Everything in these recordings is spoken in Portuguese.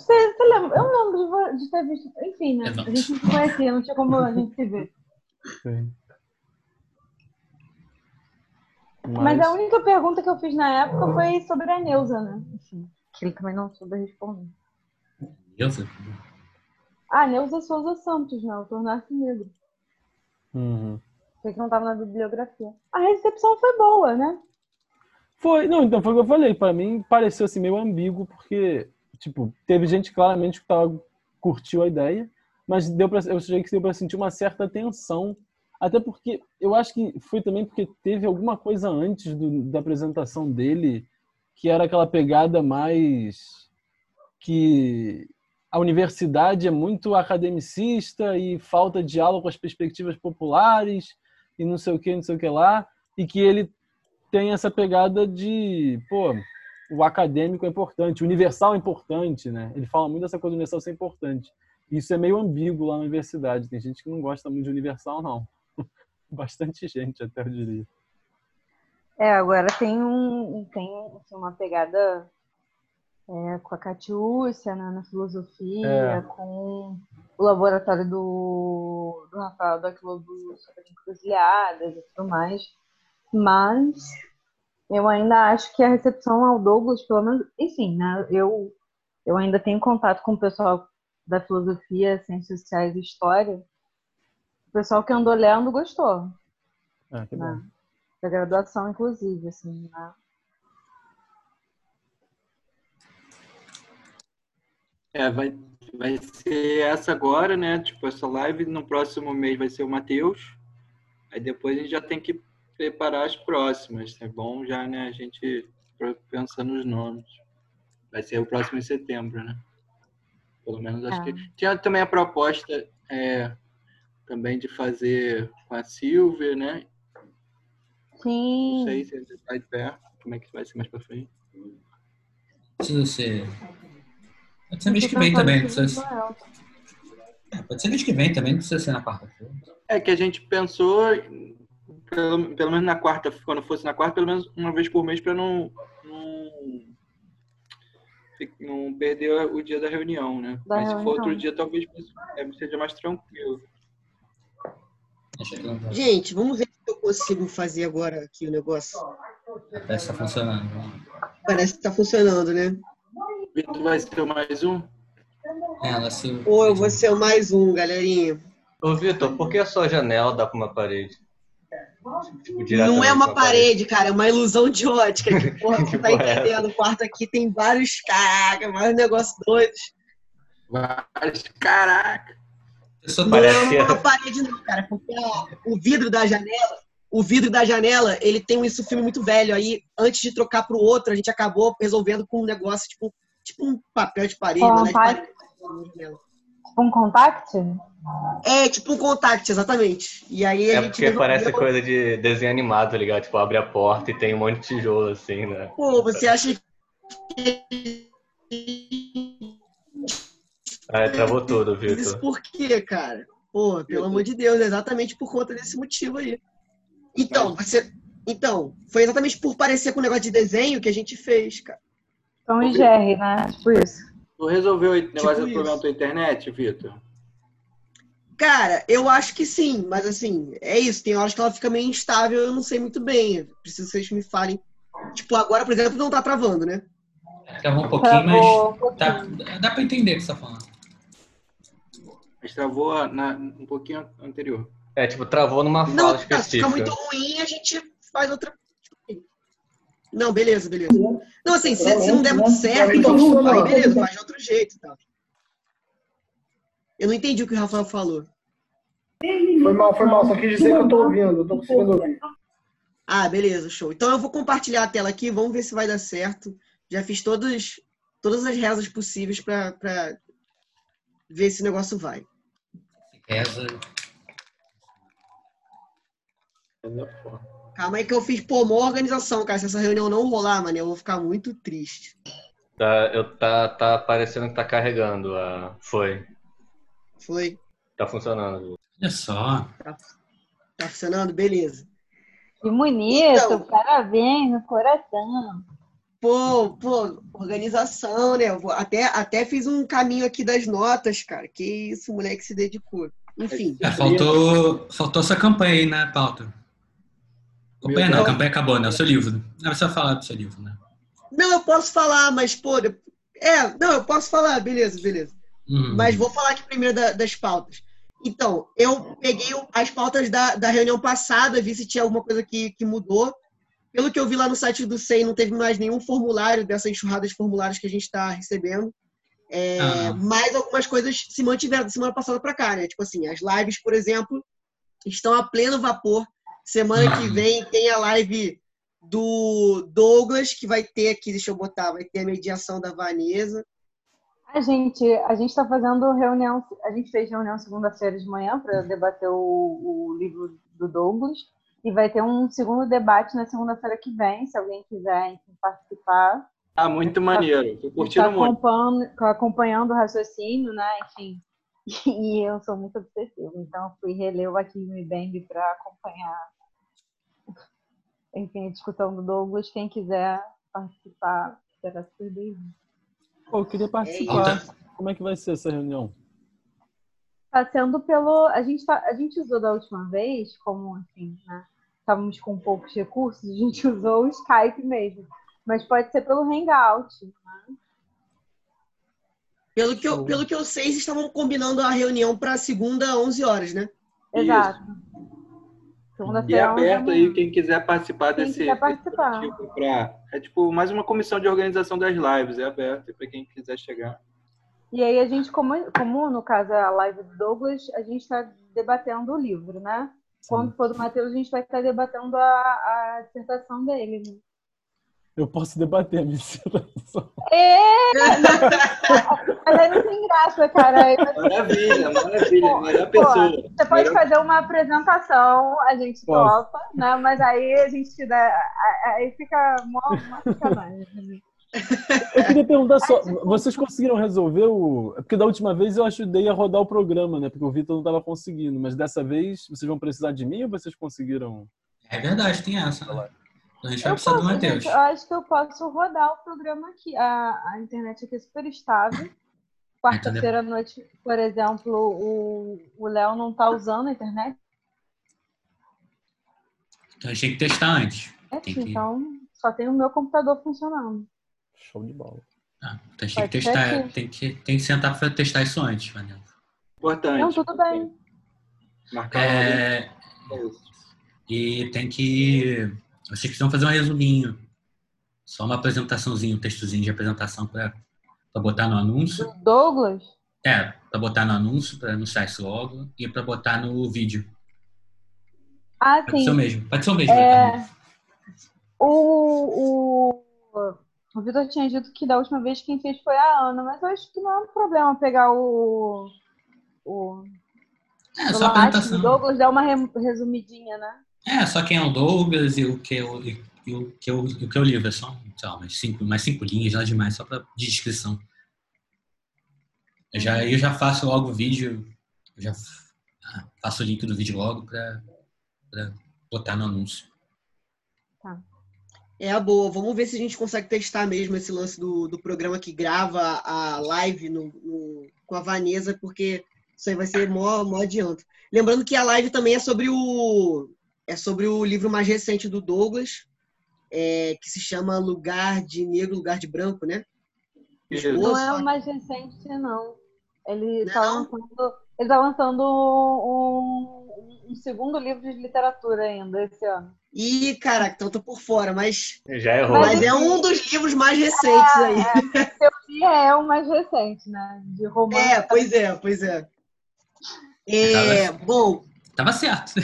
Você, você lembra? Eu não lembro de ter visto. Enfim, né? A gente não se conhecia, não tinha como a gente se ver. Sim. Mas a única pergunta que eu fiz na época foi sobre a Neuza, né? Enfim, que ele também não soube responder. Neuza? Ah, Neuza Souza Santos, né? O Tornar-se Negro. Uhum. Sei que não tava na bibliografia. A recepção foi boa, né? Foi, não, então foi o que eu falei. Pra mim pareceu assim meio ambíguo, porque, tipo, teve gente claramente que tava, curtiu a ideia, mas deu pra, eu achei que deu pra sentir uma certa tensão. Até porque eu acho que foi também porque teve alguma coisa antes do- da apresentação dele que era aquela pegada mais que a universidade é muito academicista e falta diálogo com as perspectivas populares e não sei o que, não sei o que lá, e que ele tem essa pegada de, pô, o acadêmico é importante, o universal é importante, né? Ele fala muito dessa coisa do universal ser importante. Isso é meio ambíguo lá na universidade. Tem gente que não gosta muito de universal, não. Bastante gente, até eu diria. É, agora tem um tem assim, uma pegada é, com a Catiúcia né, na filosofia, É. com o laboratório do, do Rafael Daquilobu sobre encruzilhadas e tudo mais. Mas eu ainda acho que a recepção ao Douglas, pelo menos, enfim, né, eu, eu ainda tenho contato com o pessoal da filosofia, ciências sociais e história. O pessoal que andou lendo gostou Ah, que bom. né? Da graduação, inclusive, assim, né? É, vai, vai ser essa agora, né? Tipo, essa live. No próximo mês vai ser o Matheus. Aí depois a gente já tem que preparar as próximas. É bom já, né? A gente pensar nos nomes. Vai ser o próximo em setembro, né? Pelo menos acho Ah. que. Tinha também a proposta é, também de fazer com a Silvia, né? Sim. Não sei se ele está de perto. Como é que vai ser mais pra frente? Precisa ser. Pode ser mês que vem também. Precisa... é, Pode ser mês que vem também, não precisa ser na quarta-feira. É que a gente pensou, pelo, pelo menos na quarta, quando fosse na quarta, pelo menos uma vez por mês para não, não, não perder o dia da reunião, né? Da Mas se for reunião. outro dia, talvez é, seja mais tranquilo. Gente, vamos ver se eu consigo fazer agora aqui o negócio. parece que tá funcionando. Parece que tá funcionando, né? Vitor vai ser mais um? É, ela se. Ou eu vou ser o mais um, galerinha. Ô, Vitor, por que a sua janela dá pra uma parede? Não é uma pra parede, cara, é uma ilusão de ótica. Que porra, Que você tá porra é entendendo? O quarto aqui tem vários caraca, vários negócios doidos. Vários, caraca! Não, Parece é uma parede, não, cara, porque ó, o vidro da janela, o vidro da janela, ele tem um isso filme muito velho. Aí, antes de trocar pro outro, a gente acabou resolvendo com um negócio tipo, tipo um papel de parede, Com né? de parede. Tipo um contact? É, tipo um contact, exatamente. E aí a É gente porque parece coisa de desenho animado, tá ligado? Tipo, abre a porta e tem um monte de tijolo, assim, né? Pô, você acha que Aí travou tudo, isso Vitor. por quê, cara? Pô, pelo amor de Deus, é exatamente por conta desse motivo aí. Então, você. Então, foi exatamente por parecer com o negócio de desenho que a gente fez, cara. Tom e Jerry, né? Tipo isso. Tu resolveu o negócio do isso. problema da tua internet, Vitor? Cara, eu acho que sim, mas assim, é isso. Tem horas que ela fica meio instável, eu não sei muito bem. Preciso que vocês me falem. Tipo, agora, por exemplo, não tá travando, né? Travou um pouquinho, Travou um mas tá, dá pra entender o que você tá falando. Mas travou na, um pouquinho anterior. É, tipo, travou numa Não, fala tá, se ficar específica. muito ruim, a gente faz outra. Não, beleza, beleza. Não, assim, se, se não der muito certo, Então, aí beleza, faz de outro jeito tal. Eu não entendi o que o Rafael falou. Foi mal, foi mal. Só quis dizer que eu tô ouvindo, eu tô conseguindo ouvir. Ah, beleza, show. Então eu vou compartilhar a tela aqui, vamos ver se vai dar certo. Já fiz todos, todas as rezas possíveis pra, pra ver se o negócio vai. Reza. Calma aí que eu fiz, pô, maior organização, cara. Se essa reunião não rolar, mano, eu vou ficar muito triste. Tá, eu, tá, tá parecendo que tá carregando. A... Foi. Foi? Tá funcionando. Olha só. Tá funcionando? Beleza. Que bonito, Então. parabéns no coração. Pô, pô, organização, né? Eu vou- até, até fiz um caminho aqui das notas, cara. Que isso, moleque se dedicou. Enfim. É, faltou, faltou essa campanha aí, né, Pauta? Campanha Meu não, Deus. campanha acabou, né? O seu livro. Não, você vai falar do seu livro, né? Não, eu posso falar, mas, pô. É, não, eu posso falar, beleza, beleza. Hum. Mas vou falar aqui primeiro da- das pautas. Então, eu peguei as pautas da, da reunião passada, vi se tinha alguma coisa que, que mudou. Pelo que eu vi lá no site do SEI, não teve mais nenhum formulário dessa enxurrada de formulários que a gente está recebendo. É, Ah. Mas algumas coisas se mantiveram da semana passada para cá, né? Tipo assim, as lives, por exemplo, estão a pleno vapor. Semana que Uhum. vem tem a live do Douglas, que vai ter aqui, deixa eu botar, vai ter a mediação da Vanessa. A gente a gente está fazendo reunião, a gente fez reunião segunda-feira de manhã para debater o, o livro do Douglas e vai ter um segundo debate na segunda-feira que vem, se alguém quiser enfim, participar. Ah, muito maneiro. Tô Está curtindo muito. acompanhando, acompanhando o raciocínio, né? Enfim. E eu sou muito obsessiva, então eu fui reler o Akimi Bang para acompanhar enfim, a discussão do Douglas. Quem quiser participar, será super bem-vindo. Eu queria participar. Como é que vai ser essa reunião? Está sendo pelo. A gente, tá, a gente usou da última vez, como assim, né? Estávamos com poucos recursos, a gente usou o Skype mesmo. Mas pode ser pelo Hangout. Né? Pelo que, eu, pelo que eu sei, vocês estavam combinando a reunião para segunda, 11 horas, né? Exato. E é Segunda-feira. aberto 11 aí quem quiser participar Quem desse. participar. tipo pra- é tipo mais uma comissão de organização das lives. É aberto para quem quiser chegar. E aí a gente, como, como no caso é a live do Douglas, a gente está debatendo o livro, né? Quando for do Matheus, a gente vai estar debatendo a, a dissertação dele. Eu posso debater a minha dissertação. É! Mas aí não tem graça, cara. Vai- Maravilha, maravilha. Melhor Pô, pessoa. Você pode Melhor- fazer uma apresentação, a gente Posso. topa, né? Mas aí a gente te dá. Aí fica mó, mó sacanagem. Eu queria perguntar só, vocês conseguiram resolver o. é Porque da última vez eu ajudei a rodar o programa, né? Porque o Vitor não estava conseguindo. Mas dessa vez vocês vão precisar de mim ou vocês conseguiram? É verdade, tem essa. né? A gente vai Eu precisar do posso, Matheus. gente, eu acho que eu posso rodar o programa aqui. A, a internet aqui é super estável. Quarta-feira à noite, por exemplo, o o Léo não tá usando a internet, Então a gente tem que testar antes. Tem que- então só tem o meu computador funcionando. Show de bola. Ah, então a gente tem que testar. Tem que, tem que sentar para testar isso antes, Vanessa. Importante. Não, tudo bem. Marcar É, vez. e tem que. Vocês precisam fazer um resuminho. Só uma apresentaçãozinha, um textozinho de apresentação para botar no anúncio. Do Douglas, É, para botar no anúncio, para anunciar isso logo. E para botar no vídeo. ah, Pode ser o sim. mesmo. Pode ser o mesmo. É. O, o, o Vitor tinha dito que da última vez quem fez foi a Ana, mas eu acho que não é um problema pegar o. o É, o só a apresentação. Douglas, dar uma re- resumidinha, né? É, só quem é o Douglas e o que eu, e, o, que eu, o que eu livro. É só, lá, umas cinco, umas cinco linhas, nada demais, só pra, de descrição. Eu já, eu já faço logo o vídeo, já ah, faço o link do vídeo logo pra, pra botar no anúncio. É a boa. Vamos ver se a gente consegue testar mesmo esse lance do, do programa que grava a live no, no- com a Vanessa, porque isso aí vai ser mó, mó adianto. Lembrando que a live também é sobre o é sobre o livro mais recente do Douglas, é, que se chama Lugar de Negro, Lugar de Branco, né? Não é o mais recente, não. Ele está lançando, ele tá lançando um, um segundo livro de literatura ainda esse ano. Ih, caraca, então eu tô por fora, mas, Já errou. mas é um dos livros mais recentes aí. E é o mais recente, né? De romance. É, pois é, pois é. É, bom, Tava certo.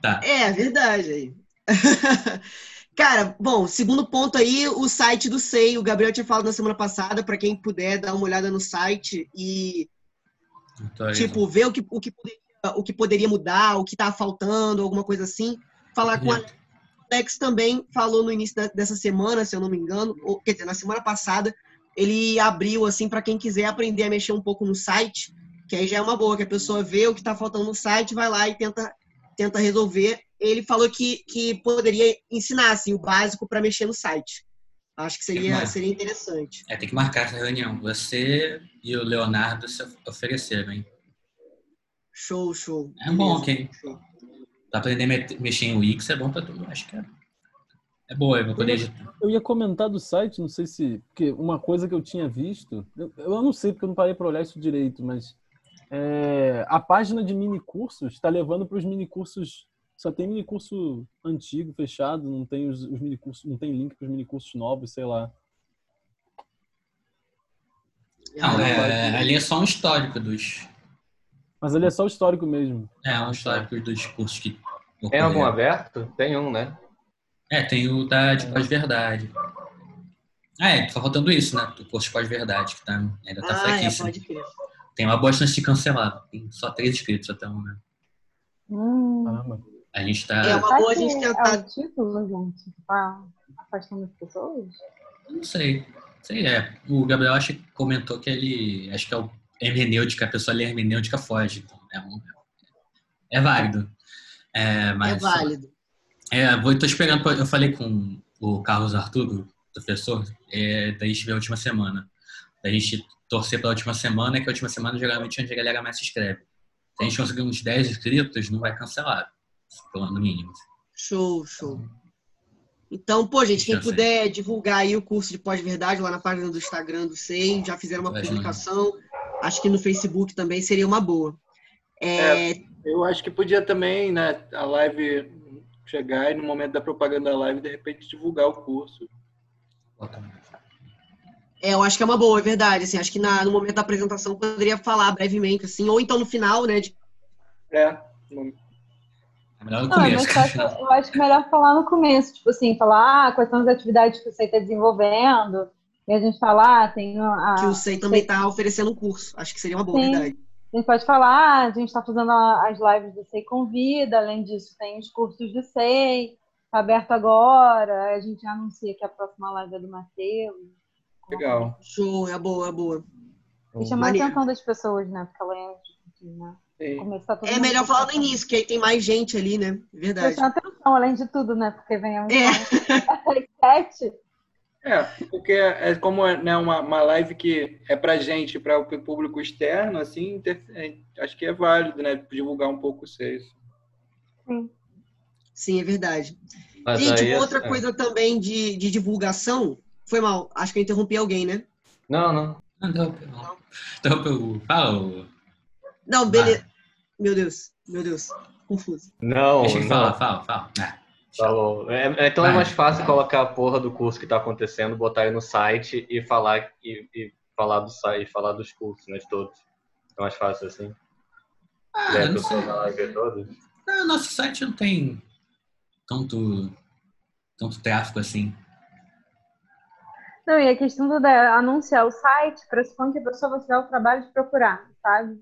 Tá. É, verdade aí. Cara, bom, segundo ponto aí, o site do SEI. O Gabriel tinha falado na semana passada, para quem puder dar uma olhada no site e, aí. tipo, ver o que, o que, poderia, o que poderia mudar, o que tá faltando, alguma coisa assim. Falar com a Alex também falou no início dessa semana, se eu não me engano, ou, quer dizer, na semana passada, ele abriu, assim, para quem quiser aprender a mexer um pouco no site, que aí já é uma boa, que a pessoa vê o que tá faltando no site, vai lá e tenta, tenta resolver. Ele falou que, que poderia ensinar, assim, o básico para mexer no site. Acho que seria, Demais. seria interessante. É, tem que marcar essa reunião. Você e o Leonardo se ofereceram, hein? Show, show. É bom, Beleza. ok. Pra aprender a mexer em Wix é bom pra tudo. Acho que é. É boa, eu vou poder editar. Eu ia comentar do site, não sei se. Porque uma coisa que eu tinha visto, eu, eu não sei porque eu não parei para olhar isso direito, mas é, a página de mini cursos está levando para os mini cursos. Só tem mini curso antigo, fechado, não tem os, os mini cursos, não tem link para os mini cursos novos, sei lá. Não, é, ali é só um histórico dos. Mas ali é só o histórico mesmo. É, um histórico dos cursos que. Tem algum aberto? Tem um, né? É, tem o da de pós-verdade. Ah, é, tá faltando isso, né? O curso de pós-verdade, que tá, ainda tá Ah, é, fraquíssimo. pode crer. Tem uma boa chance de cancelar. Tem só três inscritos até um, né? Hum. Caramba. A gente tá. É uma boa a gente É tentar. o título, gente, que tá afastando as pessoas? Não sei. Sei, é. O Gabriel acho que comentou que ele. Acho que é o hermenêutica, a pessoa lê hermenêutica foge. Então, é, um, é válido. É, mas, É válido. É, vou, tô esperando. Eu falei com o Carlos Arturo, professor, é, da gente ver a última semana. Da gente torcer pela última semana, que a última semana geralmente é onde a galera mais se inscreve. Se a gente conseguir uns 10 inscritos, não vai cancelar. Pelo no mínimo. Show, show. Então, pô, gente, quem puder divulgar aí o curso de pós-verdade lá na página do Instagram do SEI, já fizeram uma publicação. Acho que no Facebook também seria uma boa. É, Eu acho que podia também, né, a live chegar e no momento da propaganda da live, de repente, divulgar o curso. É, eu acho que é uma boa, é verdade. Assim, acho que na- no momento da apresentação poderia falar brevemente, assim, ou então no final, né? de- É, É melhor no Não, é começo. mais fácil, eu acho melhor falar no começo, tipo assim, falar ah, quais são as atividades que você está desenvolvendo. E a gente fala, ah, tem a. que o SEI também está oferecendo um curso. Acho que seria uma boa, Sim. verdade. A gente pode falar, ah, a gente está fazendo as lives do SEI Convida, além disso, tem os cursos do SEI, tá aberto agora, a gente anuncia que a próxima live é do Matheus. Legal. Show, é boa, é boa. E chamar a atenção das pessoas, né? Porque ela é. Né? Sim. Tá todo É melhor falar no início, que aí tem mais gente ali, né? Verdade. Prestando atenção, além de tudo, né? Porque vem a É. sete. É, porque é como é né, uma, uma live que é pra gente, para o público externo, assim, inter- é, acho que é válido, né? Divulgar um pouco vocês. Sim, é verdade. Mas Gente, outra é. coisa também de, de divulgação. Foi mal, acho que eu interrompi alguém, né? Não, não. Não, interrompeu. não. Interrompeu. Fala. Não, beleza. Meu Deus, meu Deus. Confuso. Não, Deixa ele não. falar, fala, fala. Ah, bom. É- então é mais fácil colocar a porra do curso que tá acontecendo, botar aí no site e falar e, e falar do site, falar dos cursos, né, de todos. É mais fácil assim. ah, eu a não sei. lá e vê todos. Ah, nosso site não tem tanto, tanto tráfego assim. Não, e a questão do da- anunciar o site pressupõe que a pessoa vai se dar o trabalho de procurar, sabe?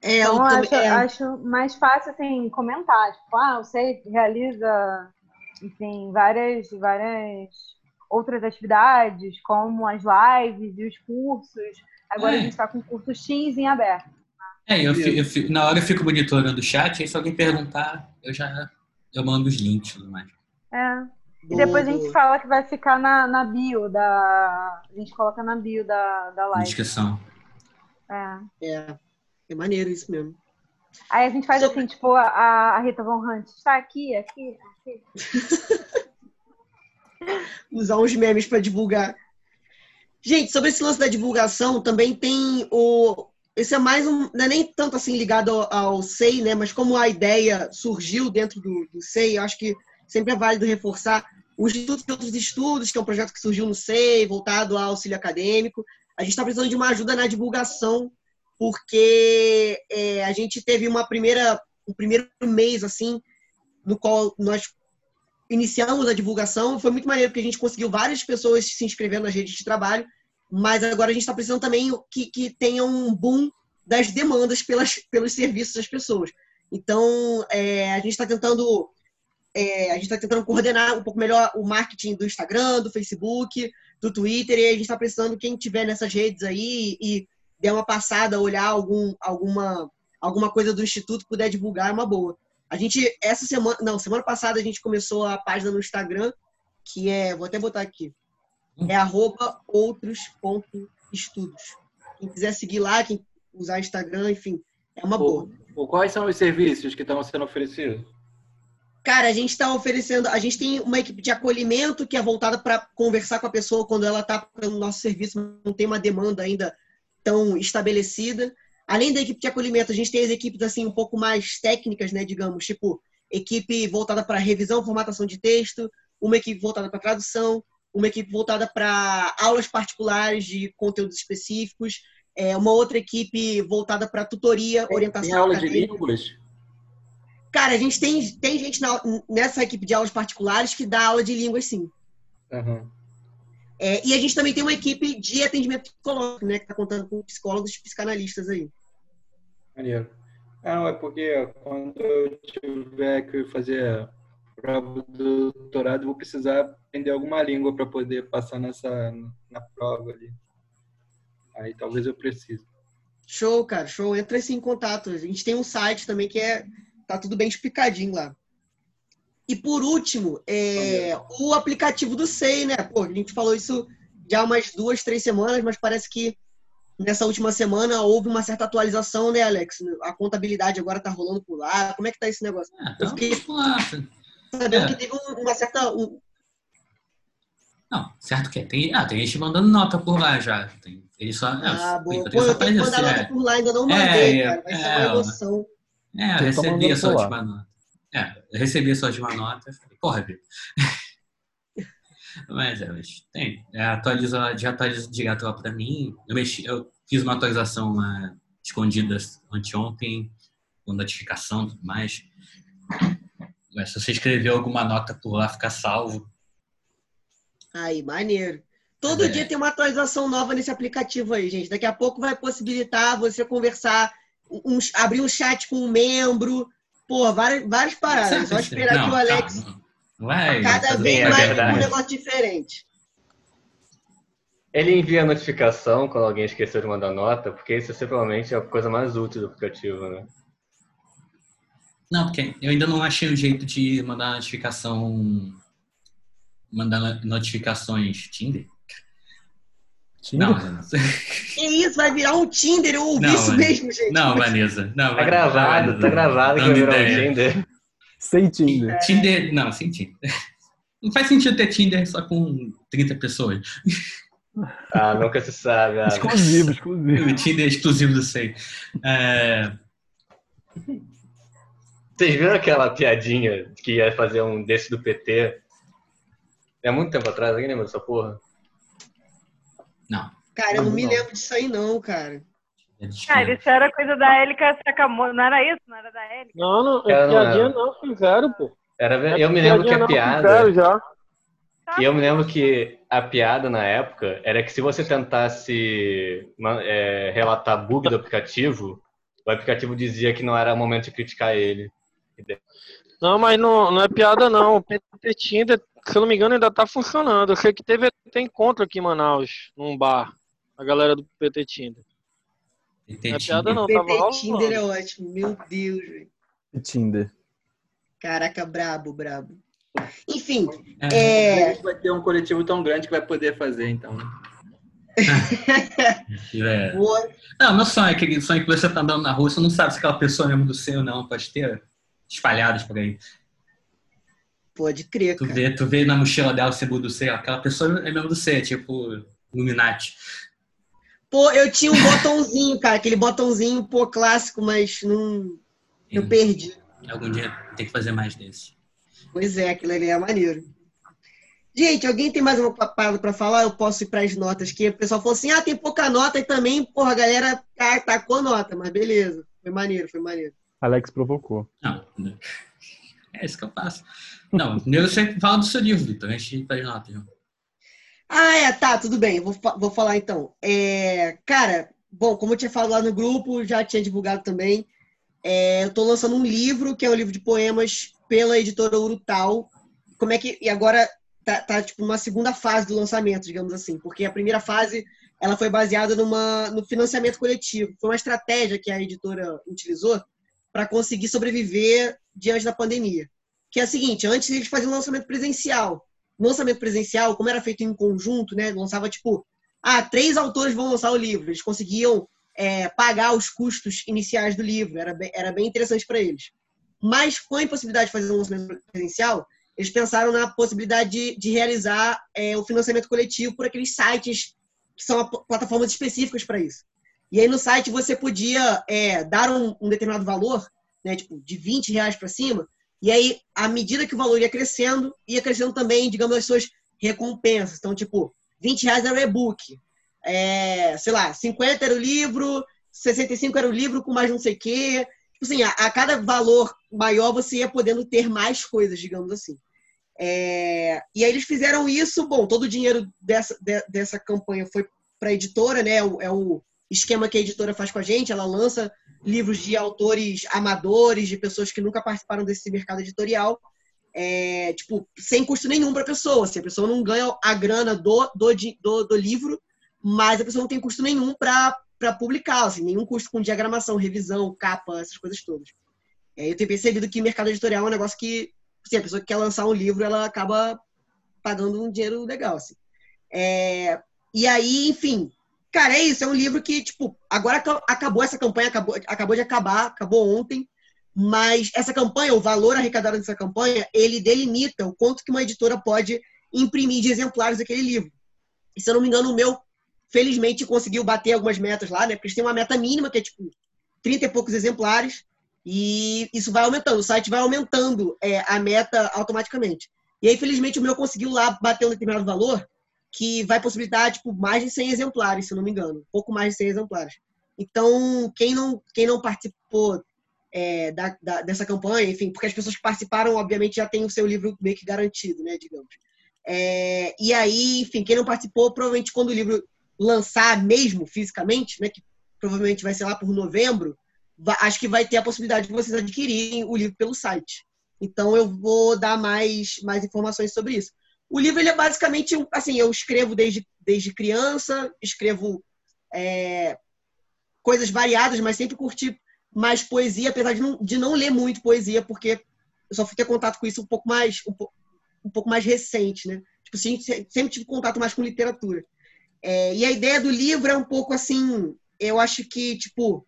É, eu Então, também- acho, é, acho mais fácil, assim, comentar. Tipo, ah, você realiza, enfim, várias, várias outras atividades, como as lives e os cursos. Agora É. a gente está com o curso X em aberto. É, eu, eu na hora eu fico monitorando o chat, aí se alguém perguntar, eu já eu mando os links e tudo mais. É. E boa, depois a gente fala que vai ficar na, na bio da. A gente coloca na bio da, da live. descrição. É. É, é maneiro isso mesmo. Aí a gente faz Sobre- assim, tipo, a, a Rita Von Hunt está aqui, aqui, aqui. Usar uns memes para divulgar. Gente, sobre esse lance da divulgação, também tem o. Esse é mais um. Não é nem tanto assim ligado ao, ao SEI, né? Mas como a ideia surgiu dentro do, do SEI, eu acho que sempre é válido reforçar o Instituto de Outros Estudos, que é um projeto que surgiu no SEI, voltado ao auxílio acadêmico. A gente está precisando de uma ajuda na divulgação, porque é, a gente teve uma primeira, um primeiro mês, assim, no qual nós iniciamos a divulgação. Foi muito maneiro, porque a gente conseguiu várias pessoas se inscrevendo nas redes de trabalho, mas agora a gente está precisando também que, que tenha um boom das demandas pelas, pelos serviços das pessoas. Então, é, a gente está tentando é, a gente está tentando coordenar um pouco melhor o marketing do Instagram, do Facebook, do Twitter, e a gente está precisando quem tiver nessas redes aí e der uma passada, olhar algum, alguma, alguma coisa do Instituto, puder divulgar, é uma boa. A gente, essa semana, não, semana passada a gente começou a página no Instagram, que é, vou até botar aqui, é arroba outros.estudos. Quem quiser seguir lá, quem usar Instagram, enfim, é uma boa. Quais são os serviços que estão sendo oferecidos? Cara, a gente está oferecendo, a gente tem uma equipe de acolhimento que é voltada para conversar com a pessoa quando ela está no nosso serviço, não tem uma demanda ainda tão estabelecida. Além da equipe de acolhimento, a gente tem as equipes assim um pouco mais técnicas, né, digamos, tipo equipe voltada para revisão, formatação de texto, uma equipe voltada para tradução, uma equipe voltada para aulas particulares de conteúdos específicos, é, uma outra equipe voltada para tutoria, orientação. Tem aula de línguas? Cara, a gente tem, tem gente na, nessa equipe de aulas particulares que dá aula de línguas, sim. Uhum. É, e a gente também tem uma equipe de atendimento psicológico, né? Que está contando com psicólogos e psicanalistas aí. Maneiro. Não, é porque quando eu tiver que fazer prova do doutorado, vou precisar aprender alguma língua para poder passar nessa na prova ali. Aí talvez eu precise. Show, cara, show. Entra assim em contato. A gente tem um site também que é tá tudo bem explicadinho lá. E por último, é, o aplicativo do SEI, né? Pô, a gente falou isso já há umas duas, três semanas, mas parece que nessa última semana houve uma certa atualização, né, Alex? A contabilidade agora tá rolando por lá. Como é que tá esse negócio? Ah, Eu então, fiquei sabendo É. que teve um- uma certa. um- Não, certo que é. Tem, ah, tem gente mandando nota por lá já. Tem, ele só. Ah, é, boa. Pô, eu tenho que mandar aparecer, nota por lá, ainda não mandei, É, cara. Vai ser é, uma emoção. É, eu Tem que recebi a sua última nota. É, eu recebi a sua última nota. Falei, porra, Vitor. mas é, mas tem. É, atualiza, já atualiza direto lá pra mim. Eu, mexi, eu fiz uma atualização lá, escondida anteontem, com notificação e tudo mais. Mas se você escrever alguma nota por lá, fica salvo. Aí, maneiro. Todo É. dia tem uma atualização nova nesse aplicativo aí, gente. Daqui a pouco vai possibilitar você conversar, um- abrir um chat com um membro. Pô, várias, várias paradas. É só esperar Não, que o Alex calma, não. Não vai cada fazer- vez é mais verdade. um negócio diferente. Ele envia notificação quando alguém esqueceu de mandar nota, porque isso é provavelmente a coisa mais útil do aplicativo, né? Não, porque eu ainda não achei o jeito de mandar notificação. Mandar no- notificações Tinder? Tinder? Não. Que isso, vai virar um Tinder, eu ouvi Não, isso Vanessa. mesmo, gente. Não, Vanessa. Não, Tá gravado, tá gravado que Dando virou um. Tinder. Sem Tinder. Tinder, não, sem Tinder. Não faz sentido ter Tinder só com 30 pessoas. Ah, nunca se sabe. Ah, Exclusivo, exclusivo. O Tinder é exclusivo do SEI. É, Vocês viram aquela piadinha que ia fazer um desse do PT? É muito tempo atrás, alguém lembra dessa porra? Não. Cara, eu não me Não. lembro disso aí, não, cara. é Cara, esquerda. isso era coisa da Élica Sakamoto. Não era isso? Não era da Élica? Não, não, não piadinha era. não fizeram, pô. Era, eu me lembro que a não piada. já. E eu me lembro que a piada na época era que se você tentasse é, relatar bug do aplicativo, o aplicativo dizia que não era o momento de criticar ele. Não, mas não, não é piada não. O PT Tinder, se eu não me engano, ainda tá funcionando. Eu sei que teve até encontro aqui em Manaus, num bar. A galera do PT Tinder. PT Não é Tinder. piada não, tava PT rolando. Tinder é ótimo. Meu Deus, velho. Tinder. Caraca, brabo, brabo. Enfim, É, é, vai ter um coletivo tão grande que vai poder fazer, então. né? é. Não, meu sonho é aquele sonho que você tá andando na rua, você não sabe se aquela pessoa é mesmo do seu ou não, pode ter espalhados por aí. Pode crer, Tu cara. vê, tu vê na mochila dela o sebo do C, aquela pessoa é mesmo do C, tipo Illuminati. Pô, eu tinha um botãozinho, cara, aquele botãozinho, pô, clássico, mas não. Eu perdi. Algum dia tem que fazer mais desse. Pois é, aquilo ali é maneiro. Gente, alguém tem mais uma parada pra falar? Eu posso ir pras notas que o pessoal falou assim: ah, tem pouca nota e também, porra, a galera tá, tacou nota, mas beleza. Foi maneiro, foi maneiro. Alex provocou. Não, é isso que eu faço. Não, primeiro você fala do seu livro, Vitor, antes de ir para as notas. João. Ah, é, tá, tudo bem, vou, vou falar então. É, cara, bom, como eu tinha falado lá no grupo, já tinha divulgado também, é, eu tô lançando um livro, que é um livro de poemas pela editora Urutau. Como é que. E agora tá, tá tipo numa segunda fase do lançamento, digamos assim, porque a primeira fase ela foi baseada numa, no financiamento coletivo. Foi uma estratégia que a editora utilizou para conseguir sobreviver diante da pandemia. Que é a seguinte, antes eles faziam lançamento presencial. lançamento presencial, como era feito em conjunto, né? Lançava tipo, ah, três autores vão lançar o livro. Eles conseguiam é, pagar os custos iniciais do livro. Era bem, era bem interessante para eles. Mas com a impossibilidade de fazer um lançamento presencial, eles pensaram na possibilidade de, de realizar é, o financiamento coletivo por aqueles sites que são plataformas específicas para isso. E aí no site você podia é, dar um, um, determinado valor, né, tipo de 20 reais para cima, e aí à medida que o valor ia crescendo, ia crescendo também, digamos, as suas recompensas. Então, tipo, 20 reais era o e-book, é, sei lá, 50 era o livro, 65 era o livro com mais não sei o quê. Tipo assim, a, a, cada valor maior você ia podendo ter mais coisas, digamos assim. É, e aí eles fizeram isso, bom, todo o dinheiro dessa, de, dessa campanha foi para a editora, né? É o, é o esquema que a editora faz com a gente, ela lança livros de autores amadores, de pessoas que nunca participaram desse mercado editorial, é, tipo, sem custo nenhum para a pessoa. Assim, a pessoa não ganha a grana do, do, do, do livro, mas a pessoa não tem custo nenhum para publicar, assim, nenhum custo com diagramação, revisão, capa, essas coisas todas. É, eu tenho percebido que mercado editorial é um negócio que, assim, a pessoa que quer lançar um livro, ela acaba pagando um dinheiro legal, assim. É, e aí, enfim, cara, é isso, é um livro que, tipo, agora acabou essa campanha, acabou, acabou de acabar, acabou ontem, mas essa campanha, o valor arrecadado dessa campanha, ele delimita o quanto que uma editora pode imprimir de exemplares daquele livro. E, se eu não me engano, o meu Felizmente conseguiu bater algumas metas lá, né? Porque têm uma meta mínima, que é tipo 30 e poucos exemplares, e isso vai aumentando. O site vai aumentando é, a meta automaticamente. E aí, felizmente, o meu conseguiu lá bater um determinado valor que vai possibilitar, tipo, mais de 100 exemplares, se não me engano. Pouco mais de 100 exemplares. Então, quem não, quem não participou é, da, da, dessa campanha, enfim, porque as pessoas que participaram, obviamente, já têm o seu livro meio que garantido, né, digamos. É, e aí, enfim, quem não participou, provavelmente quando o livro lançar mesmo fisicamente, né, que provavelmente vai ser lá por novembro, acho que vai ter a possibilidade de vocês adquirirem o livro pelo site. Então eu vou dar mais, mais informações sobre isso. O livro ele é basicamente assim, eu escrevo desde, desde criança, escrevo é, coisas variadas, mas sempre curti mais poesia, apesar de não, de não ler muito poesia, porque eu só fui ter contato com isso um pouco mais um, um pouco mais recente, né? Tipo, sempre tive contato mais com literatura. É, e a ideia do livro é um pouco assim, eu acho que, tipo,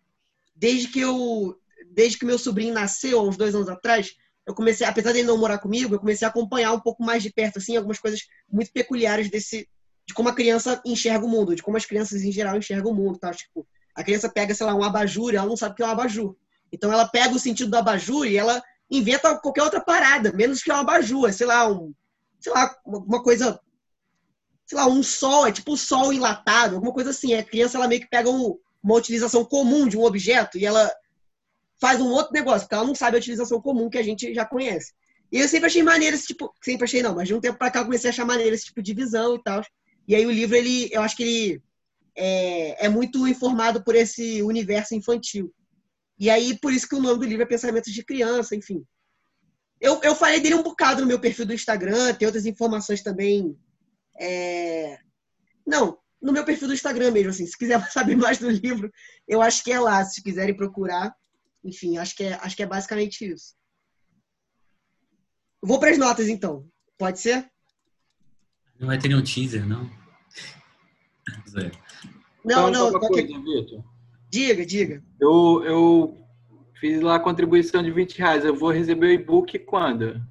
desde que eu. Desde que meu sobrinho nasceu, há uns dois anos atrás, eu comecei, apesar de ele não morar comigo, eu comecei a acompanhar um pouco mais de perto, assim, algumas coisas muito peculiares desse. de como a criança enxerga o mundo, de como as crianças em geral enxergam o mundo. Tá? Tipo, a criança pega, sei lá, um abajur ela não sabe o que é um abajur. Então ela pega o sentido do abajur e ela inventa qualquer outra parada, menos que um abajur, sei lá, um, sei lá, uma coisa sei lá, um sol, é tipo um sol enlatado, alguma coisa assim. A criança ela meio que pega um, uma utilização comum de um objeto e ela faz um outro negócio, porque ela não sabe a utilização comum que a gente já conhece. E eu sempre achei maneiro esse tipo, sempre achei não, mas de um tempo para cá eu comecei a achar maneiro esse tipo de visão e tal. E aí o livro, ele, eu acho que ele é, é muito informado por esse universo infantil. E aí, por isso que o nome do livro é Pensamentos de Criança, enfim. Eu, eu falei dele um bocado no meu perfil do Instagram, tem outras informações também é... Não, no meu perfil do Instagram mesmo, assim. Se quiser saber mais do livro, eu acho que é lá. Se quiserem procurar, enfim, acho que é, acho que é basicamente isso. Vou para as notas, então. Pode ser? Não vai ter nenhum teaser, não? Não, não. Qualquer... Coisa, diga, diga. Eu, eu fiz lá a contribuição de 20 reais. Eu vou receber o e-book quando?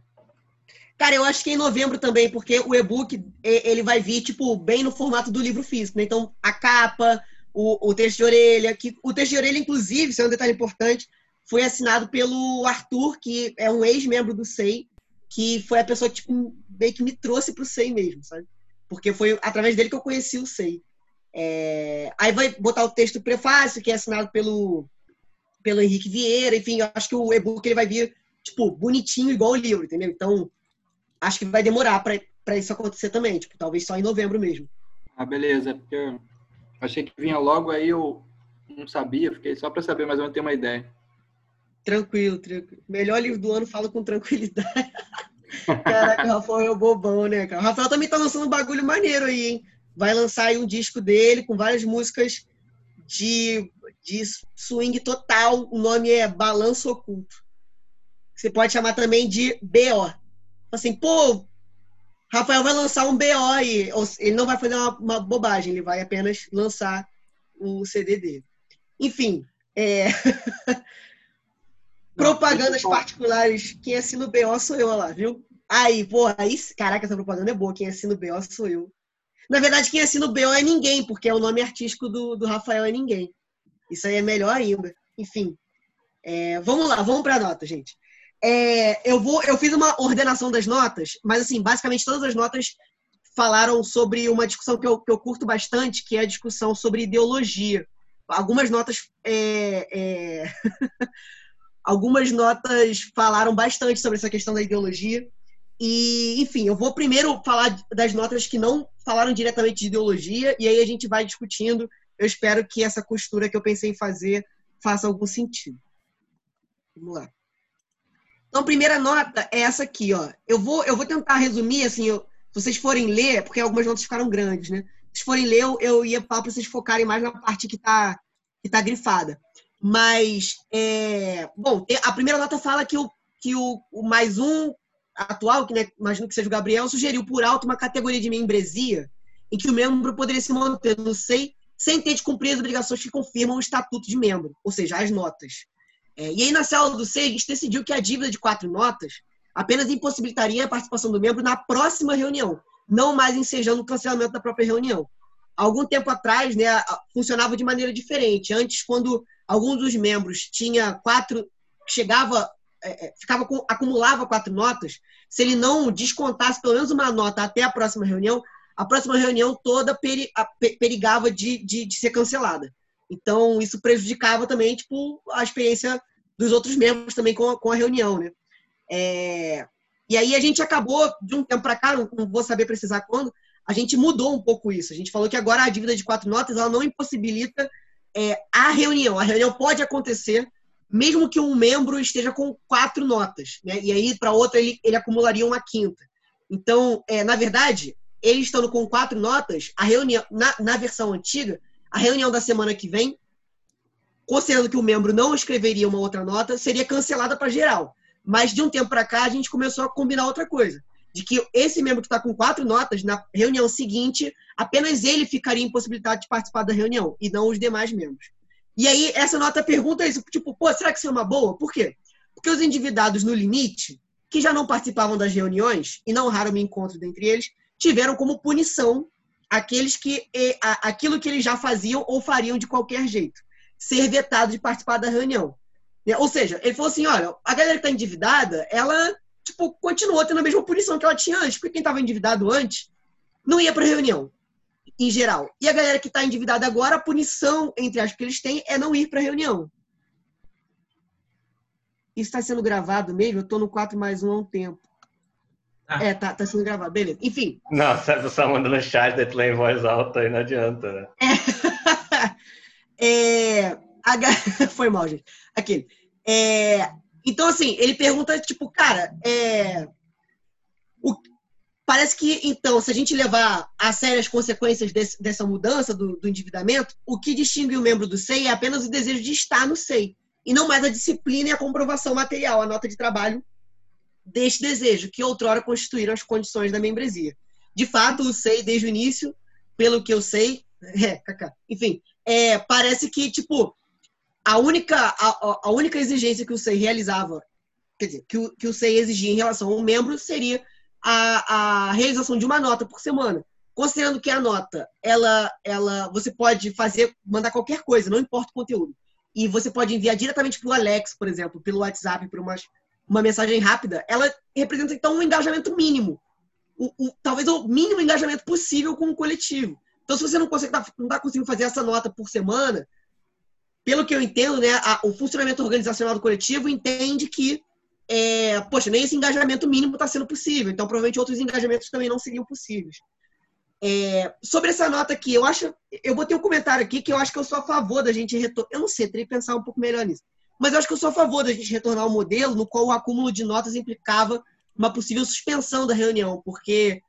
Cara, eu acho que é em novembro também, porque o e-book ele vai vir, tipo, bem no formato do livro físico, né? Então, a capa, o, o texto de orelha, que o texto de orelha, inclusive, isso é um detalhe importante, foi assinado pelo Arthur, que é um ex-membro do SEI, que foi a pessoa que, tipo, meio que me trouxe pro SEI mesmo, sabe? Porque foi através dele que eu conheci o SEI. É... Aí vai botar o texto prefácio, que é assinado pelo, pelo Henrique Vieira, enfim, eu acho que o e-book ele vai vir, tipo, bonitinho, igual o livro, entendeu? Então, acho que vai demorar para isso acontecer também, tipo, talvez só em novembro mesmo. Ah, beleza, porque eu achei que vinha logo aí, eu não sabia, fiquei só para saber, mas eu não tenho uma ideia. Tranquilo, tranquilo. Melhor livro do ano, fala com tranquilidade. Caraca, o Rafael é o bobão, né, cara? O Rafael também tá lançando um bagulho maneiro aí, hein? Vai lançar aí um disco dele com várias músicas de, de swing total. O nome é Balanço Oculto. Você pode chamar também de BO, assim, pô, Rafael vai lançar um BO ou- ele não vai fazer uma, uma bobagem, ele vai apenas lançar o CD dele. Enfim, é, propagandas particulares, quem assina o BO sou eu, olha lá, viu? Aí, pô, aí, caraca, essa propaganda é boa, quem assina o BO sou eu. Na verdade, quem assina o BO é ninguém, porque é o nome artístico do, do Rafael é ninguém. Isso aí é melhor ainda. Enfim, é, vamos lá, vamos para a nota, gente. É, eu vou, eu fiz uma ordenação das notas, mas assim, basicamente todas as notas falaram sobre uma discussão que eu, que eu curto bastante, que é a discussão sobre ideologia. Algumas notas, é, é, algumas notas falaram bastante sobre essa questão da ideologia. E, enfim, eu vou primeiro falar das notas que não falaram diretamente de ideologia, e aí a gente vai discutindo. Eu espero que essa costura que eu pensei em fazer faça algum sentido. Vamos lá. Então, a primeira nota é essa aqui, ó. Eu vou, eu vou tentar resumir, assim, eu- se vocês forem ler, porque algumas notas ficaram grandes, né? Se forem ler, eu, eu ia falar para vocês focarem mais na parte que tá, que tá grifada. Mas, é, bom, a primeira nota fala que o, que o, o mais um atual, que né, imagino que seja o Gabriel, sugeriu por alto uma categoria de membresia em que o membro poderia se manter no SEI sem ter de cumprir as obrigações que confirmam o estatuto de membro, ou seja, as notas. É, e aí, na célula do SEI, a gente decidiu que a dívida de quatro notas apenas impossibilitaria a participação do membro na próxima reunião, não mais ensejando o cancelamento da própria reunião. Algum tempo atrás, né, funcionava de maneira diferente. Antes, quando algum dos membros tinha quatro, chegava, é, é, ficava com, acumulava quatro notas, se ele não descontasse pelo menos uma nota até a próxima reunião, a próxima reunião toda peri- a- pe- perigava de, de, de ser cancelada. Então, isso prejudicava também tipo, a experiência dos outros membros também com a, com a reunião, né? É, e aí a gente acabou, de um tempo para cá, não vou saber precisar quando, a gente mudou um pouco isso. A gente falou que agora a dívida de quatro notas ela não impossibilita é, a reunião. A reunião pode acontecer mesmo que um membro esteja com quatro notas, né? E aí para outra ele, ele acumularia uma quinta. Então, é, na verdade, ele estando com quatro notas, a reunião na, na versão antiga, a reunião da semana que vem, considerando que o membro não escreveria uma outra nota, seria cancelada para geral. Mas de um tempo para cá, a gente começou a combinar outra coisa. De que esse membro que está com quatro notas, na reunião seguinte, apenas ele ficaria impossibilitado de participar da reunião, e não os demais membros. E aí, essa nota pergunta isso, tipo, pô, será que isso é uma boa? Por quê? Porque os endividados no limite, que já não participavam das reuniões, e não raro me encontro dentre eles, tiveram como punição aqueles que aquilo que eles já faziam ou fariam de qualquer jeito, ser vetado de participar da reunião. Né? Ou seja, ele falou assim, olha, a galera que está endividada, ela tipo continuou tendo a mesma punição que ela tinha antes, porque quem estava endividado antes não ia para reunião, em geral. E a galera que está endividada agora, a punição entre as que eles têm é não ir para reunião. Isso está sendo gravado mesmo? Eu estou no 4 mais 1 há um tempo. Ah. É, tá, tá sendo gravado. Beleza. Enfim, Não, se a pessoa manda no chat, daí tu lê em voz alta, aí não adianta, né? É, a ga- Foi mal, gente. Aquele. É, Então, assim, ele pergunta, tipo, cara, é, o- parece que, então, se a gente levar a sério as consequências desse- dessa mudança do, do endividamento, o que distingue o membro do SEI é apenas o desejo de estar no SEI, e não mais a disciplina e a comprovação material, a nota de trabalho deste desejo, que outrora constituíram as condições da membresia. De fato, o SEI, desde o início, pelo que eu sei, é, enfim, é, parece que, tipo, a única, a, a- única exigência que o SEI realizava, quer dizer, que o, que o SEI exigia em relação ao membro seria a, a realização de uma nota por semana. Considerando que a nota, ela, ela, você pode fazer, mandar qualquer coisa, não importa o conteúdo. E você pode enviar diretamente para o Alex, por exemplo, pelo WhatsApp, por uma, uma mensagem rápida. Ela representa, então, um engajamento mínimo. O, o- talvez o mínimo engajamento possível com o coletivo. Então, se você não consegue, tá- não está conseguindo fazer essa nota por semana, pelo que eu entendo, né, a- o funcionamento organizacional do coletivo entende que, é, poxa, nem esse engajamento mínimo está sendo possível. Então, provavelmente outros engajamentos também não seriam possíveis. É, sobre essa nota aqui, eu acho, eu botei um comentário aqui que eu acho que eu sou a favor da gente retornar. Eu não sei, teria que pensar um pouco melhor nisso. Mas eu acho que eu sou a favor da gente retornar ao modelo no qual o acúmulo de notas implicava uma possível suspensão da reunião, porque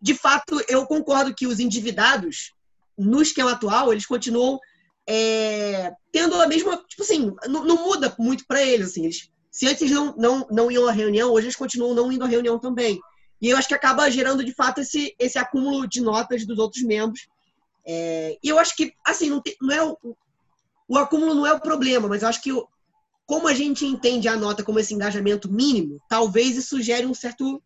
de fato eu concordo que os endividados no esquema atual eles continuam é, tendo a mesma, tipo assim, não, não muda muito para eles, assim, eles, se antes não, não, não iam à reunião, hoje eles continuam não indo à reunião também. E eu acho que acaba gerando, de fato, esse, esse acúmulo de notas dos outros membros. É, e eu acho que, assim, não, tem, não é o, o acúmulo não é o problema, mas eu acho que o, como a gente entende a nota como esse engajamento mínimo, talvez isso gere um certo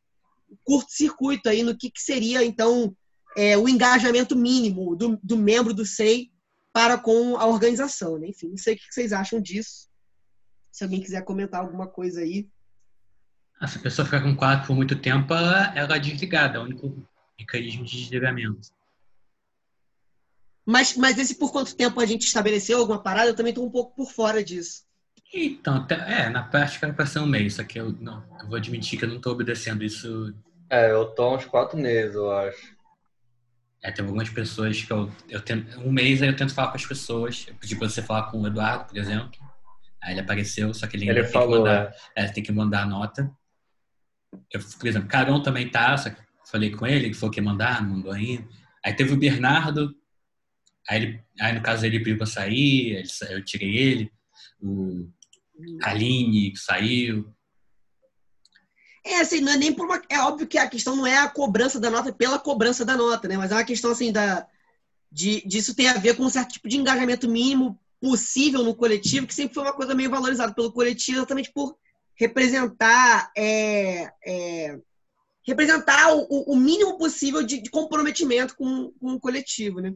curto-circuito aí no que, que seria, então, é, o engajamento mínimo do, do membro do SEI para com a organização. Né? Enfim, não sei o que vocês acham disso. Se alguém quiser comentar alguma coisa aí. Se a pessoa ficar com quadro por muito tempo, ela, ela é desligada, é o único mecanismo de desligamento. Mas, mas esse por quanto tempo a gente estabeleceu alguma parada, eu também estou um pouco por fora disso. Então, é, na prática era para ser um mês, só que eu, não, eu vou admitir que eu não estou obedecendo isso. É, eu tô há uns quatro meses, eu acho. É, tem algumas pessoas que eu, eu tento. Um mês aí eu tento falar com as pessoas. Eu pedi pra você falar com o Eduardo, por exemplo. Aí ele apareceu, só que ele ainda Ele tem falou, que mandar. É, tem que mandar a nota. Eu, por exemplo, Carol também tá, só que falei com ele, que falou que ia mandar, não mandou ainda. Aí teve o Bernardo, aí, ele, aí no caso ele pediu pra sair, ele eu tirei ele. O Aline, que saiu. É, assim, não é nem por uma. É óbvio que a questão não é a cobrança da nota pela cobrança da nota, né? Mas é uma questão, assim, da, de, disso tem a ver com um certo tipo de engajamento mínimo possível no coletivo, que sempre foi uma coisa meio valorizada pelo coletivo, exatamente por representar. É, é, representar o, o mínimo possível de, de comprometimento com, com o coletivo, né?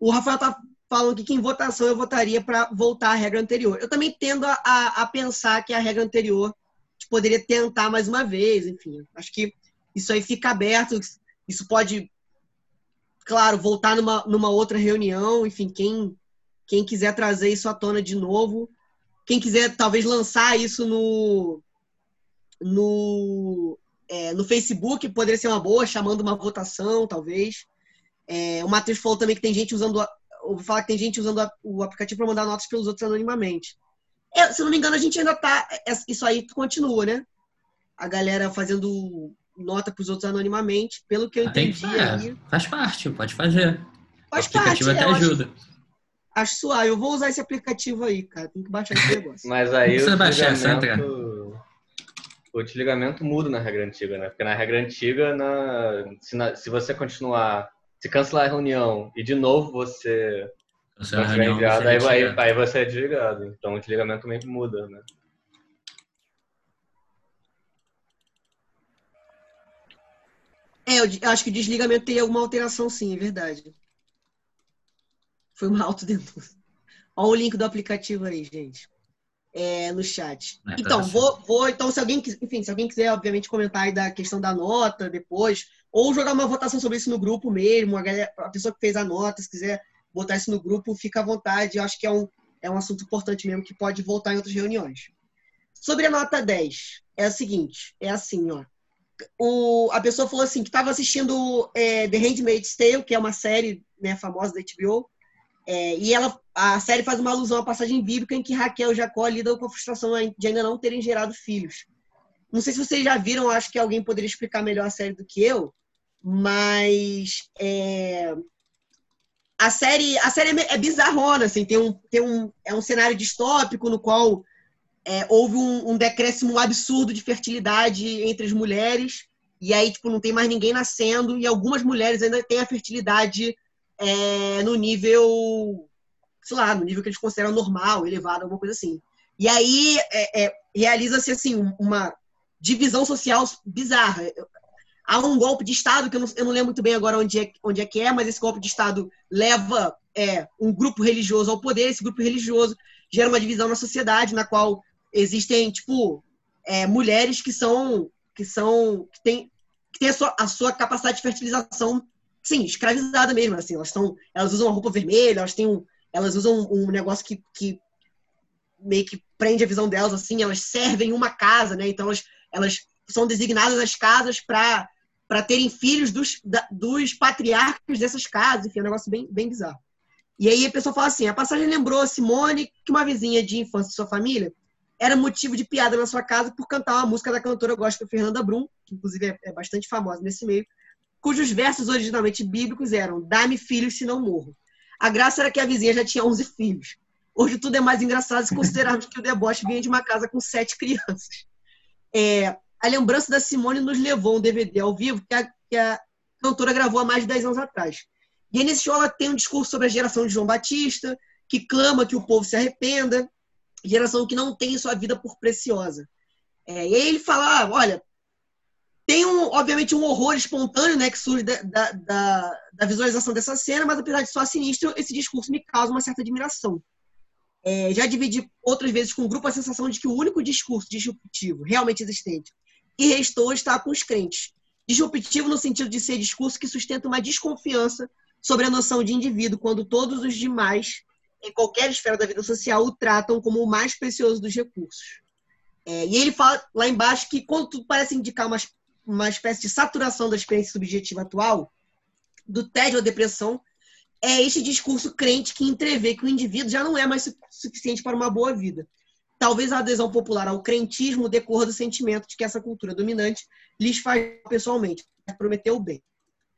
O Rafael tá falando que, que em votação eu votaria para voltar à regra anterior. Eu também tendo a, a, a pensar que a regra anterior gente poderia tentar mais uma vez, enfim. Acho que isso aí fica aberto. Isso pode, claro, voltar numa, numa outra reunião. Enfim, quem, quem quiser trazer isso à tona de novo, quem quiser talvez lançar isso no, no, é, no Facebook, poderia ser uma boa, chamando uma votação, talvez. É, o Matheus falou também que tem gente usando. Ouvi falar que tem gente usando o aplicativo para mandar notas pelos outros anonimamente. É, se eu não me engano, a gente ainda tá. é, Isso aí continua, né? A galera fazendo nota para os outros anonimamente, pelo que eu tem que entendi aí. é, faz parte, pode fazer. Faz o aplicativo parte, até acho- ajuda. Acho suave. Eu vou usar esse aplicativo aí, cara. Tem que baixar esse negócio. Mas aí Não o baixar, é desligamento, o desligamento muda na regra antiga, né? Porque na regra antiga, na, se, na- se você continuar, se cancelar a reunião e de novo você Você é a tiver reunião, enviado, você aí, aí, aí você é desligado. Então o desligamento também muda, né? É, eu, acho que o desligamento teria alguma alteração, sim, é verdade. Foi uma autodenúncia. Olha o link do aplicativo aí, gente. É, no chat. É, tá Então, certo. vou, vou. Então, se alguém, enfim, se alguém quiser, obviamente, comentar aí da questão da nota depois, ou jogar uma votação sobre isso no grupo mesmo, a, galera, a pessoa que fez a nota, se quiser botar isso no grupo, fica à vontade. Eu acho que é um, é um assunto importante mesmo que pode voltar em outras reuniões. Sobre a nota 10, é o seguinte: é assim, ó o, a pessoa falou assim que estava assistindo é, The Handmaid's Tale, que é uma série né, famosa da HBO, é, e ela, a série faz uma alusão à passagem bíblica em que Raquel e Jacó lidam com a frustração de ainda não terem gerado filhos. Não sei se vocês já viram, acho que alguém poderia explicar melhor a série do que eu, mas é, a série, a série é é bizarrona, assim, tem um, tem um, é um cenário distópico no qual é, houve um, um decréscimo absurdo de fertilidade entre as mulheres, e aí, tipo, não tem mais ninguém nascendo, e algumas mulheres ainda têm a fertilidade é, no nível, sei lá, no nível que eles consideram normal, elevado, alguma coisa assim. E aí é, é, realiza-se, assim, um- uma divisão social bizarra. Há um golpe de Estado, que eu não, eu não lembro muito bem agora onde é, onde é que é, mas esse golpe de Estado leva é, um grupo religioso ao poder, esse grupo religioso gera uma divisão na sociedade, na qual existem, tipo, é, mulheres que são, que são, que têm, que têm a, sua, a sua capacidade de fertilização, sim, escravizada mesmo, assim, elas estão, elas usam uma roupa vermelha, elas têm um, elas usam um negócio que, que meio que prende a visão delas, assim, elas servem uma casa, né, então elas, elas são designadas as casas para para terem filhos dos, da, dos patriarcas dessas casas, enfim, é um negócio bem, bem bizarro. E aí a pessoa fala assim, a passagem lembrou a Simone que uma vizinha de infância de sua família era motivo de piada na sua casa por cantar uma música da cantora gospel Fernanda Brum, que inclusive é, é bastante famosa nesse meio, cujos versos originalmente bíblicos eram Dá-me filhos se não morro. A graça era que a vizinha já tinha 11 filhos. Hoje tudo é mais engraçado se considerarmos que o deboche vinha de uma casa com sete crianças. É, A Lembrança da Simone nos levou um DVD ao vivo que a, que a cantora gravou há mais de 10 anos atrás. E aí nesse show ela tem um discurso sobre a geração de João Batista, que clama que o povo se arrependa, geração que não tem sua vida por preciosa. É, e aí ele fala, ah, olha, tem um, obviamente um horror espontâneo né, que surge da, da, da, da visualização dessa cena, mas apesar de só sinistro, esse discurso me causa uma certa admiração. É, já dividi outras vezes com o grupo a sensação de que o único discurso disruptivo realmente existente que restou está com os crentes. Disruptivo no sentido de ser discurso que sustenta uma desconfiança sobre a noção de indivíduo, quando todos os demais, em qualquer esfera da vida social, o tratam como o mais precioso dos recursos. É, e ele fala lá embaixo que quando tudo parece indicar uma, uma espécie de saturação da experiência subjetiva atual, do tédio à depressão, é este discurso crente que entrevê que o indivíduo já não é mais su suficiente para uma boa vida. Talvez a adesão popular ao crentismo decorra do sentimento de que essa cultura dominante lhes faz pessoalmente, prometeu o bem.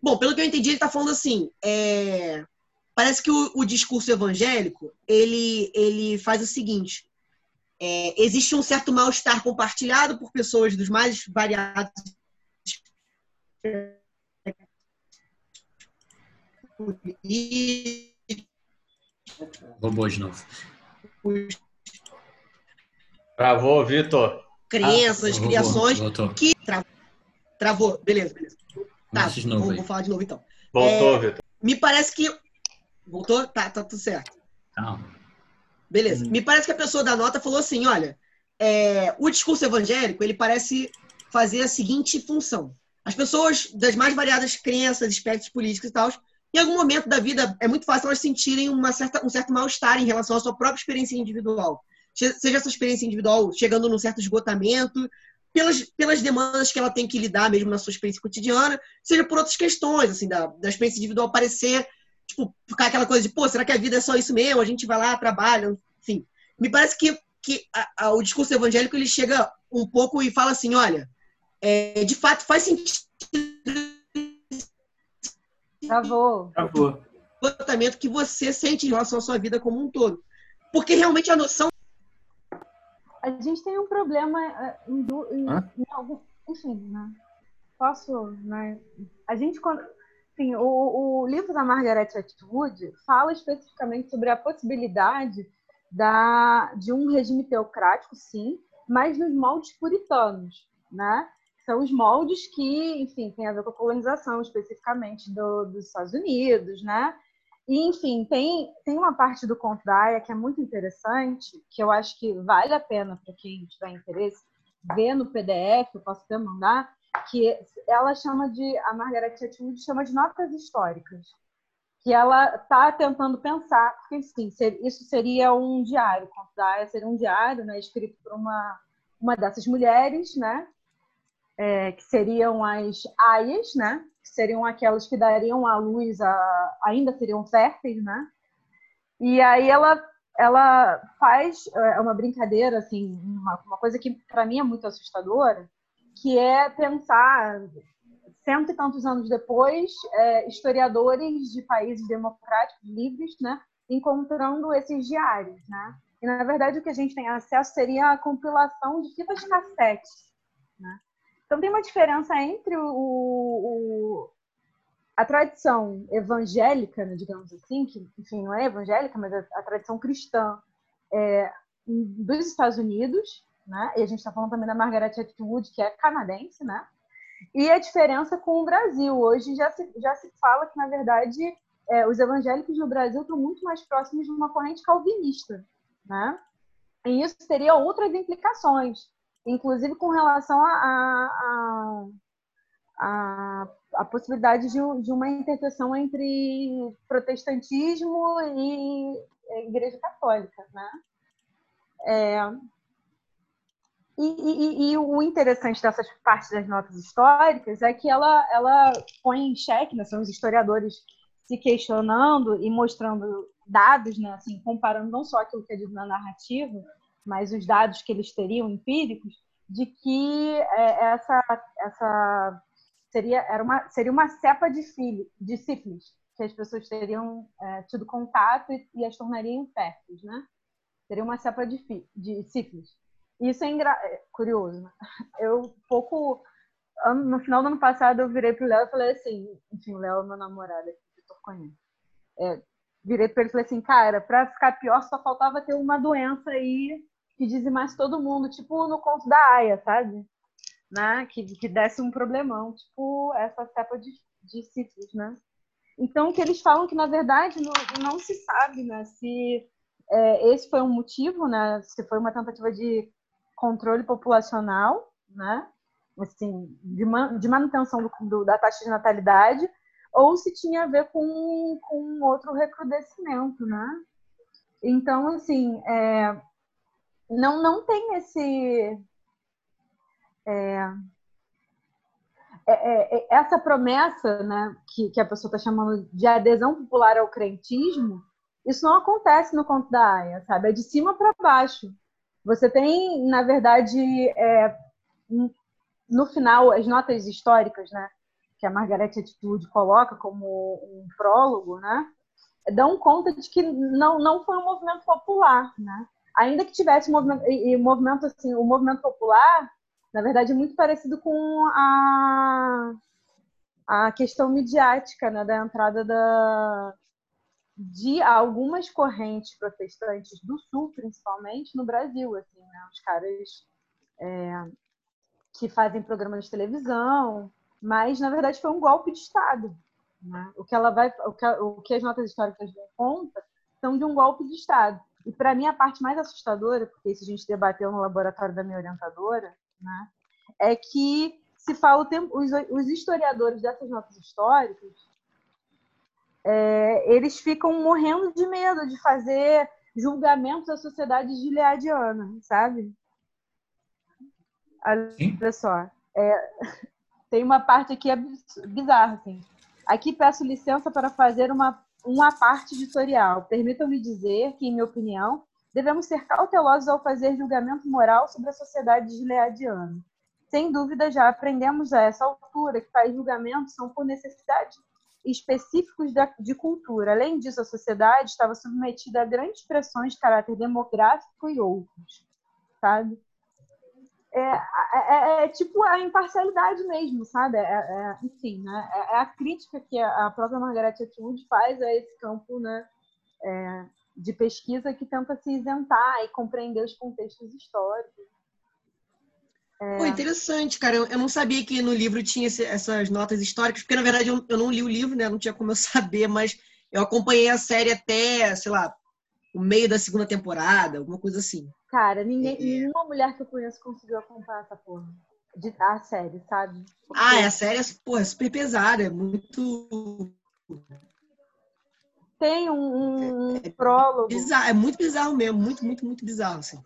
Bom, pelo que eu entendi, ele está falando assim, é... parece que o, o, discurso evangélico, ele, ele faz o seguinte, é, existe um certo mal-estar compartilhado por pessoas dos mais variados Robô de novo. Travou, Vitor. Crenças, ah, criações voltou. que. Travou. Travou. Beleza, beleza. Tá, novo vou, vou, falar de novo então. Voltou, é, Vitor. Me parece que. Voltou? Tá, tá tudo certo. Tá. Beleza. Hum. Me parece que a pessoa da nota falou assim: olha, é, o discurso evangélico ele parece fazer a seguinte função. As pessoas das mais variadas crenças, espectros políticos e tal, em algum momento da vida é muito fácil elas sentirem uma certa, um certo mal-estar em relação à sua própria experiência individual. Seja essa experiência individual chegando num certo esgotamento, pelas, pelas demandas que ela tem que lidar mesmo na sua experiência cotidiana, seja por outras questões, assim, da, da experiência individual parecer, tipo, ficar aquela coisa de, pô, será que a vida é só isso mesmo? A gente vai lá, trabalha, enfim. Me parece que, que a, a, o discurso evangélico ele chega um pouco e fala assim, olha, é, de fato faz sentido Travou. Travou. comportamento que você sente em relação à sua vida como um todo. Porque realmente a noção. A gente tem um problema eh, em, em, em algum. Enfim, né? Posso. Né? A gente, quando. Enfim, o, o livro da Margaret Atwood fala especificamente sobre a possibilidade da, de um regime teocrático, sim, mas nos moldes puritanos, né? são os moldes que, enfim, tem a ver com a colonização especificamente do, dos Estados Unidos, né? E, enfim, tem, tem uma parte do conto da Aya que é muito interessante, que eu acho que vale a pena para quem tiver interesse ver no PDF, eu posso até mandar, que ela chama de, a Margaret Atwood chama de notas históricas, que ela está tentando pensar, porque, enfim, isso seria um diário, o conto da Aya seria um diário, né, escrito por uma, uma dessas mulheres, né, é, que seriam as aias, né? Que seriam aquelas que dariam à luz, a, ainda seriam férteis, né? E aí ela, ela faz é uma brincadeira, assim, uma, uma coisa que para mim é muito assustadora, que é pensar cento e tantos anos depois, é, historiadores de países democráticos livres, né, encontrando esses diários, né? E na verdade o que a gente tem acesso seria a compilação de fitas cassete? Então tem uma diferença entre o, o a tradição evangélica, né, digamos assim, que enfim não é evangélica, mas a, a tradição cristã é, dos Estados Unidos, né? E a gente está falando também da Margaret Atwood, que é canadense, né? E a diferença com o Brasil. Hoje já se, já se fala que, na verdade, é, os evangélicos no Brasil estão muito mais próximos de uma corrente calvinista, né? E isso teria outras implicações inclusive com relação a, a, a, a possibilidade de, de, uma interseção entre protestantismo e Igreja Católica, né? É, e, e, e, o interessante dessas partes das notas históricas é que ela, ela põe em xeque, né, são os historiadores se questionando e mostrando dados, né, assim, comparando não só aquilo que é dito na narrativa, mas os dados que eles teriam empíricos, de que é, essa, essa seria, era uma, seria uma cepa de, filho, de sífilis, que as pessoas teriam é, tido contato e, e, as tornariam inférteis, né? Seria uma cepa de, de sífilis. Isso é, é curioso. né? Eu pouco no final do ano passado eu virei pro Léo e falei assim, enfim, o Léo é meu namorado, o Vitor conhece. É, virei pra ele e falei assim, cara, pra ficar pior só faltava ter uma doença aí que dizimasse todo mundo, tipo no conto da Aya, sabe? Né? Que, que desse um problemão, tipo essa cepa de, de sífilis, né? Então, que eles falam que, na verdade, não, não se sabe né, se é, esse foi um motivo, né? Se foi uma tentativa de controle populacional, né? Assim, de, man- de manutenção do- do- da taxa de natalidade, ou se tinha a ver com, com outro recrudescimento, né? Então, assim, é, não, não tem esse. é, é, é, é, essa promessa né, que, que a pessoa está chamando de adesão popular ao crentismo, isso não acontece no conto da Aya, sabe? É de cima para baixo. Você tem, na verdade, é, no final, as notas históricas, né, que a Margaret Atwood coloca como um prólogo, né, dão conta de que não, não foi um movimento popular, né? Ainda que tivesse movimento, e movimento assim, o movimento popular, na verdade, é muito parecido com a, a questão midiática, né, da entrada da, de algumas correntes protestantes do Sul, principalmente no Brasil, assim, né, os caras é, que fazem programas de televisão, mas na verdade foi um golpe de Estado. Né? O que ela vai, o que, o que as notas históricas dão conta são de um golpe de Estado. E para mim a parte mais assustadora, porque isso a gente debateu no laboratório da minha orientadora, né, é que se fala o tempo, os, os historiadores dessas notas históricas, é, eles ficam morrendo de medo de fazer julgamentos da sociedade gileadiana, sabe? Olha só, é, tem uma parte aqui bizarra, assim. Aqui peço licença para fazer uma, uma parte editorial. Permitam-me dizer que, em minha opinião, devemos ser cautelosos ao fazer julgamento moral sobre a sociedade gileadiana. Sem dúvida, já aprendemos a essa altura que tais julgamentos são por necessidade específicos de cultura. Além disso, a sociedade estava submetida a grandes pressões de caráter demográfico e outros, sabe? É, é- é- é tipo a imparcialidade mesmo, sabe? É- é- enfim, né? É, é a crítica que a própria Margaret Atwood faz a esse campo, né? de pesquisa que tenta se isentar e compreender os contextos históricos. Pô, interessante, cara. Eu, eu não sabia que no livro tinha esse- essas notas históricas, porque na verdade eu, eu não li o livro, né? Não tinha como eu saber, mas eu acompanhei a série até, sei lá, o meio da segunda temporada, alguma coisa assim. Cara, ninguém, nenhuma mulher que eu conheço conseguiu acompanhar essa porra. De, a série, sabe? Ah, é, a série é, porra, é super pesada, é muito. Tem um, um prólogo. Bizarro, é muito bizarro mesmo, muito, muito, muito bizarro, assim.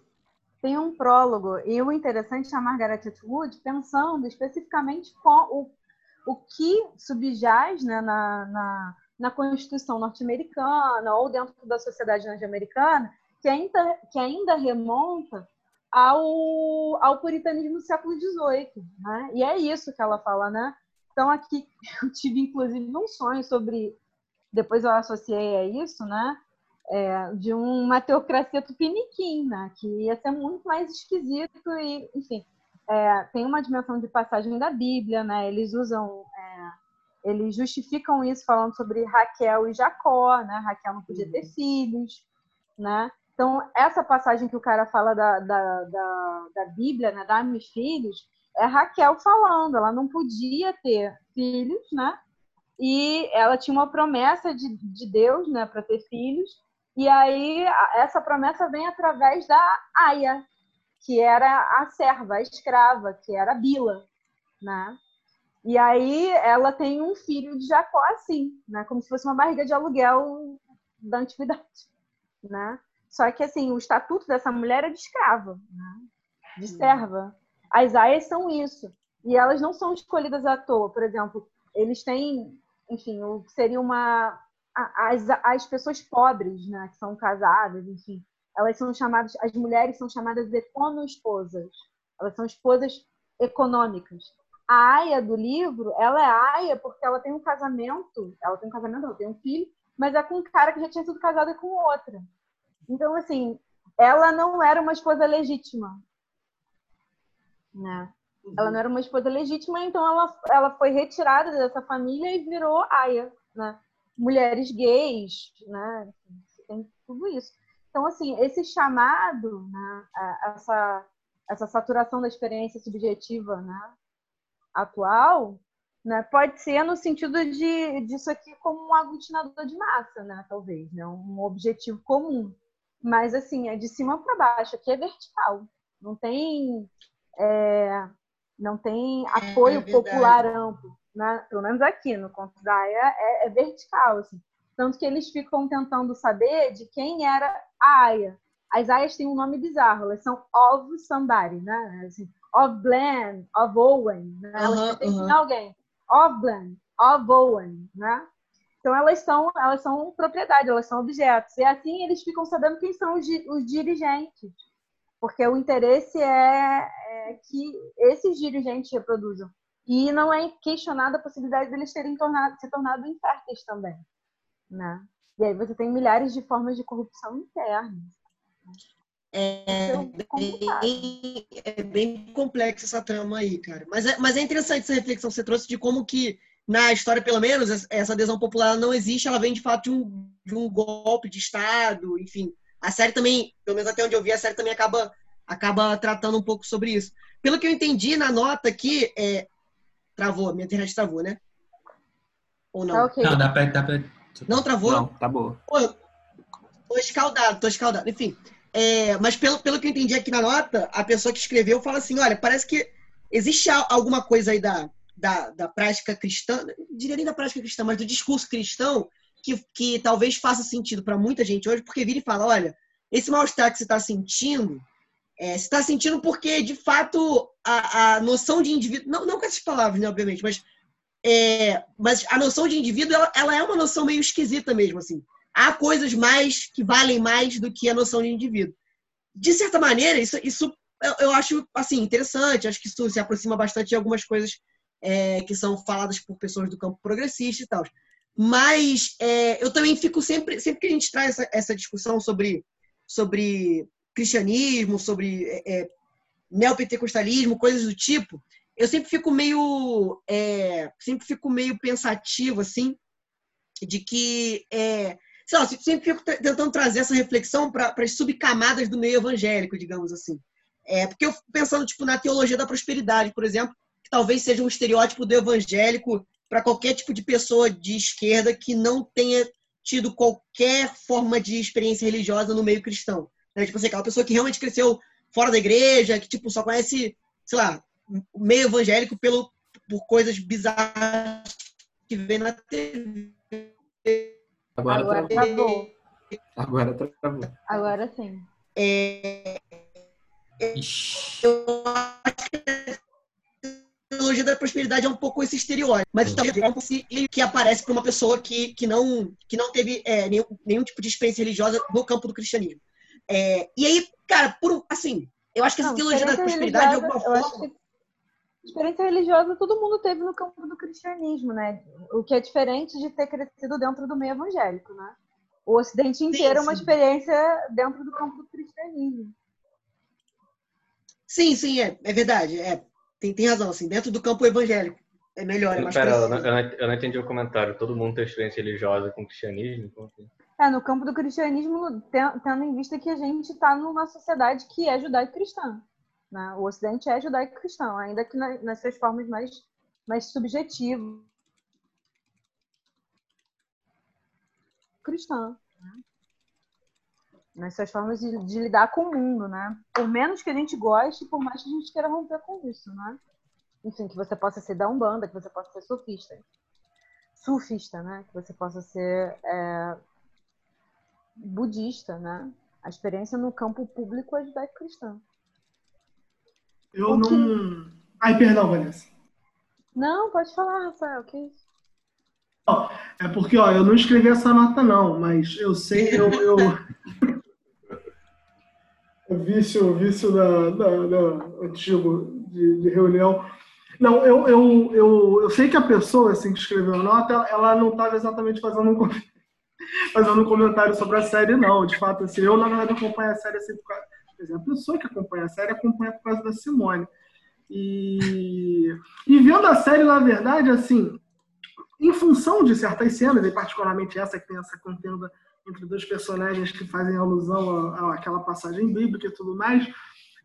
Tem um prólogo, e o interessante é a Margaret Atwood pensando especificamente com o, o que subjaz né, na, na, na Constituição norte-americana ou dentro da sociedade norte-americana, que ainda, que ainda remonta ao, ao puritanismo do século XVIII. Né? E é isso que ela fala, né? Então, aqui eu tive, inclusive, um sonho sobre. Depois eu associei a isso, né? é, de uma teocracia tupiniquim, né? que ia ser muito mais esquisito e, enfim, é, tem uma dimensão de passagem da Bíblia, né? Eles usam, é, eles justificam isso falando sobre Raquel e Jacó, né? Raquel não podia ter filhos, né? Então, essa passagem que o cara fala da, da, da, da Bíblia, né? Dá-me filhos, é Raquel falando, ela não podia ter filhos, né? E ela tinha uma promessa de, de Deus, né, para ter filhos, e aí essa promessa vem através da Aya, que era a serva, a escrava, que era Bila, né? E aí ela tem um filho de Jacó assim, né? Como se fosse uma barriga de aluguel da antiguidade, né? Só que assim, o estatuto dessa mulher é de escrava, né? de serva. As aias são isso. E elas não são escolhidas à toa. Por exemplo, eles têm, enfim, o que seria uma as, as pessoas pobres, né, que são casadas, enfim, elas são chamadas, as mulheres são chamadas econo-esposas. Elas são esposas econômicas. A aia do livro, ela é aia porque ela tem um casamento, ela tem um casamento, ela tem um filho, mas é com um cara que já tinha sido casada com outra. Então, assim, ela não era uma esposa legítima, né? Ela não era uma esposa legítima, então ela, ela foi retirada dessa família e virou aia, né? Mulheres gays, né? Tem tudo isso. Então, assim, esse chamado, né? essa, essa saturação da experiência subjetiva né? Atual, né? pode ser no sentido de disso aqui como um aglutinador de massa, né? Talvez, né? Um objetivo comum. Mas, assim, é de cima para baixo, aqui é vertical. Não tem... É, não tem É, apoio é popular amplo, né? Pelo menos aqui no Conto da Aya é, é vertical, assim. Tanto que eles ficam tentando saber de quem era a Aya. As Ayas têm um nome bizarro, elas são of somebody, né? Assim, of Glenn, of Owen, né? Elas pertencem aham. a alguém. Of Glenn, of Owen, né? Então elas são, elas são propriedade, elas são objetos. E assim eles ficam sabendo quem são os, os dirigentes. Porque o interesse é, é que esses dirigentes reproduzam. E não é questionada a possibilidade deles terem tornado, se tornado inférteis também. Né? E aí você tem milhares de formas de corrupção interna. É Isso é bem, é bem complexa essa trama aí, cara. Mas é, mas é interessante essa reflexão que você trouxe de como que, na história, pelo menos, essa- adesão popular não existe, ela vem de fato de um, de um golpe de Estado, enfim. A série também, pelo menos até onde eu vi, a série também acaba, acaba tratando um pouco sobre isso. Pelo que eu entendi na nota aqui, é... travou, minha internet travou, né? Ou não? Tá ok. Não, dá pra, dá pra... Não travou? Não, tá boa. Pô, tô escaldado, tô escaldado. Enfim, é, mas pelo, pelo que eu entendi aqui na nota, a pessoa que escreveu fala assim: olha, parece que existe al- alguma coisa aí da, da, da prática cristã, diria nem da prática cristã, mas do discurso cristão, que, que talvez faça sentido para muita gente hoje, porque vira e fala: olha, esse mal-estar que você está sentindo, é, você está sentindo porque, de fato, a, a noção de indivíduo, não, não com essas palavras, né, obviamente, mas é, mas a noção de indivíduo, ela, ela é uma noção meio esquisita mesmo, assim. Há coisas mais que valem mais do que a noção de indivíduo. De certa maneira, isso, isso eu, acho assim interessante. Acho que isso se aproxima bastante de algumas coisas é, que são faladas por pessoas do campo progressista e tal. Mas é, eu também fico sempre, sempre que a gente traz essa, essa discussão sobre, sobre cristianismo, sobre é, é, neopentecostalismo, coisas do tipo, eu sempre fico meio é, sempre fico meio pensativo assim de que é, sei lá, eu sempre fico tentando trazer essa reflexão para as subcamadas do meio evangélico, digamos assim. É, porque eu fico pensando tipo na teologia da prosperidade, por exemplo, que talvez seja um estereótipo do evangélico para qualquer tipo de pessoa de esquerda que não tenha tido qualquer forma de experiência religiosa no meio cristão. Né? Tipo assim, aquela pessoa que realmente cresceu fora da igreja, que tipo só conhece, sei lá, o meio evangélico pelo, por coisas bizarras que vê na TV. Agora, Agora travou. Agora travou. Agora sim. É, Ixi. eu acho que a teologia da prosperidade é um pouco esse estereótipo, mas talvez é como se ele- que aparece para uma pessoa que, que, não, que não teve é, nenhum, nenhum tipo de experiência religiosa no campo do cristianismo. É, e aí, cara, por, assim, eu acho que essa Não, teologia da prosperidade, de alguma eu acho forma, que experiência religiosa todo mundo teve no campo do cristianismo, né? O que é diferente de ter crescido dentro do meio evangélico, né? O Ocidente inteiro é uma sim. experiência dentro do campo do cristianismo. Sim, sim, é, é verdade. É, tem, tem razão, assim, dentro do campo evangélico. É melhor, é mais Pera, eu não, eu não- entendi o comentário. Todo mundo tem experiência religiosa com cristianismo? Como assim? É, no campo do cristianismo, ten- tendo em vista que a gente está numa sociedade que é judaico-cristã. Né? O Ocidente é judaico-cristão, ainda que na- nas suas formas mais, mais subjetivas. Cristã. Né? Nas suas formas de, de lidar com o mundo, né? Por menos que a gente goste, por mais que a gente queira romper com isso, né? Enfim, que você possa ser da Umbanda, que você possa ser sufista. Sufista, né? Que você possa ser é, budista, né? A experiência no campo público é judaico-cristã. Eu O que- não. Ai, perdão, Vanessa. Não, pode falar, Rafael, que isso? É porque, ó, eu não escrevi essa nota, não, mas eu sei, eu. eu... o vício, o vício da, da, da- antigo de, de reunião. Não, eu, eu, eu, eu sei que a pessoa assim, que escreveu a nota, ela- não estava exatamente fazendo um, fazendo um comentário sobre a série, não. De fato, assim, eu, na verdade, acompanho a série assim, por causa, por exemplo, a pessoa que acompanha a série acompanha por causa da Simone. E, e vendo a série, na verdade, assim, em função de certas cenas, e particularmente essa que tem essa contenda entre dois personagens que fazem alusão à- àquela passagem bíblica e tudo mais,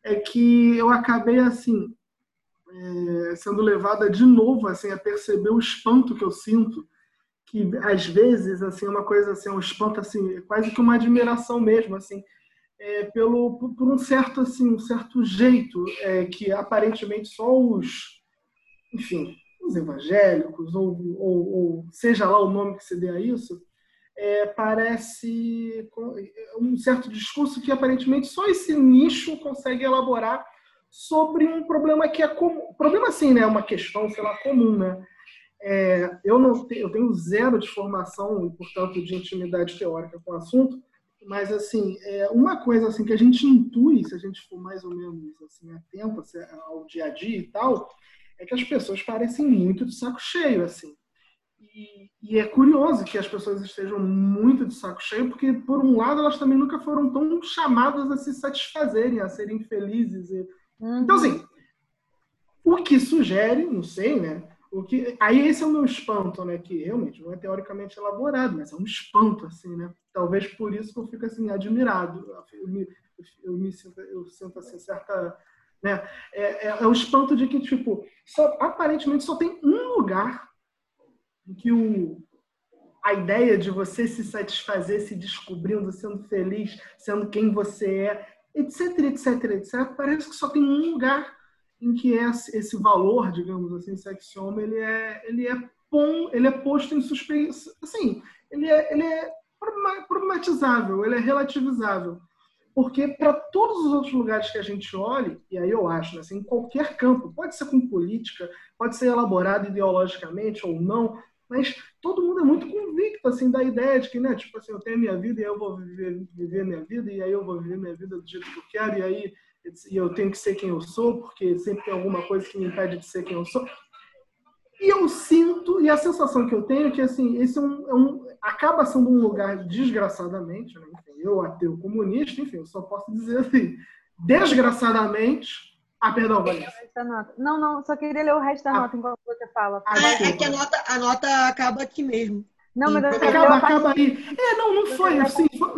é que eu acabei assim é, sendo levada de novo assim a perceber o espanto que eu sinto que às vezes assim é uma coisa assim um espanto assim quase que uma admiração mesmo assim é, pelo por, por um certo assim um certo jeito é, que aparentemente só os enfim os evangélicos ou, ou, ou seja lá o nome que se dê a isso é, parece um certo discurso que aparentemente só esse nicho consegue elaborar sobre um problema que é comum. Problema assim, né? Uma questão, sei lá, comum, né? É, eu não te- eu tenho zero de formação e, portanto, de intimidade teórica com o assunto, mas assim, é uma coisa assim que a gente intui, se a gente for mais ou menos assim atento assim, ao dia a dia e tal, é que as pessoas parecem muito de saco cheio, assim. E, e é curioso que as pessoas estejam muito de saco cheio, porque, por um lado, elas também nunca foram tão chamadas a se satisfazerem, a serem felizes. e- Então, assim, o que sugere, não sei, né? O que, aí esse é o meu espanto, né? Que realmente não é teoricamente elaborado, mas é um espanto, assim, né? Talvez por isso que eu fico, assim, admirado. Eu me, eu me sinto, eu sinto assim, certa... Né? É, é, é o espanto de que, tipo, só, aparentemente só tem um lugar em que o, a ideia de você se satisfazer, se descobrindo, sendo feliz, sendo quem você é, etc, etc, etc, parece que só tem um lugar em que esse, valor, digamos assim, sexioma, ele é, ele é pon, ele é posto em suspenso, assim, ele é, ele é problema- problematizável, ele é relativizável. Porque para todos os outros lugares que a gente olhe, e aí eu acho, né, assim, em qualquer campo, pode ser com política, pode ser elaborado ideologicamente ou não, mas todo mundo é muito convicto assim da ideia de que, né, tipo assim, eu tenho minha vida e eu vou viver, viver minha vida e aí eu vou viver minha vida do jeito que eu quero e aí e eu tenho que ser quem eu sou, porque sempre tem alguma coisa que me impede de ser quem eu sou. E eu sinto, e a sensação que eu tenho é que assim, esse é um, é um- acaba sendo um lugar, desgraçadamente, né? enfim, eu, ateu comunista, enfim, eu só posso dizer assim, desgraçadamente. Ah, perdão, Vanessa. Não, não, só queria ler o resto da Ah. nota enquanto você fala. Ah, É, é que a nota, a nota acaba aqui mesmo. Não, mas eu Acaba- Acaba, aí. É, não, não foi assim. Foi,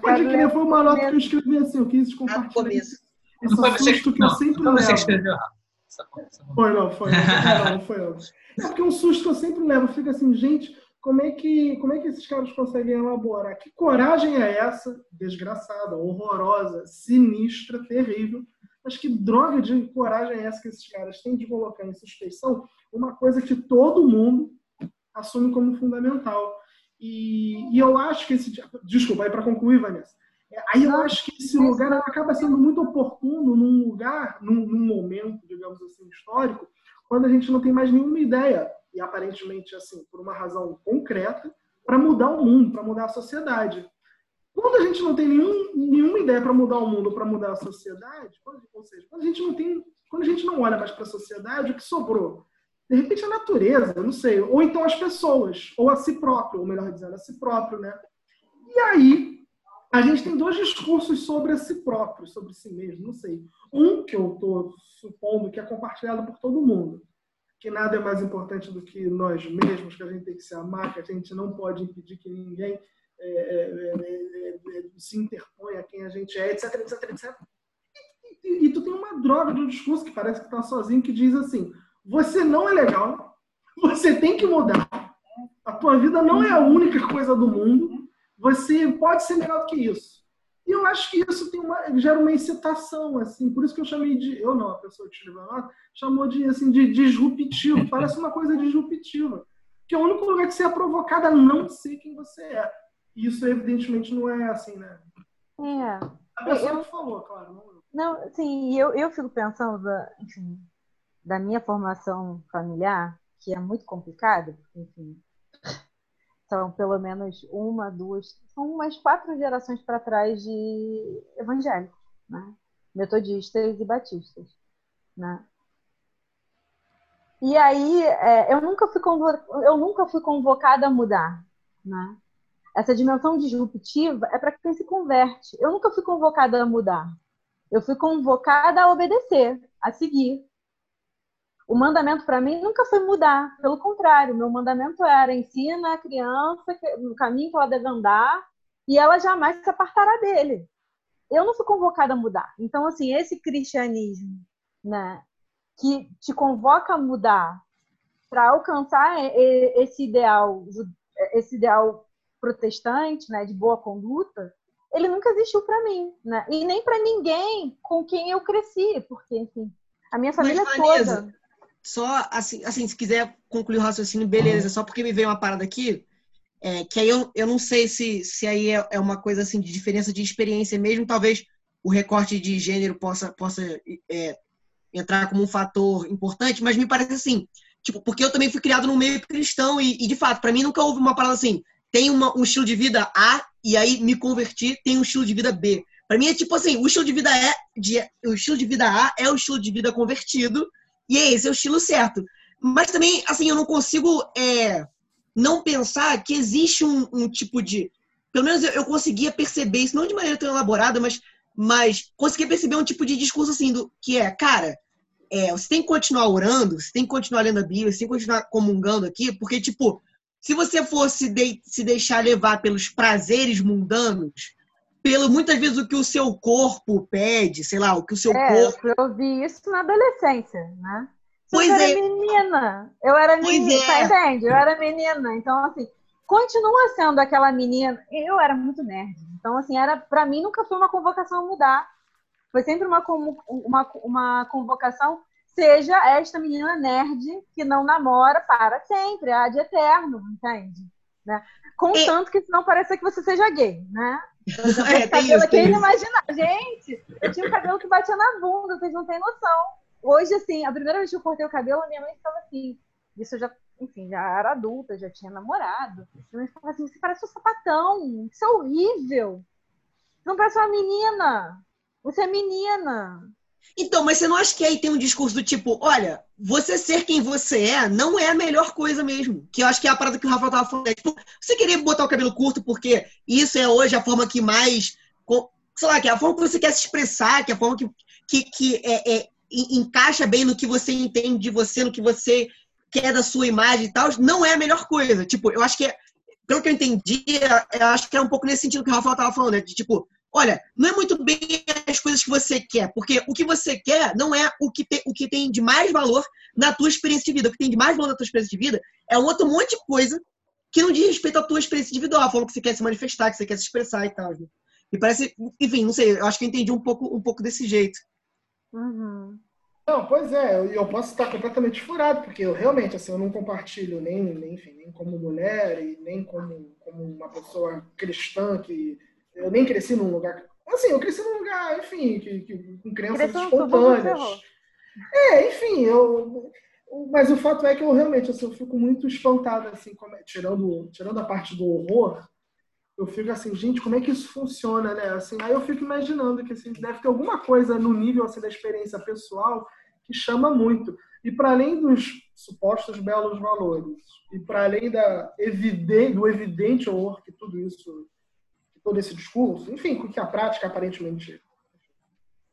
pode crer, foi uma nota que eu escrevi assim, eu quis Ah, compartilhar. Esse Não foi você susto que, que eu não, sempre não foi você que levo. escreveu essa- Foi, não, foi. Não, não, não foi eu. É porque um susto que eu sempre levo. Fica assim, gente, como é, que, como é que esses caras conseguem elaborar? Que coragem é essa? Desgraçada, horrorosa, sinistra, terrível. Mas que droga de coragem é essa que esses caras têm de colocar em suspeição uma coisa que todo mundo assume como fundamental. E, e eu acho que esse. Desculpa, aí para concluir, Vanessa. É, Aí eu acho que esse lugar acaba sendo muito oportuno num lugar, num, num momento, digamos assim, histórico, quando a gente não tem mais nenhuma ideia, e aparentemente, assim, por uma razão concreta, para mudar o mundo, para mudar a sociedade. Quando a gente não tem nenhum, nenhuma ideia para mudar o mundo, para mudar a sociedade, quando- ou seja, quando a gente não tem, quando a gente não olha mais para a sociedade, o que sobrou? De repente a natureza, eu não sei, ou então as pessoas, ou a si próprio, ou melhor dizendo, a si próprio, né? E aí a gente tem dois discursos sobre a si próprio, sobre si mesmo, não sei. Um que eu estou supondo que é compartilhado por todo mundo, que nada é mais importante do que nós mesmos, que a gente tem que se amar, que a gente não pode impedir que ninguém é, é, é, é, se interponha a quem a gente é, etc, etc, etc. E, e- e tu tem uma droga de um discurso que parece que está sozinho, que diz assim, você não é legal, você tem que mudar, a tua vida não é a única coisa do mundo, você pode ser melhor do que isso. E eu acho que isso tem uma, gera uma incitação, assim, por isso que eu chamei de, eu não, a pessoa que escreveu a nota, chamou de, assim, de disruptivo, parece uma coisa disruptiva, que é o único lugar que você é provocado a não ser quem você é. E isso, evidentemente, não é assim, né? É. A pessoa Eu- que falou, claro. Não. Não, sim, eu, eu fico pensando, enfim, da minha formação familiar, que é muito complicada, porque, enfim, são pelo menos uma, duas, são umas quatro gerações para trás de evangélicos, né? Metodistas e batistas, né? E aí, é, eu nunca fui eu nunca fui convocada a mudar, né? Essa dimensão disruptiva é para quem se converte. Eu nunca fui convocada a mudar. Eu fui convocada a obedecer, a seguir, o mandamento para mim nunca foi mudar, pelo contrário, meu mandamento era ensina a criança no caminho que ela deve andar e ela jamais se apartará dele. Eu não fui convocada a mudar. Então, assim, esse cristianismo, né, que te convoca a mudar para alcançar esse ideal, esse ideal protestante, né, de boa conduta, ele nunca existiu para mim, né? E nem para ninguém com quem eu cresci, porque, enfim, a minha família Mas, Vanessa, toda. Só assim, assim, se quiser concluir o raciocínio, beleza. Só porque me veio uma parada aqui, é, que aí eu, eu não sei se, se aí é, é uma coisa assim de diferença de experiência mesmo. Talvez o recorte de gênero possa, possa é, entrar como um fator importante, mas me parece assim, tipo, porque eu também fui criado num meio cristão e, e, de fato, para mim nunca houve uma parada assim, tem uma, um estilo de vida A e aí me converti, tem um estilo de vida B. Para mim é tipo assim, o estilo de vida é de, o estilo de vida A é o estilo de vida convertido e é esse é o estilo certo. Mas também, assim, eu não consigo é, não pensar que existe um, um tipo de. Pelo menos eu, eu, conseguia perceber isso, não de maneira tão elaborada, mas, mas conseguia perceber um tipo de discurso assim, do, que é, cara, é, você tem que continuar orando, você tem que continuar lendo a Bíblia, você tem que continuar comungando aqui, porque, tipo, se você fosse de, se deixar levar pelos prazeres mundanos, pelo muitas vezes o que o seu corpo pede, sei lá, o que o seu é, corpo. Eu vi isso na adolescência, né? Pois eu é. era menina. Eu era pois menina, é. tá entende? Eu era menina. Então, assim, continua sendo aquela menina. Eu era muito nerd. Então, assim, era para mim nunca foi uma convocação a mudar. Foi sempre uma, uma, uma convocação, seja esta menina nerd que não namora para sempre, há de eterno, entende? Né? Contanto que não pareça que você seja gay, né? É, tem isso, isso. imaginar. Gente, eu tinha um cabelo que batia na bunda, vocês não têm noção. Hoje, assim, a primeira vez que eu cortei o cabelo, a minha mãe ficava assim. Isso eu já, enfim, já era adulta, já tinha namorado. Minha mãe ficava assim: você parece um sapatão, isso é horrível. Você não parece uma menina. Você é menina. Então, mas você não acha que aí tem um discurso do tipo, olha, você ser quem você é não é a melhor coisa mesmo. Que eu acho que é a parada que o Rafael tava falando. É, tipo, você querer botar o cabelo curto porque isso é hoje a forma que mais. Sei lá, que é a forma que você quer se expressar, que é a forma que, que, que é, é, encaixa bem no que você entende de você, no que você quer da sua imagem e tal, não é a melhor coisa. Tipo, eu acho que é, pelo que eu entendi, eu acho que é um pouco nesse sentido que o Rafael tava falando, né? De tipo, olha, não é muito bem as coisas que você quer, porque o que você quer não é o que, te, o que tem de mais valor na tua experiência de vida. O que tem de mais valor na tua experiência de vida é um outro monte de coisa que não diz respeito à tua experiência individual, falando que você quer se manifestar, que você quer se expressar e tal. Né? E parece, enfim, não sei, eu acho que eu entendi um pouco, um pouco desse jeito. Uhum. Não, pois é, eu, eu posso estar completamente furado, porque eu realmente, assim, eu não compartilho nem, nem, enfim, nem como mulher e nem como, como uma pessoa cristã que eu nem cresci num lugar. Assim, eu cresci num lugar, enfim, que, que, com crianças Cresceu espontâneas. É, enfim, eu. Mas o fato é que eu realmente assim, eu fico muito espantado, assim, como é- tirando, tirando a parte do horror, eu fico assim, gente, como é que isso funciona, né? Assim, aí eu fico imaginando que assim, deve ter alguma coisa no nível assim, da experiência pessoal que chama muito. E para além dos supostos belos valores, e para além da evidente, do evidente horror que tudo isso, todo esse discurso, enfim, que a prática aparentemente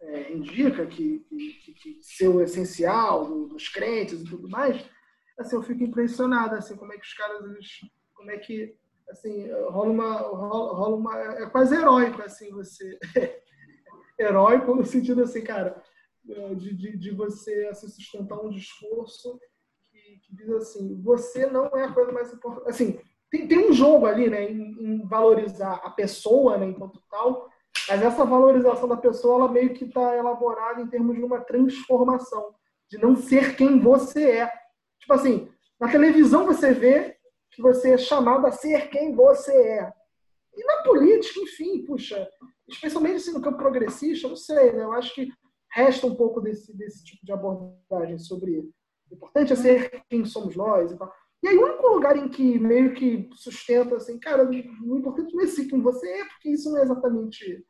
é, indica que, que, que, ser o essencial do- dos crentes e tudo mais, assim, eu fico impressionado, assim, como é que os caras, como é que, assim, rola uma, rola, rola uma, é quase heróico, assim, você, heróico no sentido, assim, cara, de, de, de você assim, sustentar um discurso que, que diz assim, você não é a coisa mais importante, assim, tem, tem um jogo ali, né, em, em valorizar a pessoa, né, enquanto tal, mas essa valorização da pessoa, ela meio que está elaborada em termos de uma transformação, de não ser quem você é. Tipo assim, na televisão você vê que você é chamado a ser quem você é. E na política, enfim, puxa, especialmente assim, no campo progressista, não sei, né? Eu acho que resta um pouco desse, desse tipo de abordagem sobre o importante é ser quem somos nós e tal. E aí, o único lugar em que meio que sustenta, assim, cara, o importante não é ser quem você é, porque isso não é exatamente.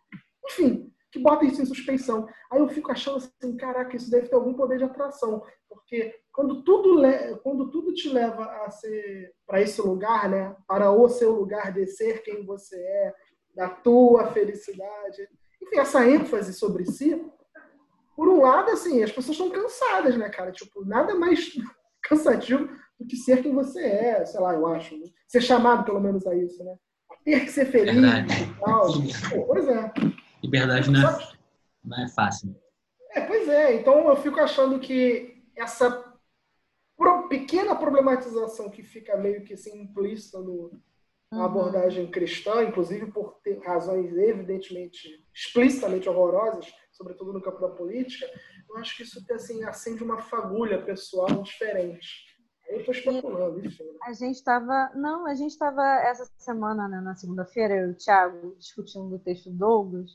Enfim, que bota isso em suspeição. Aí eu fico achando assim, caraca, isso deve ter algum poder de atração. Porque quando tudo, le... quando tudo te leva a ser para esse lugar, né? Para o seu lugar de ser quem você é, da tua felicidade. Enfim, essa ênfase sobre si, por um lado, assim, as pessoas estão cansadas, né, cara? Tipo, nada mais cansativo do que ser quem você é, sei lá, eu acho. né? Ser chamado, pelo menos, a isso, né? Ter que ser feliz Verdade. e tal. Pô, pois é. Liberdade não é, não é fácil. É, pois é. Então eu fico achando que essa pro- pequena problematização que fica meio que assim, implícita no, na Uhum. abordagem cristã, inclusive por ter razões evidentemente explicitamente horrorosas, sobretudo no campo da política, eu acho que isso assim, acende uma fagulha pessoal diferente. Eu estou especulando, enfim. né? A gente estava. Não, a gente estava essa semana, né, na segunda-feira, eu e o Thiago, discutindo o texto do Douglas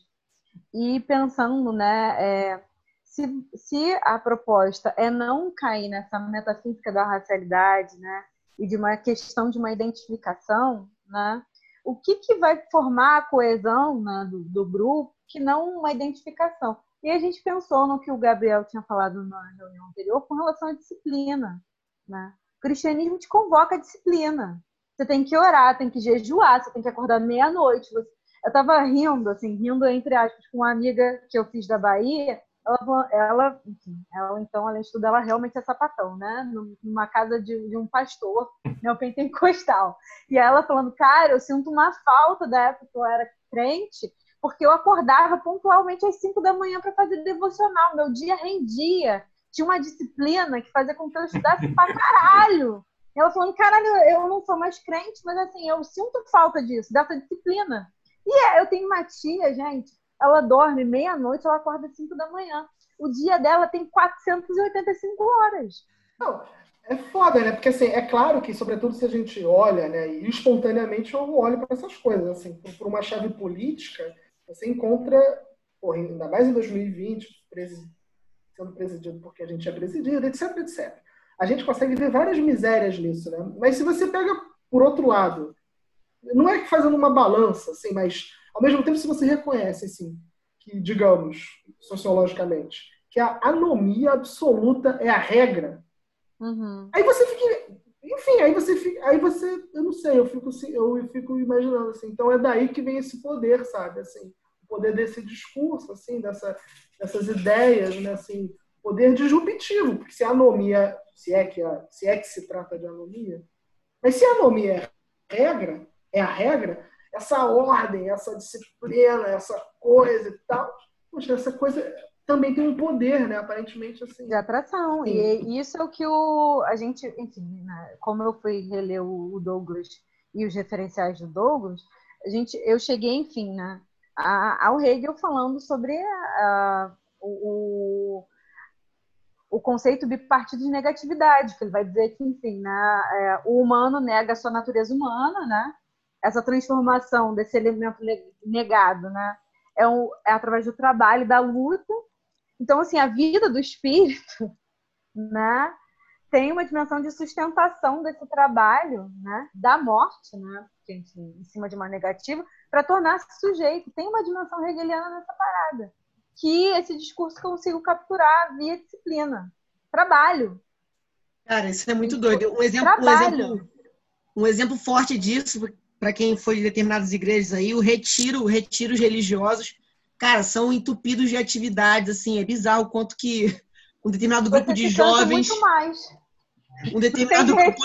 e pensando, né, é, se, se a proposta é não cair nessa metafísica da racialidade, né, e de uma questão de uma identificação, né, o que, que vai formar a coesão né, do, do grupo que não uma identificação? E a gente pensou no que o Gabriel tinha falado na reunião anterior com relação à disciplina, né? Cristianismo te convoca a disciplina. Você tem que orar, tem que jejuar, você tem que acordar meia-noite. Eu tava rindo, assim, rindo entre aspas, com uma amiga que eu fiz da Bahia. Ela, ela, enfim, ela então, além de tudo, ela realmente é sapatão, né? Num- Numa casa de, de um pastor neopentecostal. E ela falando, cara, eu sinto uma falta da época que eu era crente, porque eu acordava pontualmente às 5 da manhã para fazer devocional. Meu dia rendia. Tinha uma disciplina que fazia com que eu estudasse pra caralho. Ela falando, caralho, eu não sou mais crente, mas assim, eu sinto falta disso, dessa disciplina. E é, eu tenho uma tia, gente, ela dorme meia-noite, ela acorda às 5 da manhã. O dia dela tem 485 horas. Não, é foda, né? Porque assim, é claro que, sobretudo se a gente olha, né, e espontaneamente eu olho para essas coisas, assim, por, uma chave política, você encontra, porra, ainda mais em 2020, presi- sendo presidido porque a gente é presidido, etc, etc. A gente consegue ver várias misérias nisso, né? Mas se você pega por outro lado, não é que fazendo uma balança, assim, mas ao mesmo tempo se você reconhece, assim, que, digamos, sociologicamente, que a anomia absoluta é a regra, Uhum. Aí você fica. Enfim, aí você fica. Aí você. Eu não sei, eu fico, eu fico imaginando assim. Então é daí que vem esse poder, sabe? Assim, poder desse discurso, assim, dessa, dessas ideias, né? Assim, poder disruptivo, porque se a anomia, se é que, a, se é que se trata de anomia, mas se a anomia é regra, é a regra, essa ordem, essa disciplina, essa coisa e tal, poxa, essa coisa também tem um poder, né? Aparentemente, assim. de atração. E isso é o que o, a gente, enfim, né, como eu fui reler o, o Douglas e os referenciais do Douglas, a gente, eu cheguei, enfim, né, ao Hegel falando sobre o, o conceito bipartido de negatividade, que ele vai dizer que, enfim, né, é, o humano nega a sua natureza humana, né? Essa transformação desse elemento ne- negado, né? É, um, é através do trabalho, da luta. Então, assim, a vida do espírito, né? Tem uma dimensão de sustentação desse trabalho, né? Da morte, né? Enfim, em cima de uma negativa, para tornar-se sujeito. Tem uma dimensão hegeliana nessa parada. Que esse discurso consigo capturar via disciplina. Trabalho. Cara, isso é muito doido. Um exemplo, um exemplo, um exemplo forte disso, para quem foi de determinadas igrejas aí, o retiro, retiros religiosos, cara, são entupidos de atividades, assim, é bizarro o quanto que um determinado grupo Você de jovens, muito mais. um determinado grupo,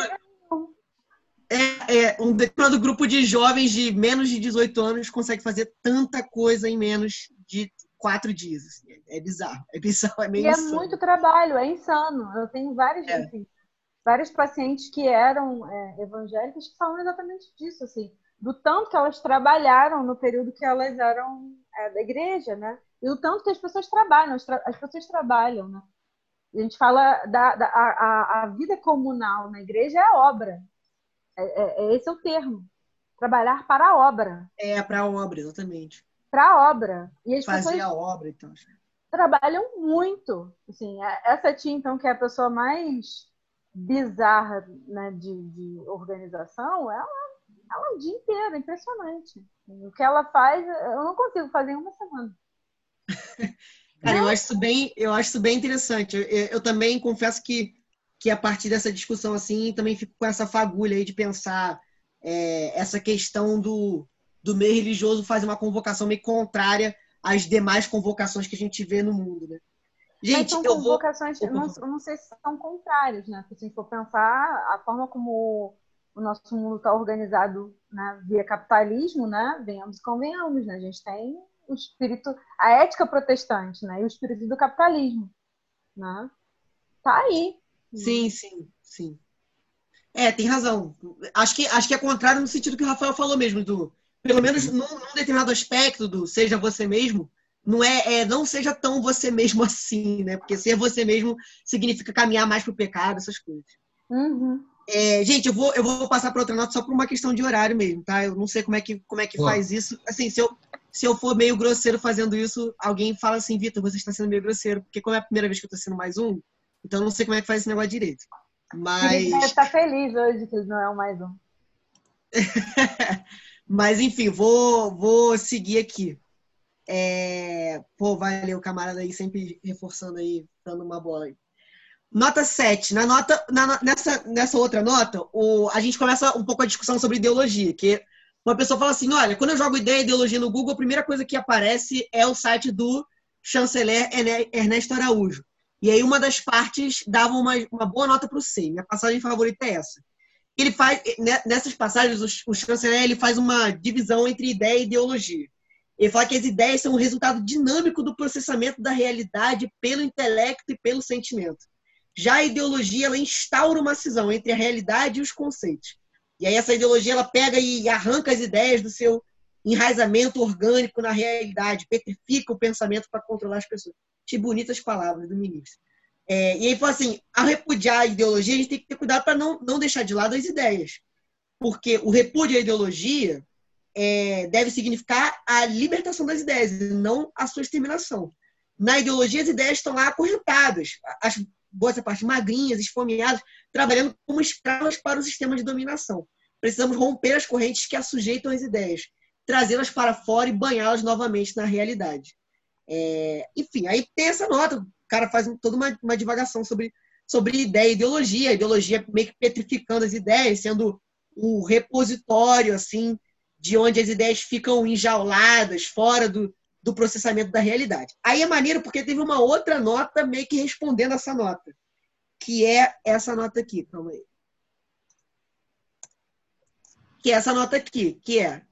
é, é, um determinado grupo de jovens de menos de 18 anos consegue fazer tanta coisa em menos de quatro dias. assim. É bizarro, é bizarro, é meio E é insano. muito trabalho, é insano. Eu tenho vários, É. enfim, vários pacientes que eram é, evangélicas que falam exatamente disso, assim, do tanto que elas trabalharam no período que elas eram é, da igreja, né? E do tanto que as pessoas trabalham, as, tra- as pessoas trabalham, né? A gente fala da, da a, a- vida comunal na igreja é a obra. É, é- é- esse é o termo. Trabalhar para a obra. É, para a obra, exatamente. Para a obra. E as Fazer pessoas a obra, então. trabalham muito. Assim, a- essa tia, então, que é a pessoa mais bizarra né, de, de organização, ela, ela é o dia inteiro, é impressionante. O que ela faz, eu não consigo fazer em uma semana. Cara, eu acho isso bem, eu acho isso bem interessante. Eu, eu- eu também confesso que, que a partir dessa discussão assim, também fico com essa fagulha aí de pensar é, essa questão do, do meio religioso fazer uma convocação meio contrária às demais convocações que a gente vê no mundo, né? Mas Gente, são eu vou. convocações, eu não, não sei se são contrários, né? Se a gente for pensar, a forma como o nosso mundo está organizado né, via capitalismo, né? Venhamos e convenhamos, né? A gente tem o espírito, a ética protestante, né? E o espírito do capitalismo, né? Tá aí. Sim, sim, sim. É, tem razão. Acho que, acho que é contrário no sentido que o Rafael falou mesmo, do pelo menos num, num determinado aspecto do seja você mesmo, não é, é não seja tão você mesmo assim, né? Porque ser você mesmo significa caminhar mais pro pecado, essas coisas. Uhum. É, gente, eu vou, eu vou passar para outra nota só por uma questão de horário mesmo, tá? Eu não sei como é que, como é que Pô. faz isso. Assim, se eu, se eu for meio grosseiro fazendo isso, alguém fala assim, Vitor, você está sendo meio grosseiro, porque como é a primeira vez que eu tô sendo mais um, então não sei como é que faz esse negócio direito. Mas. Felipe deve estar feliz hoje que ele não é o mais um. Mas, enfim, vou, vou seguir aqui. É... Pô, valeu, camarada aí, sempre reforçando aí, dando uma bola aí. Nota 7. Na nota, na- nessa, nessa outra nota, o, a gente começa um pouco a discussão sobre ideologia, que uma pessoa fala assim, olha, quando eu jogo ideia e ideologia no Google, a primeira coisa que aparece é o site do chanceler Erne- Ernesto Araújo. E aí uma das partes dava uma, uma boa nota para o C. Minha passagem favorita é essa ele faz né, nessas passagens o, chanceler ele faz uma divisão entre ideia e ideologia. Ele fala que as ideias são um resultado dinâmico do processamento da realidade pelo intelecto e pelo sentimento. Já a ideologia ela instaura uma cisão entre a realidade e os conceitos. E aí essa ideologia ela pega e arranca as ideias do seu enraizamento orgânico na realidade, petrifica o pensamento para controlar as pessoas. Que bonitas palavras do ministro. É, e aí fala assim, ao repudiar a ideologia, a gente tem que ter cuidado para não, não deixar de lado as ideias. Porque o repúdio à ideologia é, deve significar a libertação das ideias, não a sua exterminação. Na ideologia, as ideias estão lá acorrentadas, as boas parte magrinhas, esfomeadas, trabalhando como escravas para o sistema de dominação. Precisamos romper as correntes que assujeitam as ideias, trazê-las para fora e banhá-las novamente na realidade. É, enfim, aí tem essa nota, o cara faz toda uma, uma divagação sobre, sobre ideia e ideologia, a ideologia meio que petrificando as ideias, sendo um repositório, assim, de onde as ideias ficam enjauladas, fora do, do processamento da realidade. Aí é maneiro porque teve uma outra nota meio que respondendo essa nota, que é essa nota aqui, calma aí. Que é essa nota aqui, que é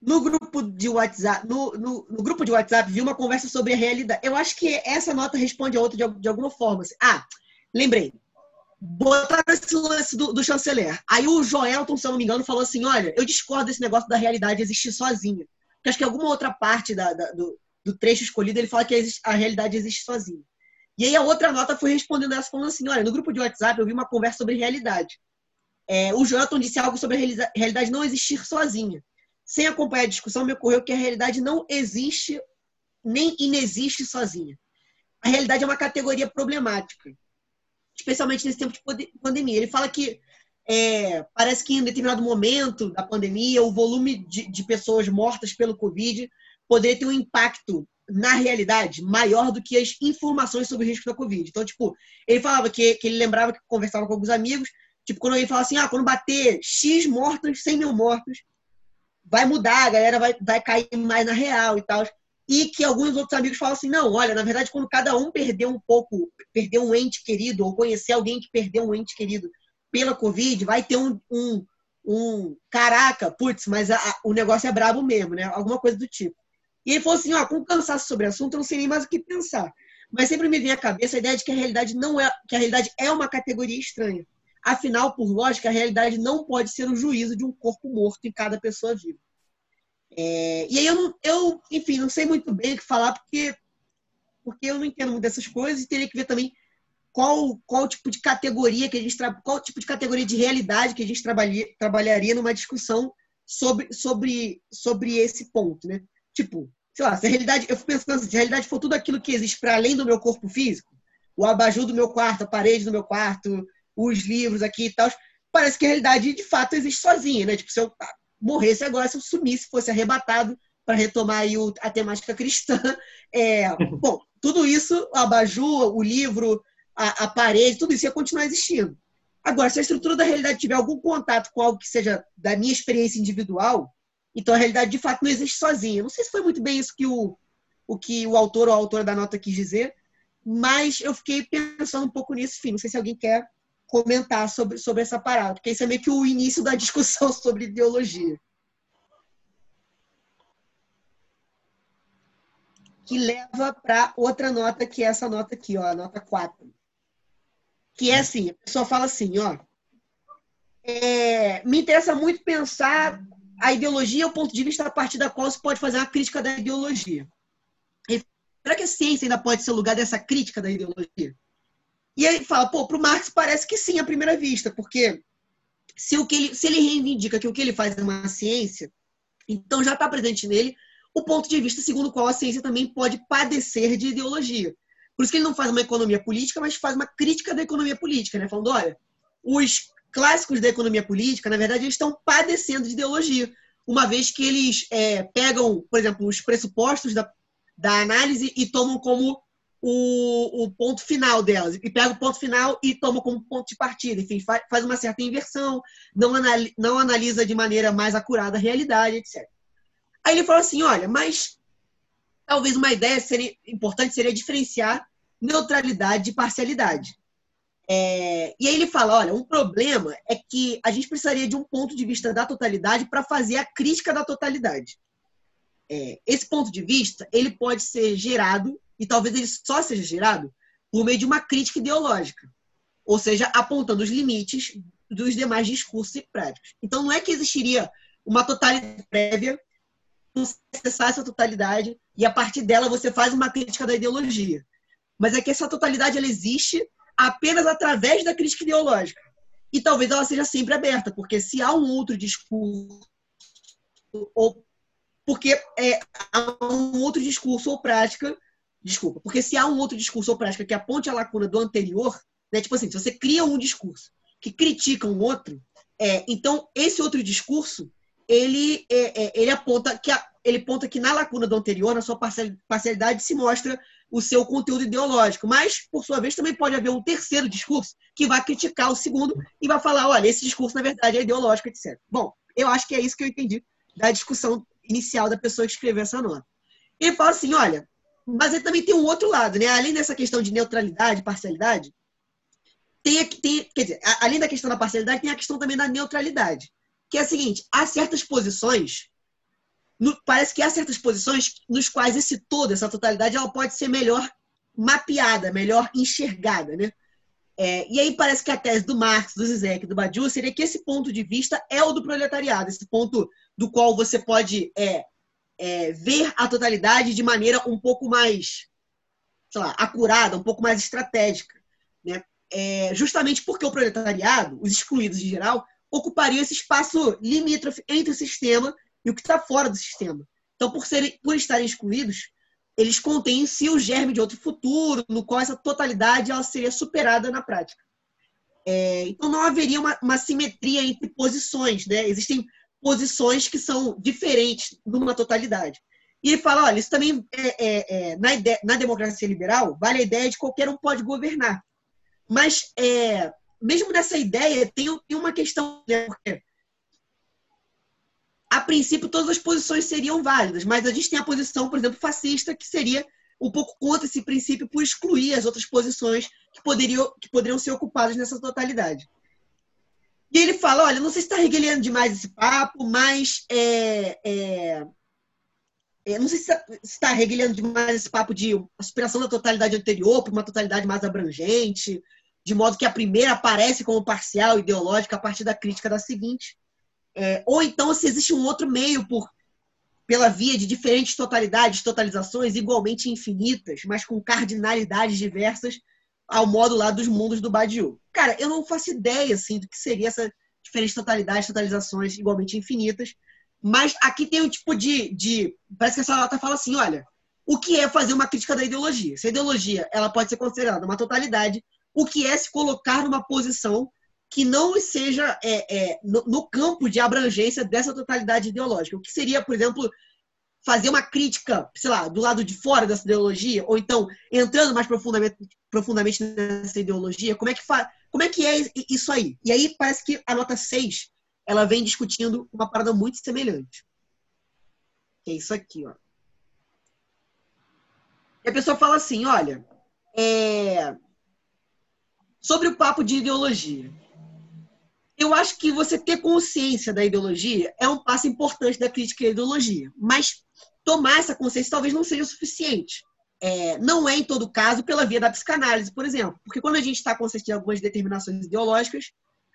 no grupo de WhatsApp, no, no, no grupo de WhatsApp, vi uma conversa sobre a realidade. Eu acho que essa nota responde a outra de, de alguma forma. assim. Ah, lembrei. Botaram esse lance do, do chanceler. Aí o Joelton, se eu não me engano, falou assim: olha, eu discordo desse negócio da realidade existir sozinha. Porque acho que alguma outra parte da- da- do, do trecho escolhido ele fala que a realidade existe sozinha. E aí a outra nota foi respondendo essa, falando assim: olha, no grupo de WhatsApp eu vi uma conversa sobre realidade. É, o Joelton disse algo sobre a realidade não existir sozinha. Sem acompanhar a discussão, me ocorreu que a realidade não existe nem inexiste sozinha. A realidade é uma categoria problemática, especialmente nesse tempo de pande- pandemia. Ele fala que é, parece que em determinado momento da pandemia, o volume de, de pessoas mortas pelo Covid poderia ter um impacto na realidade maior do que as informações sobre o risco da Covid. Então, tipo, ele falava que, que ele lembrava que conversava com alguns amigos, tipo, quando alguém fala assim, ah, quando bater X mortos, 100 mil mortos, vai mudar, a galera vai, vai cair mais na real e tal. E que alguns outros amigos falam assim, não, olha, na verdade, quando cada um perder um pouco, perder um ente querido, ou conhecer alguém que perdeu um ente querido pela Covid, vai ter um, um, um caraca, putz, mas a- a- o negócio é brabo mesmo, né? Alguma coisa do tipo. E ele falou assim, ó, com cansaço sobre o assunto, eu não sei nem mais o que pensar. Mas sempre me vem à cabeça a ideia de que a realidade não é, que a realidade é uma categoria estranha. Afinal, por lógica, a realidade não pode ser o juízo de um corpo morto em cada pessoa viva. É, e aí eu, não, eu, enfim, não sei muito bem o que falar, porque, porque eu não entendo muito dessas coisas e teria que ver também qual, qual tipo de categoria que a gente qual tipo de categoria de realidade que a gente trabalharia, trabalharia numa discussão sobre, sobre, sobre esse ponto, né? Tipo, sei lá, se a realidade, eu fico pensando se a realidade for tudo aquilo que existe para além do meu corpo físico, o abajur do meu quarto, a parede do meu quarto, os livros aqui e tal, parece que a realidade de fato existe sozinha, né? Tipo, se eu morresse agora, se eu sumisse, fosse arrebatado para retomar aí o- a temática cristã, é, bom, tudo isso, o abajur, o livro, a, a parede, tudo isso ia continuar existindo. Agora, se a estrutura da realidade tiver algum contato com algo que seja da minha experiência individual, então a realidade de fato não existe sozinha. Não sei se foi muito bem isso que o, o que o autor ou a autora da nota quis dizer, mas eu fiquei pensando um pouco nisso, enfim, não sei se alguém quer comentar sobre, sobre essa parada, porque isso é meio que o início da discussão sobre ideologia. Que leva para outra nota, que é essa nota aqui, ó, a nota 4. Que é assim, a pessoa fala assim, ó, é, me interessa muito pensar a ideologia, o ponto de vista a partir da qual se pode fazer uma crítica da ideologia. E será que a ciência ainda pode ser lugar dessa crítica da ideologia? E aí fala, pô, para o Marx parece que sim, à primeira vista, porque se, o que ele, se ele reivindica que o que ele faz é uma ciência, então já está presente nele o ponto de vista segundo o qual a ciência também pode padecer de ideologia. Por isso que ele não faz uma economia política, mas faz uma crítica da economia política, né? Falando, olha, os clássicos da economia política, na verdade, eles estão padecendo de ideologia, uma vez que eles é, pegam, por exemplo, os pressupostos da, da análise e tomam como o, o, ponto final delas, e pegam o ponto final e tomam como ponto de partida, enfim, faz, uma certa inversão, não, anali, não analisa de maneira mais acurada a realidade, etc. Aí ele fala assim, olha, mas talvez uma ideia seria, importante seria diferenciar neutralidade de parcialidade. É, e aí ele fala, olha, um problema é que a gente precisaria de um ponto de vista da totalidade para fazer a crítica da totalidade. É, esse ponto de vista ele pode ser gerado e talvez ele só seja gerado por meio de uma crítica ideológica, ou seja, apontando os limites dos demais discursos e práticas. Então não é que existiria uma totalidade prévia, você acessar essa totalidade e a partir dela você faz uma crítica da ideologia, mas é que essa totalidade ela existe apenas através da crítica ideológica. E talvez ela seja sempre aberta, porque se há um outro discurso, ou porque é, há um outro discurso ou prática, desculpa, porque se há um outro discurso ou prática que aponte a lacuna do anterior, né, tipo assim, se você cria um discurso que critica um outro, é, então esse outro discurso ele, é, é, ele aponta que a, ele aponta que na lacuna do anterior, na sua parcialidade, se mostra o seu conteúdo ideológico. Mas, por sua vez, também pode haver um terceiro discurso que vai criticar o segundo e vai falar: olha, esse discurso, na verdade, é ideológico, etc. Bom, eu acho que é isso que eu entendi da discussão inicial da pessoa que escreveu essa nota. Ele fala assim: olha, mas ele também tem um outro lado, né? Além dessa questão de neutralidade, parcialidade, tem, tem quer dizer, além da questão da parcialidade, tem a questão também da neutralidade, que é a seguinte: há certas posições no, parece que há certas posições nos quais esse todo, essa totalidade, ela pode ser melhor mapeada, melhor enxergada, né? É, e aí parece que a tese do Marx, do Zizek, do Badiou seria que esse ponto de vista é o do proletariado, esse ponto do qual você pode é, é, ver a totalidade de maneira um pouco mais, sei lá, acurada, um pouco mais estratégica, né? É, justamente porque o proletariado, os excluídos em geral, ocupariam esse espaço limítrofe entre o sistema e o que está fora do sistema. Então, por, serem, por estarem excluídos, eles contêm em si o germe de outro futuro, no qual essa totalidade ela seria superada na prática. É, então, não haveria uma, uma, simetria entre posições. Né? Existem posições que são diferentes numa totalidade. E ele fala, olha, isso também, é, é, é na, ideia, na democracia liberal, vale a ideia de qualquer um pode governar. Mas, é, mesmo nessa ideia, tem, tem uma questão, né? porque a princípio, todas as posições seriam válidas, mas a gente tem a posição, por exemplo, fascista, que seria um pouco contra esse princípio por excluir as outras posições que poderiam, que poderiam ser ocupadas nessa totalidade. E ele fala: olha, não sei se está reguilhando demais esse papo, mas é, é, é, não sei se está reguilhando demais esse papo de aspiração da totalidade anterior para uma totalidade mais abrangente, de modo que a primeira aparece como parcial ideológica a partir da crítica da seguinte. É, ou então se existe um outro meio por pela via de diferentes totalidades, totalizações igualmente infinitas, mas com cardinalidades diversas, ao modo lá dos mundos do Badiou. Cara, eu não faço ideia assim do que seria essa diferentes totalidades, totalizações igualmente infinitas, mas aqui tem um tipo de, de parece que essa nota fala assim, olha, o que é fazer uma crítica da ideologia? Se a ideologia ela pode ser considerada uma totalidade, o que é se colocar numa posição que não seja é, é, no, no, campo de abrangência dessa totalidade ideológica. O que seria, por exemplo, fazer uma crítica, sei lá, do lado de fora dessa ideologia, ou então entrando mais profundamente, profundamente nessa ideologia, como é que como é que é isso aí? E aí parece que a nota 6, ela vem discutindo uma parada muito semelhante. Que é isso aqui, ó. E a pessoa fala assim, olha, É... Sobre o papo de ideologia. Eu acho que você ter consciência da ideologia é um passo importante da crítica à ideologia. Mas tomar essa consciência talvez não seja o suficiente. É, não é em todo caso pela via da psicanálise, por exemplo. Porque quando a gente está consciente de algumas determinações ideológicas,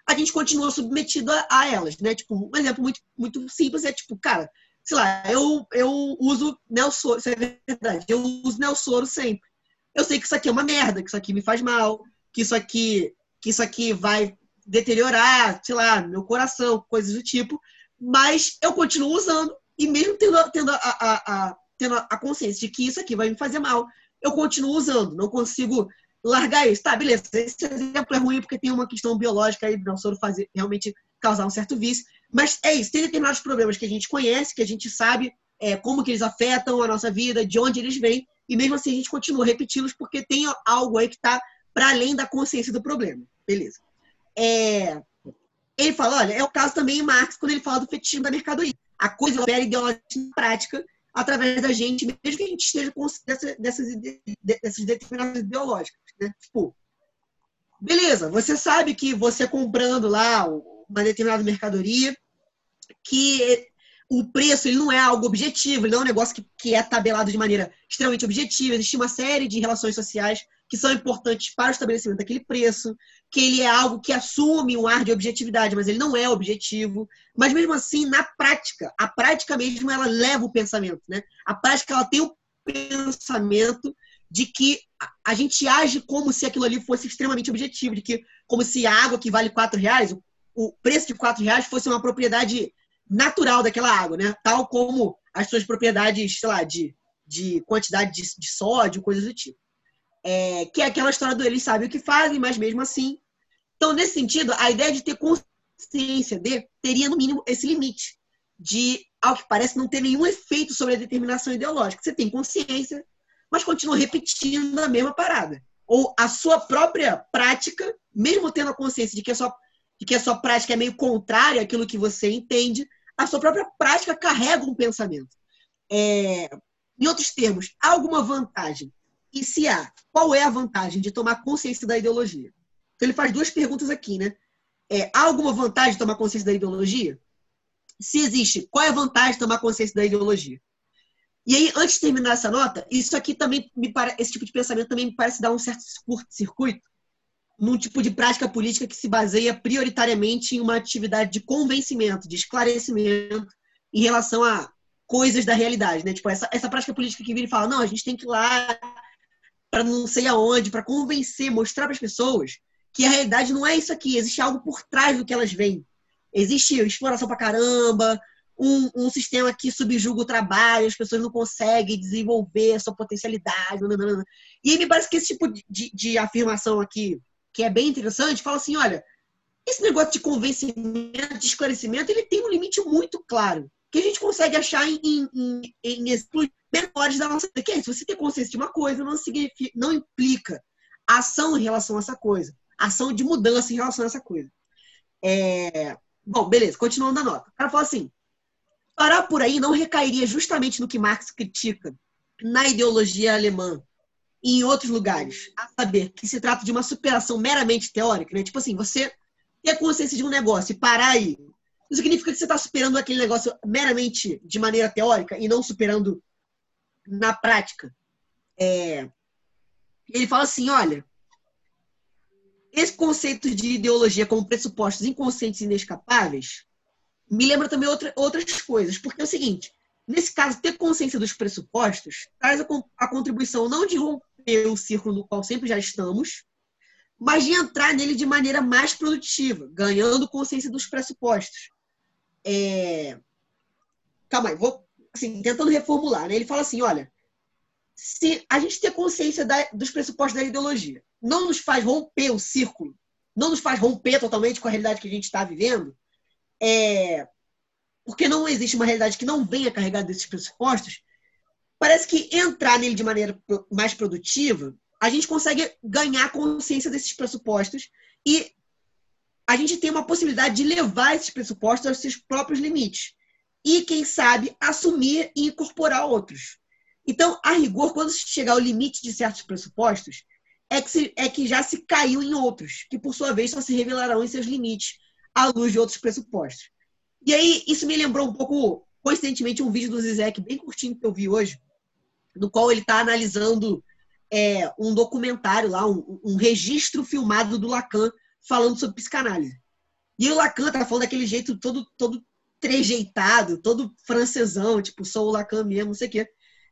a gente continua submetido a, a, elas, né? Tipo, um exemplo muito, muito simples é tipo, cara, sei lá, eu, eu uso Nelsoro, isso é verdade, eu uso Nelsoro sempre. Eu sei que isso aqui é uma merda, que isso aqui me faz mal, que isso aqui, que isso aqui vai deteriorar, sei lá, meu coração, coisas do tipo, mas eu continuo usando e mesmo tendo, tendo, a, a, a, tendo a consciência de que isso aqui vai me fazer mal, eu continuo usando, não consigo largar isso. Tá, beleza, esse exemplo é ruim porque tem uma questão biológica aí do soro fazer realmente causar um certo vício, mas é isso, tem determinados problemas que a gente conhece, que a gente sabe é, como que eles afetam a nossa vida, de onde eles vêm, e mesmo assim a gente continua repeti-los porque tem algo aí que está para além da consciência do problema. Beleza. É, ele fala, olha, é o caso também em Marx, quando ele fala do fetichismo da mercadoria a coisa opera ideologicamente na prática através da gente, mesmo que a gente esteja com dessas, dessas, determinações ideológicas. Né? Tipo, beleza, você sabe que você comprando lá uma determinada mercadoria, que o preço ele não é algo objetivo, ele não é um negócio que, que é tabelado de maneira extremamente objetiva, existe uma série de relações sociais que são importantes para o estabelecimento daquele preço, que ele é algo que assume um ar de objetividade, mas ele não é objetivo. Mas mesmo assim, na prática, a prática mesmo ela leva o pensamento, né? A prática ela tem o pensamento de que a gente age como se aquilo ali fosse extremamente objetivo, de que como se a água que vale quatro reais, o preço de quatro reais fosse uma propriedade natural daquela água, né? Tal como as suas propriedades, sei lá, de, de quantidade de, de sódio, coisas do tipo. É, que é aquela história do eles sabem o que fazem, mas mesmo assim. Então, nesse sentido, a ideia de ter consciência de teria, no mínimo, esse limite de, ao que parece, não ter nenhum efeito sobre a determinação ideológica. Você tem consciência, mas continua repetindo a mesma parada. Ou a sua própria prática, mesmo tendo a consciência de que a sua, de que a sua prática é meio contrária àquilo que você entende, a sua própria prática carrega um pensamento. É, em outros termos, há alguma vantagem e se há, qual é a vantagem de tomar consciência da ideologia? Então ele faz duas perguntas aqui, né? É, há alguma vantagem de tomar consciência da ideologia? Se existe, qual é a vantagem de tomar consciência da ideologia? E aí, antes de terminar essa nota, isso aqui também me parece, esse tipo de pensamento também me parece dar um certo curto-circuito num tipo de prática política que se baseia prioritariamente em uma atividade de convencimento, de esclarecimento em relação a coisas da realidade, né? Tipo, essa, essa prática política que vira e fala, não, a gente tem que ir lá para não sei aonde, para convencer, mostrar para as pessoas que a realidade não é isso aqui, existe algo por trás do que elas veem. Existe exploração para caramba, um, um, sistema que subjuga o trabalho, as pessoas não conseguem desenvolver a sua potencialidade. Nananana. E aí me parece que esse tipo de, de, afirmação aqui, que é bem interessante, fala assim: olha, esse negócio de convencimento, de esclarecimento, ele tem um limite muito claro, que a gente consegue achar em, em, em, em exemplos menores da nossa vida. Que é? Você ter consciência de uma coisa não, significa, não implica ação em relação a essa coisa. Ação de mudança em relação a essa coisa. É... Bom, beleza, continuando a nota. O cara fala assim: parar por aí não recairia justamente no que Marx critica na ideologia alemã e em outros lugares, a saber que se trata de uma superação meramente teórica, né? Tipo assim, você ter consciência de um negócio e parar aí, isso significa que você está superando aquele negócio meramente de maneira teórica e não superando na prática. É, ele fala assim: olha, esse conceito de ideologia como pressupostos inconscientes e inescapáveis me lembra também outra, outras coisas, porque é o seguinte: nesse caso, ter consciência dos pressupostos traz a, a contribuição não de romper o círculo no qual sempre já estamos, mas de entrar nele de maneira mais produtiva, ganhando consciência dos pressupostos. É... Calma aí, vou assim, tentando reformular, né? Ele fala assim, olha, se a gente ter consciência da, dos pressupostos da ideologia não nos faz romper o círculo, não nos faz romper totalmente com a realidade que a gente está vivendo, é, porque não existe uma realidade que não venha carregada desses pressupostos, parece que entrar nele de maneira mais produtiva, a gente consegue ganhar consciência desses pressupostos e a gente tem uma possibilidade de levar esses pressupostos aos seus próprios limites e, quem sabe, assumir e incorporar outros. Então, a rigor, quando chegar ao limite de certos pressupostos, é que, se- é que já se caiu em outros, que por sua vez só se revelarão em seus limites à luz de outros pressupostos. E aí, isso me lembrou um pouco, coincidentemente, um vídeo do Zizek bem curtinho que eu vi hoje, no qual ele está analisando é, um documentário lá, um, um registro filmado do Lacan falando sobre psicanálise. E o Lacan tá falando daquele jeito todo, todo trejeitado, todo francesão, tipo, sou o Lacan mesmo, não sei o quê.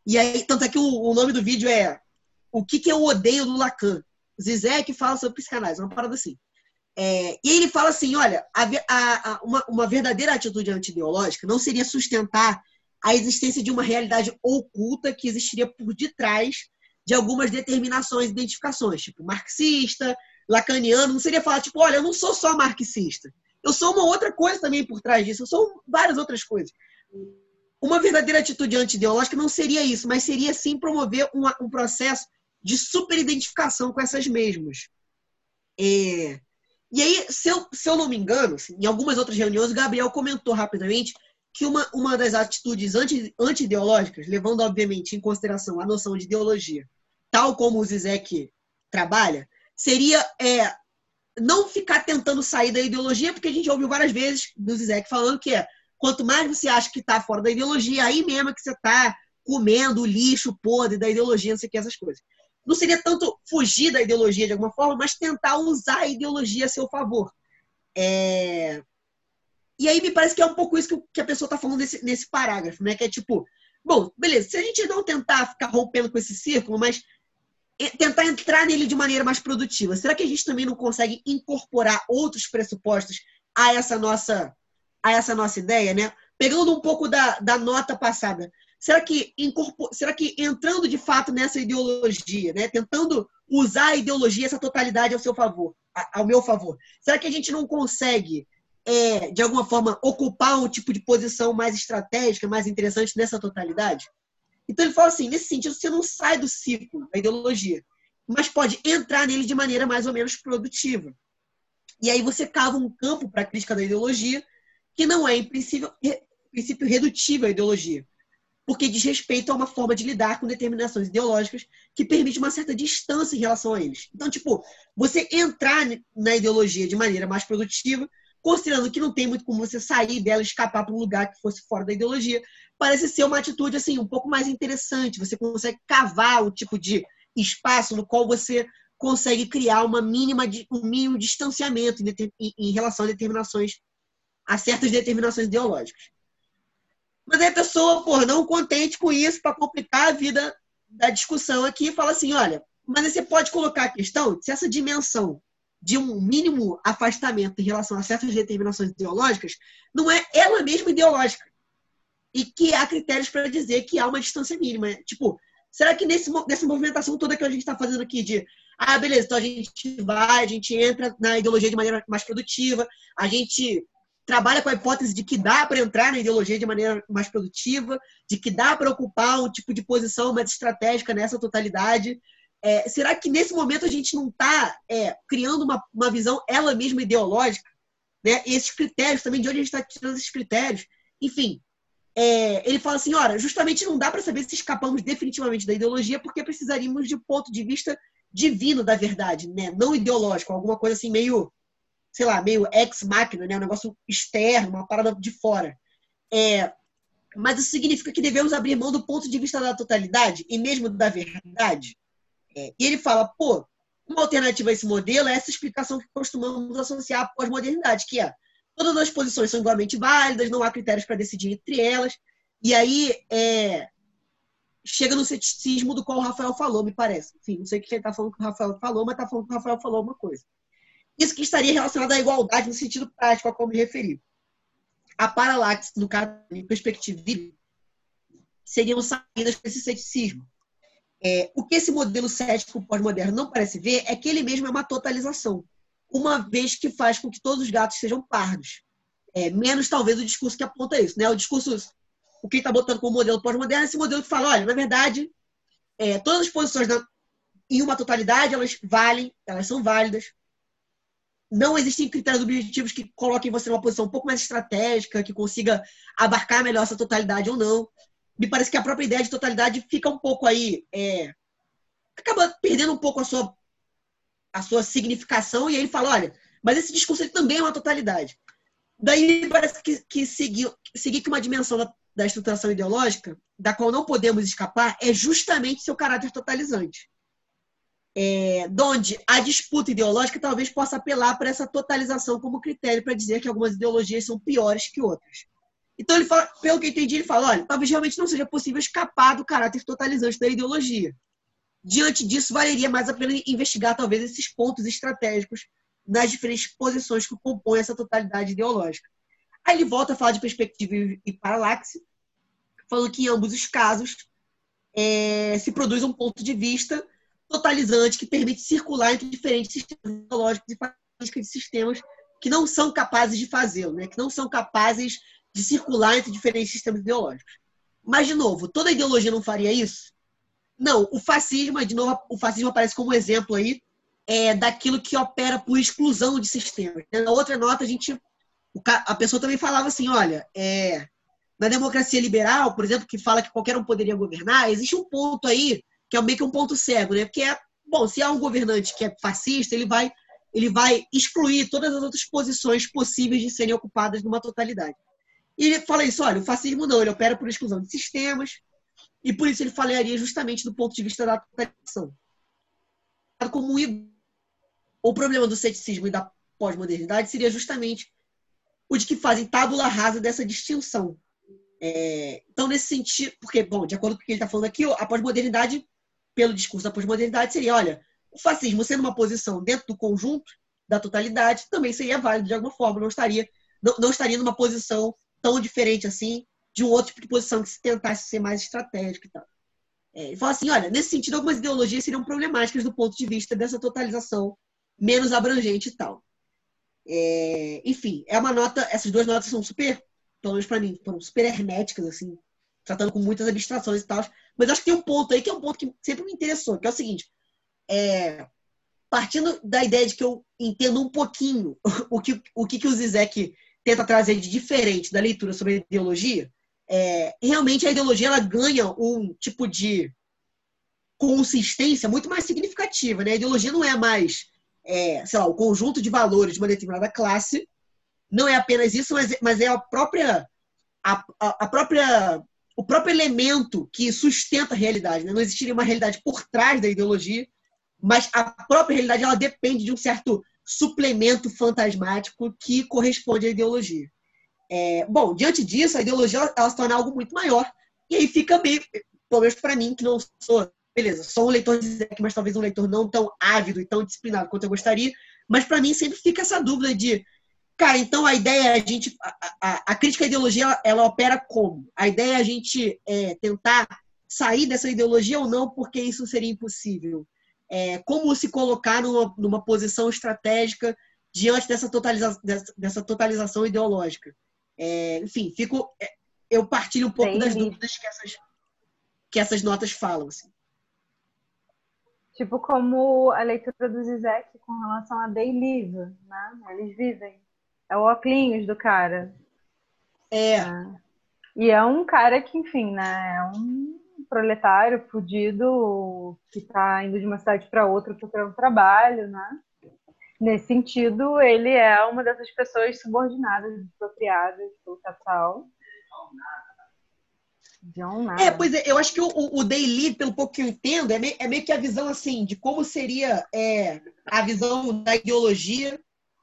E aí, tanto é que o, o nome do vídeo é O que, que eu odeio do Lacan? Zizek fala sobre psicanálise, uma parada assim. É, e ele fala assim: olha, a a- a- uma, uma verdadeira atitude antideológica não seria sustentar a existência de uma realidade oculta que existiria por detrás de algumas determinações e identificações, tipo marxista, lacaniano. Não seria falar, tipo, olha, eu não sou só marxista. Eu sou uma outra coisa também por trás disso. Eu sou várias outras coisas. Uma verdadeira atitude antideológica não seria isso, mas seria sim promover um, um processo de superidentificação com essas mesmas. É, E aí, se eu, se eu não me engano, assim, em algumas outras reuniões, o Gabriel comentou rapidamente que uma, uma das atitudes anti, anti-ideológicas, levando obviamente em consideração a noção de ideologia, tal como o Zizek trabalha, seria é, não ficar tentando sair da ideologia, porque a gente ouviu várias vezes do Zizek falando que é quanto mais você acha que está fora da ideologia, aí mesmo é que você está comendo o lixo podre da ideologia, não sei o que, essas coisas. Não seria tanto fugir da ideologia de alguma forma, mas tentar usar a ideologia a seu favor. É... E aí me parece que é um pouco isso que, a pessoa está falando nesse, nesse parágrafo, né? Que é tipo, bom, beleza, se a gente não tentar ficar rompendo com esse círculo, mas tentar entrar nele de maneira mais produtiva, será que a gente também não consegue incorporar outros pressupostos a essa nossa, a essa nossa ideia, né? Pegando um pouco da, da nota passada, será que, incorpor... será que entrando de fato nessa ideologia, né? Tentando usar a ideologia, essa totalidade ao seu favor, ao meu favor, será que a gente não consegue é, de alguma forma, ocupar um tipo de posição mais estratégica, mais interessante nessa totalidade? Então ele fala assim, nesse sentido, você não sai do ciclo da ideologia, mas pode entrar nele de maneira mais ou menos produtiva. E aí você cava um campo para a crítica da ideologia que não é, em princípio, princípio redutível à ideologia, porque diz respeito a uma forma de lidar com determinações ideológicas que permite uma certa distância em relação a eles. Então, tipo, você entrar na ideologia de maneira mais produtiva considerando que não tem muito como você sair dela escapar para um lugar que fosse fora da ideologia, parece ser uma atitude assim um pouco mais interessante. Você consegue cavar um tipo de espaço no qual você consegue criar uma mínima um mínimo distanciamento em, relação a determinações a certas determinações ideológicas. Mas aí a pessoa, por não contente com isso, para complicar a vida da discussão aqui, fala assim: olha, mas você pode colocar a questão se essa dimensão de um mínimo afastamento em relação a certas determinações ideológicas não é ela mesma ideológica. E que há critérios para dizer que há uma distância mínima. Tipo, será que nesse, nessa movimentação toda que a gente está fazendo aqui de ah, beleza, então a gente vai, a gente entra na ideologia de maneira mais produtiva, a gente trabalha com a hipótese de que dá para entrar na ideologia de maneira mais produtiva, de que dá para ocupar um tipo de posição mais estratégica nessa totalidade. É, será que nesse momento a gente não está criando uma, uma visão ela mesma ideológica? Né? E esses critérios também, de onde a gente está tirando esses critérios? Enfim, é, ele fala assim: justamente não dá para saber se escapamos definitivamente da ideologia, porque precisaríamos de um ponto de vista divino da verdade, né? não ideológico, alguma coisa assim meio, sei lá, meio ex-máquina, né? um negócio externo, uma parada de fora. É, mas isso significa que devemos abrir mão do ponto de vista da totalidade e mesmo da verdade? É, e ele fala, pô, uma alternativa a esse modelo é essa explicação que costumamos associar à pós-modernidade, que é todas as posições são igualmente válidas, não há critérios para decidir entre elas, e aí é, chega no ceticismo do qual o Rafael falou, me parece. Enfim, não sei o que ele está falando que o Rafael falou, mas está falando que o Rafael falou uma coisa. Isso que estaria relacionado à igualdade no sentido prático a como me referi. A paralaxe, no caso, em perspectivismo, seriam saídas para esse ceticismo. É, o que esse modelo cético pós-moderno não parece ver é que ele mesmo é uma totalização, uma vez que faz com que todos os gatos sejam pardos. É, menos talvez o discurso que aponta isso. Né? O discurso, o que está botando como modelo pós-moderno é esse modelo que fala, olha, na verdade, é, todas as posições em uma totalidade, elas valem, elas são válidas. Não existem critérios objetivos que coloquem você numa posição um pouco mais estratégica, que consiga abarcar melhor essa totalidade ou não me parece que a própria ideia de totalidade fica um pouco aí. É, acaba perdendo um pouco a sua a sua significação, e aí ele fala, olha, mas esse discurso ele também é uma totalidade. Daí parece que, que seguir, seguir que uma dimensão da, da estruturação ideológica, da qual não podemos escapar, é justamente seu caráter totalizante. É, donde a disputa ideológica talvez possa apelar para essa totalização como critério para dizer que algumas ideologias são piores que outras. Então, ele fala, pelo que eu entendi, ele fala: olha, talvez realmente não seja possível escapar do caráter totalizante da ideologia. Diante disso, valeria mais a pena investigar, talvez, esses pontos estratégicos nas diferentes posições que compõem essa totalidade ideológica. Aí ele volta a falar de perspectiva e paralaxe, falando que em ambos os casos é, se produz um ponto de vista totalizante que permite circular entre diferentes sistemas ideológicos e de sistemas que não são capazes de fazê-lo, né? que não são capazes de circular entre diferentes sistemas ideológicos. Mas, de novo, toda ideologia não faria isso? Não, o fascismo, de novo, o fascismo aparece como exemplo aí é, daquilo que opera por exclusão de sistemas. Na outra nota, a gente. A pessoa também falava assim: olha, é, na democracia liberal, por exemplo, que fala que qualquer um poderia governar, existe um ponto aí que é meio que um ponto cego, né? Porque é, bom, se há um governante que é fascista, ele vai, ele vai excluir todas as outras posições possíveis de serem ocupadas numa totalidade. E ele fala isso, olha, o fascismo não, ele opera por exclusão de sistemas, e por isso ele falaria justamente do ponto de vista da totalização. Como. O problema do ceticismo e da pós-modernidade seria justamente o de que fazem tábula rasa dessa distinção. É... então, nesse sentido, porque, bom, de acordo com o que ele está falando aqui, a pós-modernidade, pelo discurso da pós-modernidade, seria, olha, o fascismo sendo uma posição dentro do conjunto da totalidade, também seria válido de alguma forma, não estaria, não, não estaria numa posição tão diferente assim de um outro tipo de posição que se tentasse ser mais estratégico e tal. É, ele fala assim, olha, nesse sentido, algumas ideologias seriam problemáticas do ponto de vista dessa totalização menos abrangente e tal. É, enfim, é uma nota, essas duas notas são super, pelo menos para mim, foram super herméticas, assim, tratando com muitas abstrações e tal. Mas acho que tem um ponto aí que é um ponto que sempre me interessou, que é o seguinte, é, partindo da ideia de que eu entendo um pouquinho o que o, que, que o Zizek tenta trazer de diferente da leitura sobre ideologia, é, realmente a ideologia ela ganha um tipo de consistência muito mais significativa. Né? A ideologia não é mais, é, sei lá, o conjunto de valores de uma determinada classe, não é apenas isso, mas, mas é a própria, a, a, própria, o próprio elemento que sustenta a realidade. Né? Não existiria uma realidade por trás da ideologia, mas a própria realidade ela depende de um certo suplemento fantasmático que corresponde à ideologia. É, bom, diante disso, a ideologia ela, se torna algo muito maior. E aí fica meio, pelo menos para mim, que não sou, beleza, sou um leitor de Zek, mas talvez um leitor não tão ávido e tão disciplinado quanto eu gostaria. Mas para mim sempre fica essa dúvida de, cara, então a ideia é a gente, a, a, a crítica à ideologia, ela, ela, opera como? A ideia é a gente é, tentar sair dessa ideologia ou não, porque isso seria impossível é, como se colocar numa, numa posição estratégica diante dessa, totaliza, dessa, dessa totalização ideológica. É, enfim, fico, é, eu partilho um pouco das dúvidas que essas, que essas notas falam. Assim. Tipo como a leitura do Zizek com relação a They Live, né? Eles vivem. É o óculos do cara. É. é. E é um cara que, enfim, né? É um proletário fudido que está indo de uma cidade para outra procurando trabalho, né? Nesse sentido, ele é uma dessas pessoas subordinadas, apropriadas pelo capital. John É, pois é, eu acho que o, o Daily, pelo pouco que eu entendo, é meio, é meio que a visão assim de como seria é, a visão da ideologia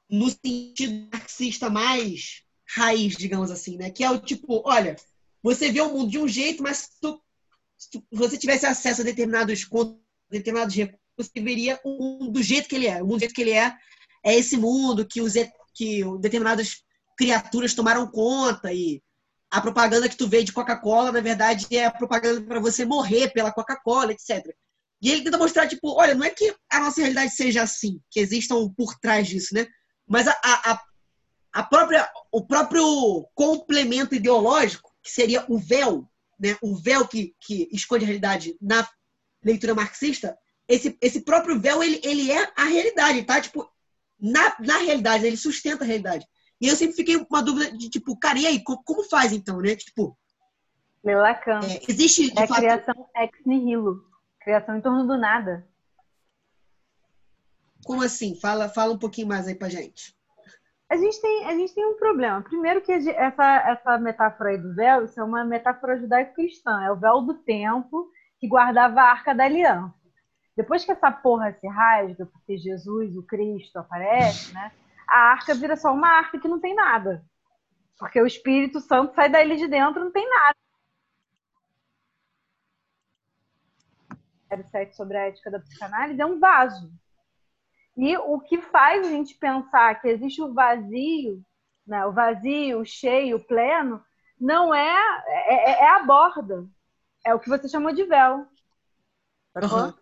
no sentido marxista mais raiz, digamos assim, né? Que é o tipo, olha, você vê o mundo de um jeito, mas tu se você tivesse acesso a determinados determinados recursos, você veria um do jeito que ele é. O mundo do jeito que ele é é esse mundo que, os, que determinadas criaturas tomaram conta e a propaganda que tu vê de Coca-Cola, na verdade, é propaganda para você morrer pela Coca-Cola, etc. E ele tenta mostrar, tipo, olha, não é que a nossa realidade seja assim, que existam por trás disso, né? Mas a, a, a própria, o próprio complemento ideológico, que seria o véu né, o véu que, que esconde a realidade na leitura marxista, esse, esse próprio véu, ele, ele é a realidade, tá? Tipo, na, na realidade, ele sustenta a realidade. E eu sempre fiquei com uma dúvida de, tipo, cara, e aí, como, como faz então, né? Tipo. Meu Lacan. É, existe, de é fato... criação ex nihilo. Criação em torno do nada. Como assim? Fala, fala um pouquinho mais aí pra gente. A gente tem, a gente tem um problema. Primeiro que essa, essa metáfora aí do véu, isso é uma metáfora judaico-cristã. É o véu do tempo que guardava a arca da aliança. Depois que essa porra se rasga, porque Jesus, o Cristo, aparece, né? A arca vira só uma arca que não tem nada. Porque o Espírito Santo sai dali de dentro, não tem nada. 07 sobre a ética da psicanálise é um vaso. E o que faz a gente pensar que existe o vazio, né, o vazio, o cheio, o pleno, não é, é, é a borda. É o que você chamou de véu. Sacou?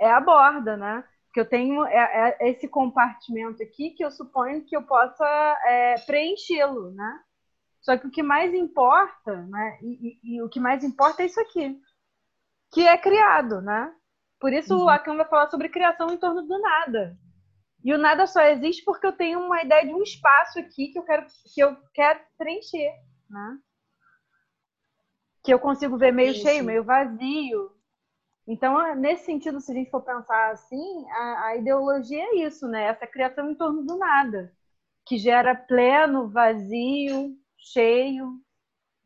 É a borda, né? Que eu tenho é- é esse compartimento aqui que eu suponho que eu possa é, preenchê-lo, né? Só que o que mais importa, né? E, e- e o que mais importa é isso aqui, que é criado, né? Por isso o Lacan vai falar sobre criação em torno do nada. E o nada só existe porque eu tenho uma ideia de um espaço aqui que eu quero que eu quero preencher, né? Que eu consigo ver meio Sim, cheio, meio vazio. Então, nesse sentido, se a gente for pensar assim, a, a ideologia é isso, né? Essa criação em torno do nada, que gera pleno, vazio, cheio,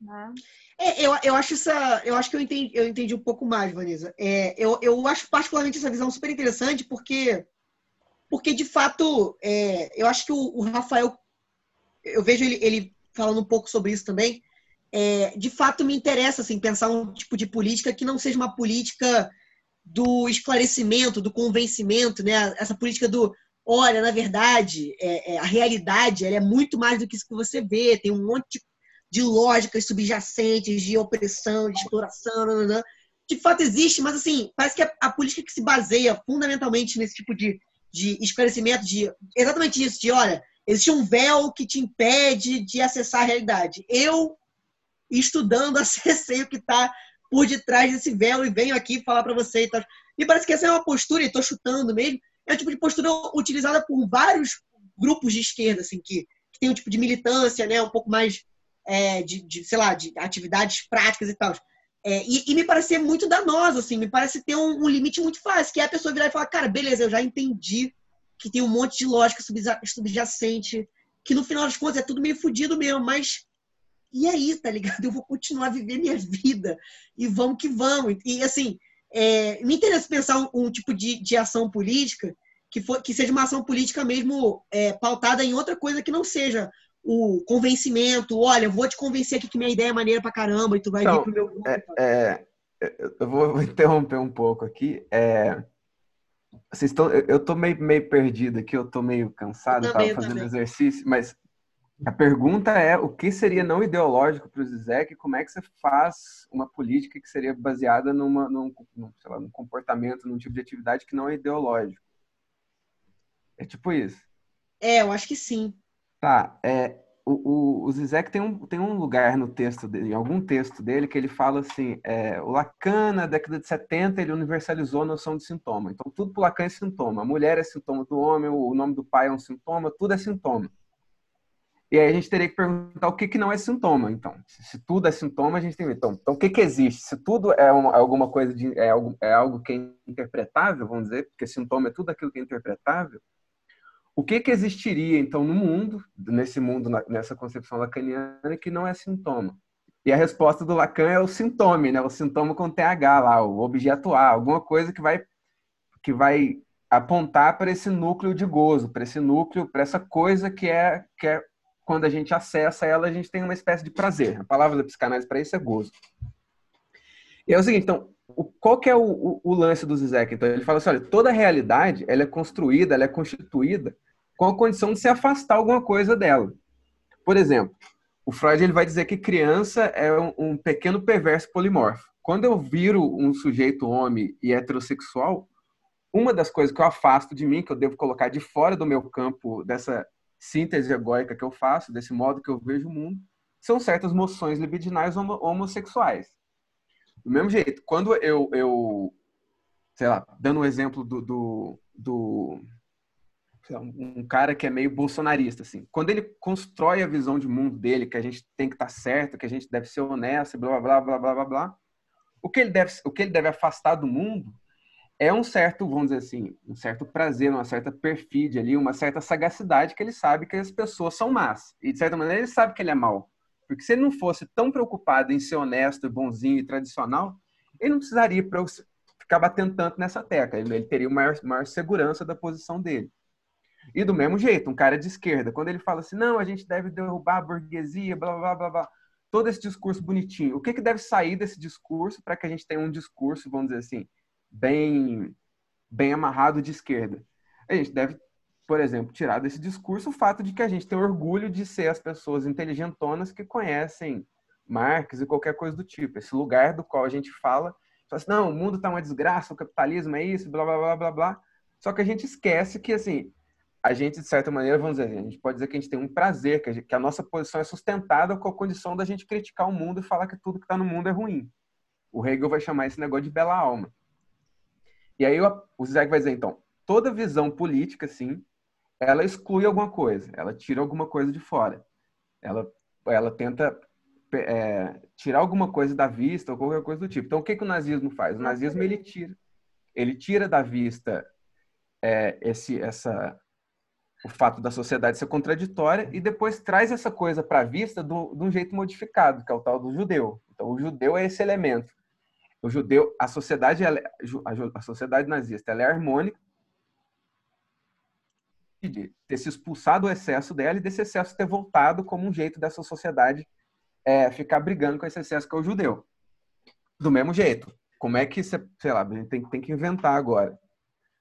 né? É, eu, eu acho essa. Eu acho que eu entendi, eu entendi um pouco mais, Vanessa. É, eu, eu acho particularmente essa visão super interessante, porque, porque de fato, é, eu acho que o, o Rafael, eu vejo ele, ele falando um pouco sobre isso também. É, de fato, me interessa assim, pensar um tipo de política que não seja uma política do esclarecimento, do convencimento, né? Essa política do, olha, na verdade, é, é, a realidade é muito mais do que isso que você vê. Tem um monte de de lógicas subjacentes, de opressão, de exploração, nananã. de fato existe, mas assim, parece que a, a política que se baseia fundamentalmente nesse tipo de, de esclarecimento, de exatamente isso, de olha, existe um véu que te impede de acessar a realidade. Eu, estudando, acessei o que está por detrás desse véu e venho aqui falar para você. E tal. Me parece que essa é uma postura, e estou chutando mesmo, é o tipo de postura utilizada por vários grupos de esquerda, assim, que, que tem um tipo de militância, né, um pouco mais é, de, de, sei lá, de atividades práticas e tal. É, e, e me parece ser muito danoso, assim, me parece ter um, um limite muito fácil, que é a pessoa virar e falar, cara, beleza, eu já entendi que tem um monte de lógica subja- subjacente, que no final das contas é tudo meio fodido mesmo, mas e aí, tá ligado? Eu vou continuar a viver minha vida e vamos que vamos. E assim, é, me interessa pensar um, um tipo de, de ação política que, for, que seja uma ação política mesmo é, pautada em outra coisa que não seja o convencimento, olha, eu vou te convencer aqui que minha ideia é maneira pra caramba e tu vai vir Então, pro meu grupo. é, é, eu vou interromper um pouco aqui. É, vocês estão, eu tô meio, meio perdido aqui, eu tô meio cansado, Eu tava também, eu fazendo exercício, mas a pergunta é o que seria não ideológico para o Zizek e como é que você faz uma política que seria baseada numa, num, lá, num comportamento, num tipo de atividade que não é ideológico. É tipo isso. É, eu acho que sim. Tá, é, o, o, o Zizek tem um, tem um lugar no texto dele, em algum texto dele, que ele fala assim, é, o Lacan, na década de 70, ele universalizou a noção de sintoma. Então, tudo pro Lacan é sintoma. A mulher é sintoma do homem, o nome do pai é um sintoma, tudo é sintoma. E aí a gente teria que perguntar o que, que não é sintoma, então. Se, tudo é sintoma, a gente tem que ver. Então, então o que, que existe? Se tudo é uma, alguma coisa de. É algo, é algo que é interpretável, vamos dizer, porque sintoma é tudo aquilo que é interpretável, o que, que existiria, então, no mundo, nesse mundo, nessa concepção lacaniana, que não é sintoma? E a resposta do Lacan é o sintoma, né? O sintoma com TH lá, o objeto A, alguma coisa que vai, que vai apontar para esse núcleo de gozo, para esse núcleo, para essa coisa que é, que é quando a gente acessa ela, a gente tem uma espécie de prazer. A palavra da psicanálise para isso é gozo. E é o seguinte, então, o- qual que é o, o- o lance do Zizek? Então, ele fala assim, olha, toda realidade, ela é construída, ela é constituída com a condição de se afastar alguma coisa dela. Por exemplo, o Freud ele vai dizer que criança é um, um pequeno perverso polimorfo. Quando eu viro um sujeito homem e heterossexual, uma das coisas que eu afasto de mim, que eu devo colocar de fora do meu campo, dessa síntese egóica que eu faço, desse modo que eu vejo o mundo, são certas moções libidinais homo- homossexuais. Do mesmo jeito, quando eu, eu sei lá, dando um exemplo do, do, do lá, um cara que é meio bolsonarista, assim, quando ele constrói a visão de mundo dele, que a gente tem que estar certo, que a gente deve ser honesto, blá, blá, blá, blá, blá, blá, o que ele deve, o que ele deve afastar do mundo é um certo, vamos dizer assim, um certo prazer, uma certa perfídia ali, uma certa sagacidade que ele sabe que as pessoas são más. E, de certa maneira, ele sabe que ele é mau. Porque se ele não fosse tão preocupado em ser honesto, bonzinho e tradicional, ele não precisaria ficar batendo tanto nessa tecla. Ele teria maior, maior segurança da posição dele. E do mesmo jeito, um cara de esquerda, quando ele fala assim, não, a gente deve derrubar a burguesia, blá, blá, blá, blá, todo esse discurso bonitinho. O que, que deve sair desse discurso para que a gente tenha um discurso, vamos dizer assim, bem, bem amarrado de esquerda? A gente deve, por exemplo, tirar desse discurso o fato de que a gente tem orgulho de ser as pessoas inteligentonas que conhecem Marx e qualquer coisa do tipo. Esse lugar do qual a gente fala, fala assim, não, o mundo está uma desgraça, o capitalismo é isso, blá, blá, blá, blá, blá. Só que a gente esquece que, assim, a gente, de certa maneira, vamos dizer, a gente pode dizer que a gente tem um prazer, que a, gente- que a nossa posição é sustentada com a condição da gente criticar o mundo e falar que tudo que está no mundo é ruim. O Hegel vai chamar esse negócio de bela alma. E aí o, Zizek vai dizer, então, toda visão política, assim, ela exclui alguma coisa, ela tira alguma coisa de fora. Ela, ela tenta é, tirar alguma coisa da vista ou qualquer coisa do tipo. Então, o que, que o nazismo faz? O nazismo, ele tira, ele tira da vista é, esse, essa, o fato da sociedade ser contraditória e depois traz essa coisa para a vista do, de um jeito modificado, que é o tal do judeu. Então, o judeu é esse elemento. O judeu, a sociedade, ela- a sociedade nazista, ela é harmônica de ter se expulsado o excesso dela e desse excesso ter voltado como um jeito dessa sociedade é, ficar brigando com esse excesso que é o judeu. Do mesmo jeito, como é que você, sei lá, tem, tem que inventar agora.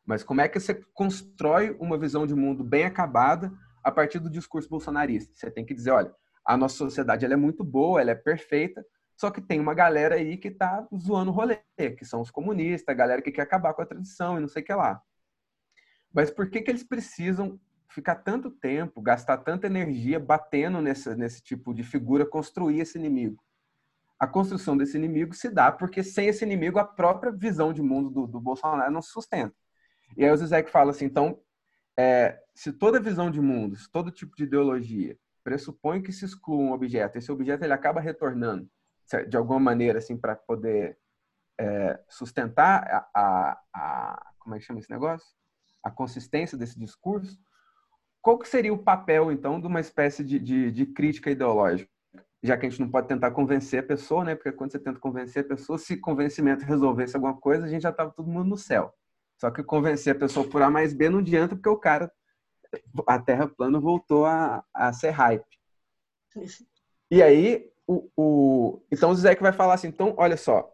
Mas como é que você constrói uma visão de mundo bem acabada a partir do discurso bolsonarista? Você tem que dizer, olha, a nossa sociedade ela é muito boa, ela é perfeita, só que tem uma galera aí que tá zoando o rolê, que são os comunistas, a galera que quer acabar com a tradição e não sei o que lá. Mas por que, que eles precisam ficar tanto tempo, gastar tanta energia batendo nesse, nesse tipo de figura, construir esse inimigo? A construção desse inimigo se dá porque sem esse inimigo a própria visão de mundo do, do Bolsonaro não se sustenta. E aí o Zizek fala assim, então, é, se toda visão de mundo, se todo tipo de ideologia pressupõe que se exclua um objeto, esse objeto ele acaba retornando de alguma maneira assim para poder é, sustentar a, a, a, como é que chama esse negócio? A consistência desse discurso. Qual que seria o papel então de uma espécie de, de, de crítica ideológica? Já que a gente não pode tentar convencer a pessoa, né? Porque quando você tenta convencer a pessoa, se convencimento resolvesse alguma coisa, a gente já estava todo mundo no céu. Só que convencer a pessoa por A mais B não adianta, porque o cara, a Terra plana voltou a, a ser hype. E aí, o, o, então o Zizek vai falar assim, então, olha só,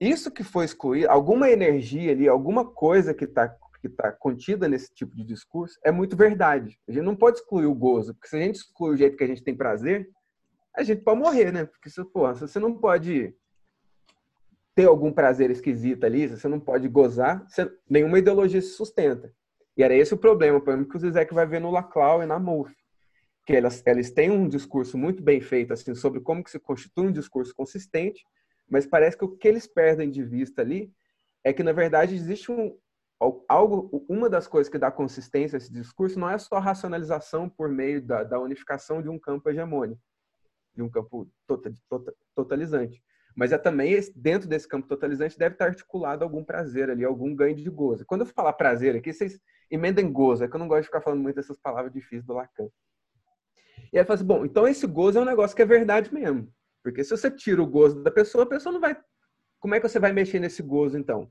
isso que foi excluído, alguma energia ali, alguma coisa que está que tá contida nesse tipo de discurso é muito verdade. A gente não pode excluir o gozo, porque se a gente exclui o jeito que a gente tem prazer, a gente pode morrer, né? Porque se, você não pode ter algum prazer esquisito ali, se você não pode gozar, você, nenhuma ideologia se sustenta. E era esse o problema, por exemplo, que o Zizek vai ver no Laclau e na Mouffe que elas, elas têm um discurso muito bem feito assim sobre como que se constitui um discurso consistente, mas parece que o que eles perdem de vista ali é que na verdade existe um algo uma das coisas que dá consistência a esse discurso não é só a racionalização por meio da, da unificação de um campo hegemônico, de um campo tota, tota, totalizante, mas é também dentro desse campo totalizante deve estar articulado algum prazer ali, algum ganho de gozo. Quando eu falar prazer aqui, vocês emendem gozo, é que eu não gosto de ficar falando muito dessas palavras difíceis do Lacan. E aí fala assim, bom, então esse gozo é um negócio que é verdade mesmo. Porque se você tira o gozo da pessoa, a pessoa não vai. Como é que você vai mexer nesse gozo, então?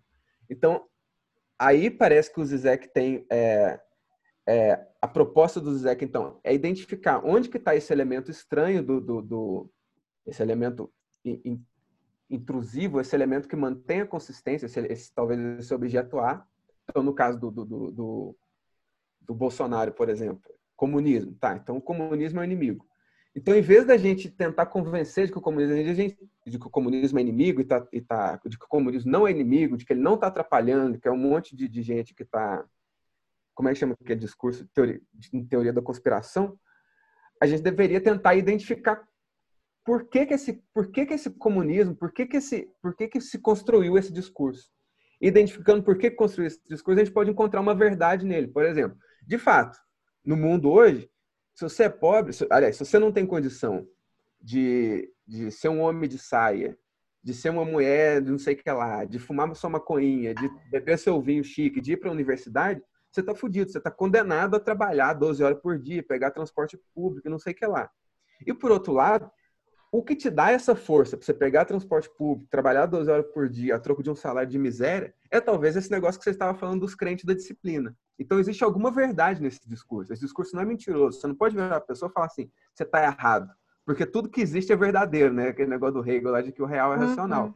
Então, aí parece que o Zizek tem. É, é, a proposta do Zizek, então, é identificar onde que está esse elemento estranho do, do, do. esse elemento in, intrusivo, esse elemento que mantém a consistência, esse, esse, talvez esse objeto A. Então, no caso do, do, do, do Bolsonaro, por exemplo, comunismo, tá? Então o comunismo é o inimigo. Então, em vez da gente tentar convencer de que o comunismo, de que o comunismo é inimigo e, tá, e tá, de que o comunismo não é inimigo, de que ele não está atrapalhando, que é um monte de, de gente que está, como é que chama aquele discurso, teoria, teoria da conspiração, a gente deveria tentar identificar por que que esse, por que que esse comunismo, por que que esse, por que que se construiu esse discurso. Identificando por que construiu esse discurso, a gente pode encontrar uma verdade nele. Por exemplo, de fato, no mundo hoje, se você é pobre, se, aliás, se você não tem condição de, de ser um homem de saia, de ser uma mulher, de não sei o que lá, de fumar sua maconhinha, de beber seu vinho chique, de ir para a universidade, você está fudido, você está condenado a trabalhar 12 horas por dia, pegar transporte público, não sei o que lá. E por outro lado, o que te dá essa força para você pegar transporte público, trabalhar 12 horas por dia a troco de um salário de miséria, é talvez esse negócio que você estava falando dos crentes da disciplina. Então existe alguma verdade nesse discurso. Esse discurso não é mentiroso. Você não pode ver a pessoa e falar assim, você está errado. Porque tudo que existe é verdadeiro, né? Aquele negócio do Hegel lá de que o real é racional. Uhum.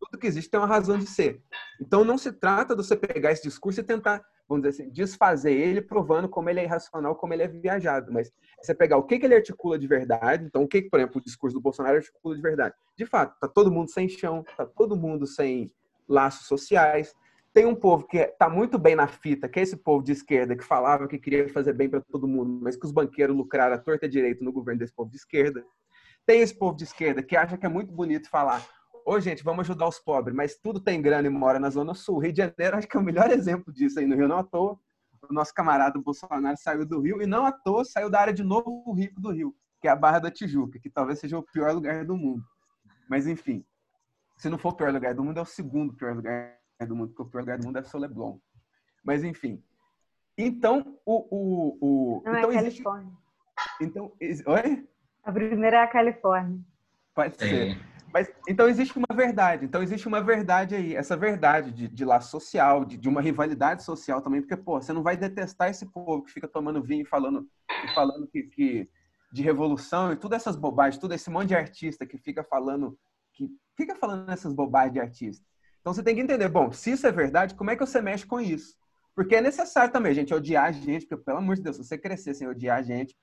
Tudo que existe tem uma razão de ser. Então não se trata de você pegar esse discurso e tentar vamos dizer assim, desfazer ele, provando como ele é irracional, como ele é viajado. Mas você pegar o que, que ele articula de verdade, então o que, por exemplo, o discurso do Bolsonaro articula de verdade. De fato, tá todo mundo sem chão, tá todo mundo sem laços sociais. Tem um povo que está muito bem na fita, que é esse povo de esquerda que falava que queria fazer bem para todo mundo, mas que os banqueiros lucraram a torta direito no governo desse povo de esquerda. Tem esse povo de esquerda que acha que é muito bonito falar Ô, gente, vamos ajudar os pobres, mas tudo tem grana e mora na Zona Sul. Rio de Janeiro, acho que é o melhor exemplo disso aí no Rio. Não à toa, o nosso camarada Bolsonaro saiu do Rio e não à toa saiu da área de Novo Rico do Rio, que é a Barra da Tijuca, que talvez seja o pior lugar do mundo. Mas, enfim, se não for o pior lugar do mundo, é o segundo pior lugar do mundo, porque o pior lugar do mundo é o Leblon. Mas, enfim. Então, o. o, o não então é existe... Califórnia. Então, oi? A primeira é a Califórnia. Pode ser. É. Mas então existe uma verdade. Então existe uma verdade aí, essa verdade de, de laço social, de, de, uma rivalidade social também, porque pô, você não vai detestar esse povo que fica tomando vinho e falando, e falando que, que de revolução e todas essas bobagens, todo esse monte de artista que fica falando que fica falando essas bobagens de artista. Então você tem que entender, bom, se isso é verdade, como é que você mexe com isso? Porque é necessário também gente odiar a gente, porque pelo amor de Deus, se você crescer sem odiar a gente,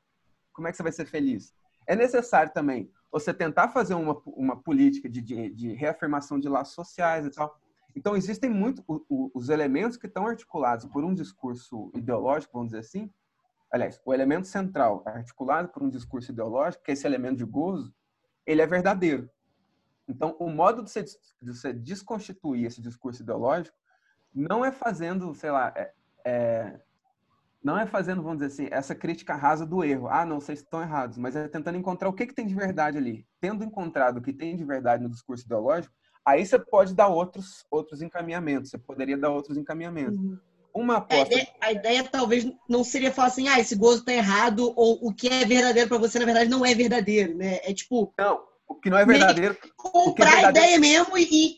como é que você vai ser feliz? É necessário também você tentar fazer uma, uma política de, de, de reafirmação de laços sociais e tal. Então, existem muito os elementos que estão articulados por um discurso ideológico, vamos dizer assim. Aliás, o elemento central articulado por um discurso ideológico, que é esse elemento de gozo, ele é verdadeiro. Então, o modo de você, de você desconstituir esse discurso ideológico não é fazendo, sei lá, é, é, não é fazendo, vamos dizer assim, essa crítica rasa do erro. Ah, não, vocês estão errados, mas é tentando encontrar o que, que tem de verdade ali. Tendo encontrado o que tem de verdade no discurso ideológico, aí você pode dar outros, outros encaminhamentos, você poderia dar outros encaminhamentos. Uhum. Uma aposta... A ideia, a ideia, talvez não seria falar assim, ah, esse gozo está errado, ou o que é verdadeiro para você, na verdade, não é verdadeiro, né? É tipo... Não, o que não é verdadeiro... Comprar é verdadeiro... a ideia mesmo e,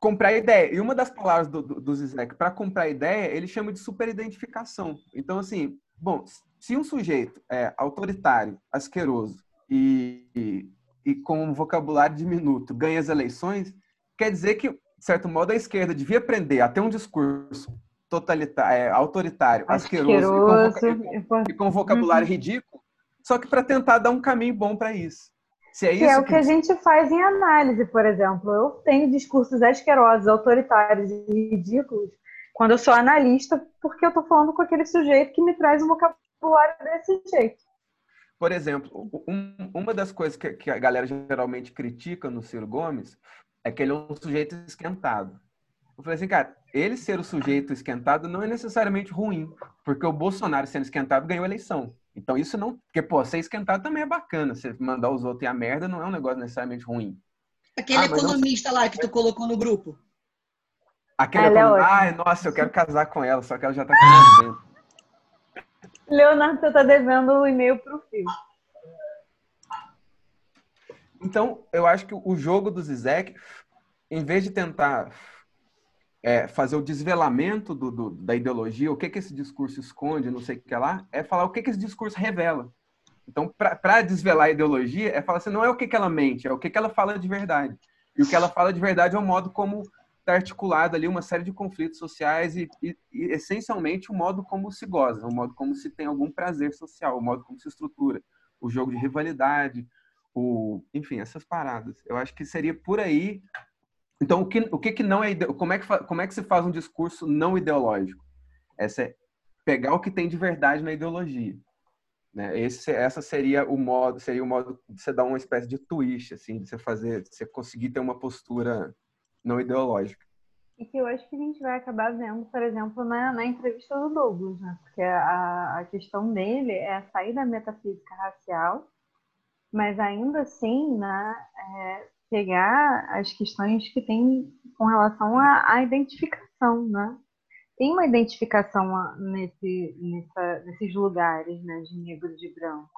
comprar ideia. E uma das palavras do, do, do Zizek para comprar ideia, ele chama de superidentificação. Então, assim, bom, se um sujeito é autoritário, asqueroso e, e, e com um vocabulário diminuto ganha as eleições, quer dizer que, de certo modo, a esquerda devia aprender a ter um discurso totalitário, é, autoritário, asqueroso, asqueroso e, com, e com vocabulário uhum. ridículo, só que para tentar dar um caminho bom para isso. Se é que é o que, que a gente faz em análise, por exemplo. Eu tenho discursos asquerosos, autoritários e ridículos quando eu sou analista, porque eu estou falando com aquele sujeito que me traz um vocabulário desse jeito. Por exemplo, um, uma das coisas que, que, a galera geralmente critica no Ciro Gomes é que ele é um sujeito esquentado. Eu falei assim, cara, ele ser o sujeito esquentado não é necessariamente ruim, porque o Bolsonaro sendo esquentado ganhou a eleição. Então isso não. Porque, pô, ser esquentado também é bacana. Você mandar os outros e a merda não é um negócio necessariamente ruim. Aquele ah, economista não... lá que tu colocou no grupo. Aquele economista. Ai, nossa, eu quero casar com ela, só que ela já tá casando. Leonardo, você tá devendo o um e-mail pro filho. Então, eu acho que o jogo do Zizek, em vez de tentar é, fazer o desvelamento do, do, da ideologia, o que, que esse discurso esconde, não sei o que lá, é falar o que, que esse discurso revela. Então, para desvelar a ideologia, é falar assim, não é o que, que ela mente, é o que, que ela fala de verdade. E o que ela fala de verdade é o modo como está articulado ali uma série de conflitos sociais e, e, e, essencialmente, o modo como se goza, o modo como se tem algum prazer social, o modo como se estrutura, o jogo de rivalidade, o, enfim, essas paradas. Eu acho que seria por aí então, o que, o que, que não é como é que como é que se faz um discurso não ideológico? Essa é pegar o que tem de verdade na ideologia. Né? Esse, essa seria o modo, seria o modo de você dar uma espécie de twist, assim, de você fazer, de você conseguir ter uma postura não ideológica. E que eu acho que a gente vai acabar vendo, por exemplo, na, na entrevista do Douglas, né? Porque a, a questão dele é sair da metafísica racial, mas ainda assim, né, é, pegar as questões que tem com relação à, à identificação, né? Tem uma identificação ah, nesse, nessa, nesses lugares, né, de negro e de branco.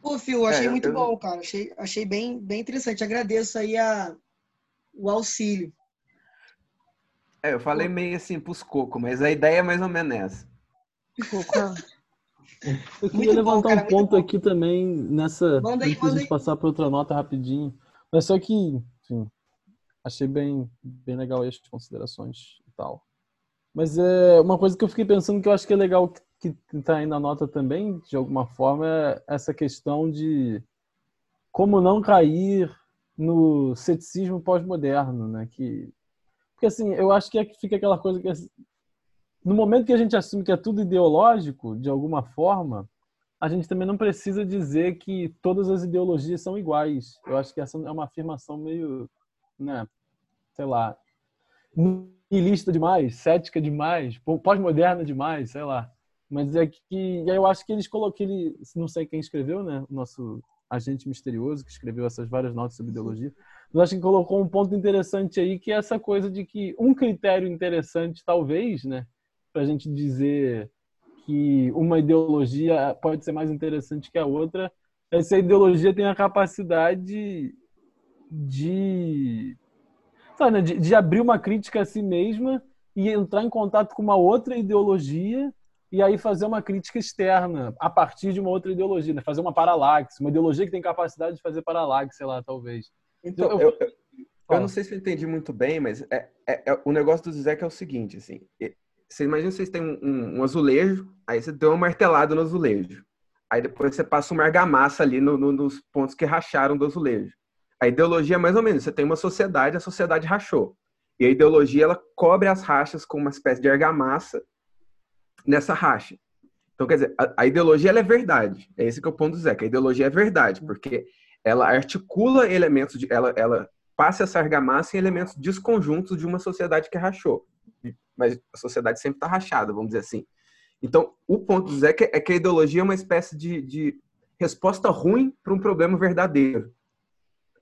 Pô, Fio, achei É, muito eu- bom, cara. Achei, achei bem, bem interessante. Agradeço aí a, o auxílio. É, eu falei meio assim pros cocos, mas a ideia é mais ou menos essa. Eu queria Muito bom, levantar cara, um ponto bom. aqui também nessa. Manda aí, antes da manda gente aí. passar para outra nota rapidinho. Mas só que, enfim, achei bem, bem legal as considerações e tal. Mas é uma coisa que eu fiquei pensando que eu acho que é legal que, que tá aí na nota também, de alguma forma, é essa questão de como não cair no ceticismo pós-moderno, né? Que, porque assim, eu acho que é que fica aquela coisa que assim, no momento que a gente assume que é tudo ideológico, de alguma forma, a gente também não precisa dizer que todas as ideologias são iguais. Eu acho que essa é uma afirmação meio, né, sei lá, nihilista demais, cética demais, pós-moderna demais, sei lá. Mas é que e eu acho que eles colocaram, ele, não sei quem escreveu, né, o nosso agente misterioso que escreveu essas várias notas sobre ideologia, mas acho que colocou um ponto interessante aí que é essa coisa de que um critério interessante talvez, né, para a gente dizer que uma ideologia pode ser mais interessante que a outra, essa ideologia tem a capacidade de, sabe, de, de abrir uma crítica a si mesma e entrar em contato com uma outra ideologia e aí fazer uma crítica externa a partir de uma outra ideologia, né? fazer uma paralaxe, uma ideologia que tem capacidade de fazer paralaxe, sei lá, talvez. Então, Eu- eu, eu- eu, não sei se eu entendi muito bem, mas é, é- é- o negócio do Zizek é o seguinte, assim, você imagina vocês têm um, um- um azulejo, aí você deu uma martelada no azulejo, aí depois você passa uma argamassa ali no- no- nos pontos que racharam do azulejo. A ideologia é mais ou menos, você tem uma sociedade, a sociedade rachou. E a ideologia, ela cobre as rachas com uma espécie de argamassa nessa racha. Então, quer dizer, a, a ideologia é verdade. É esse que é o ponto do Zé, que a ideologia é verdade, porque ela articula elementos, de, ela, ela passa essa argamassa em elementos desconjuntos de uma sociedade que rachou. Mas a sociedade sempre está rachada, vamos dizer assim. Então, o ponto do Zé é que, a ideologia é uma espécie de, de resposta ruim para um problema verdadeiro.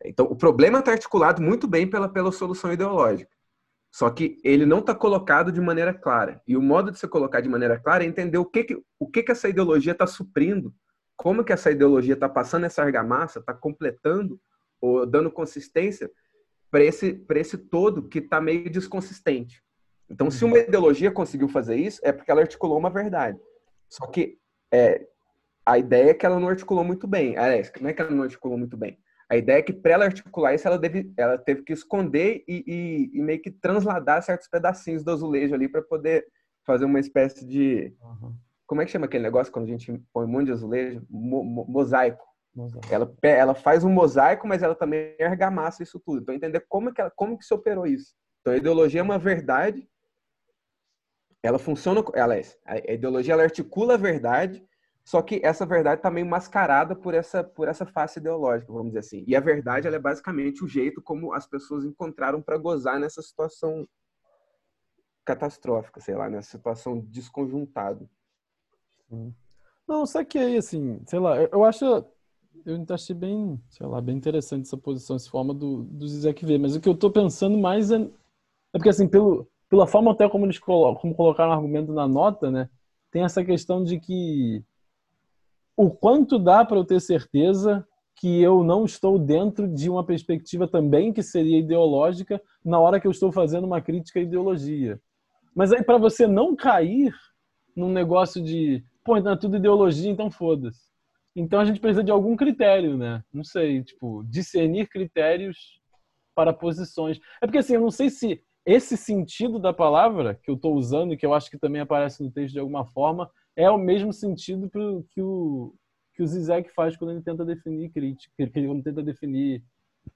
Então, o problema está articulado muito bem pela, pela solução ideológica. Só que ele não está colocado de maneira clara. E o modo de se colocar de maneira clara é entender o que, que, o que, que essa ideologia está suprindo, como que essa ideologia está passando essa argamassa, está completando ou dando consistência para esse, esse todo que está meio desconsistente. Então, se uma ideologia conseguiu fazer isso, é porque ela articulou uma verdade. Só que é, a ideia é que ela não articulou muito bem. Aliás, não é que ela não articulou muito bem. A ideia é que para ela articular isso, ela, deve, ela teve que esconder e, e, e meio que transladar certos pedacinhos do azulejo ali para poder fazer uma espécie de. Como é que chama aquele negócio quando a gente põe um monte de azulejo? Mo, mo, mosaico. Ela, ela faz um mosaico, mas ela também argamassa isso tudo. Então, entender como que, ela, como que se operou isso. Então, a ideologia é uma verdade. Ela funciona. Ela, a ideologia ela articula a verdade, só que essa verdade está meio mascarada por essa, por essa face ideológica, vamos dizer assim. E a verdade ela é basicamente o jeito como as pessoas encontraram para gozar nessa situação catastrófica, sei lá, nessa situação desconjuntada. Não, saquei, assim, sei lá, eu, acho. Eu achei bem, sei lá, bem interessante essa posição, essa forma do, do Zizek ver. Mas o que eu tô pensando mais é. É porque, assim, pelo, pela forma até como eles colocam, como colocaram o argumento na nota, né? Tem essa questão de que o quanto dá para eu ter certeza que eu não estou dentro de uma perspectiva também que seria ideológica na hora que eu estou fazendo uma crítica à ideologia. Mas aí para você não cair num negócio de, pô, então é tudo ideologia, então foda-se. Então a gente precisa de algum critério, né? Não sei, tipo, discernir critérios para posições. É porque assim, eu não sei se esse sentido da palavra que eu estou usando, que eu acho que também aparece no texto de alguma forma, é o mesmo sentido que o que o Zizek faz quando ele tenta definir crítica, quando tenta definir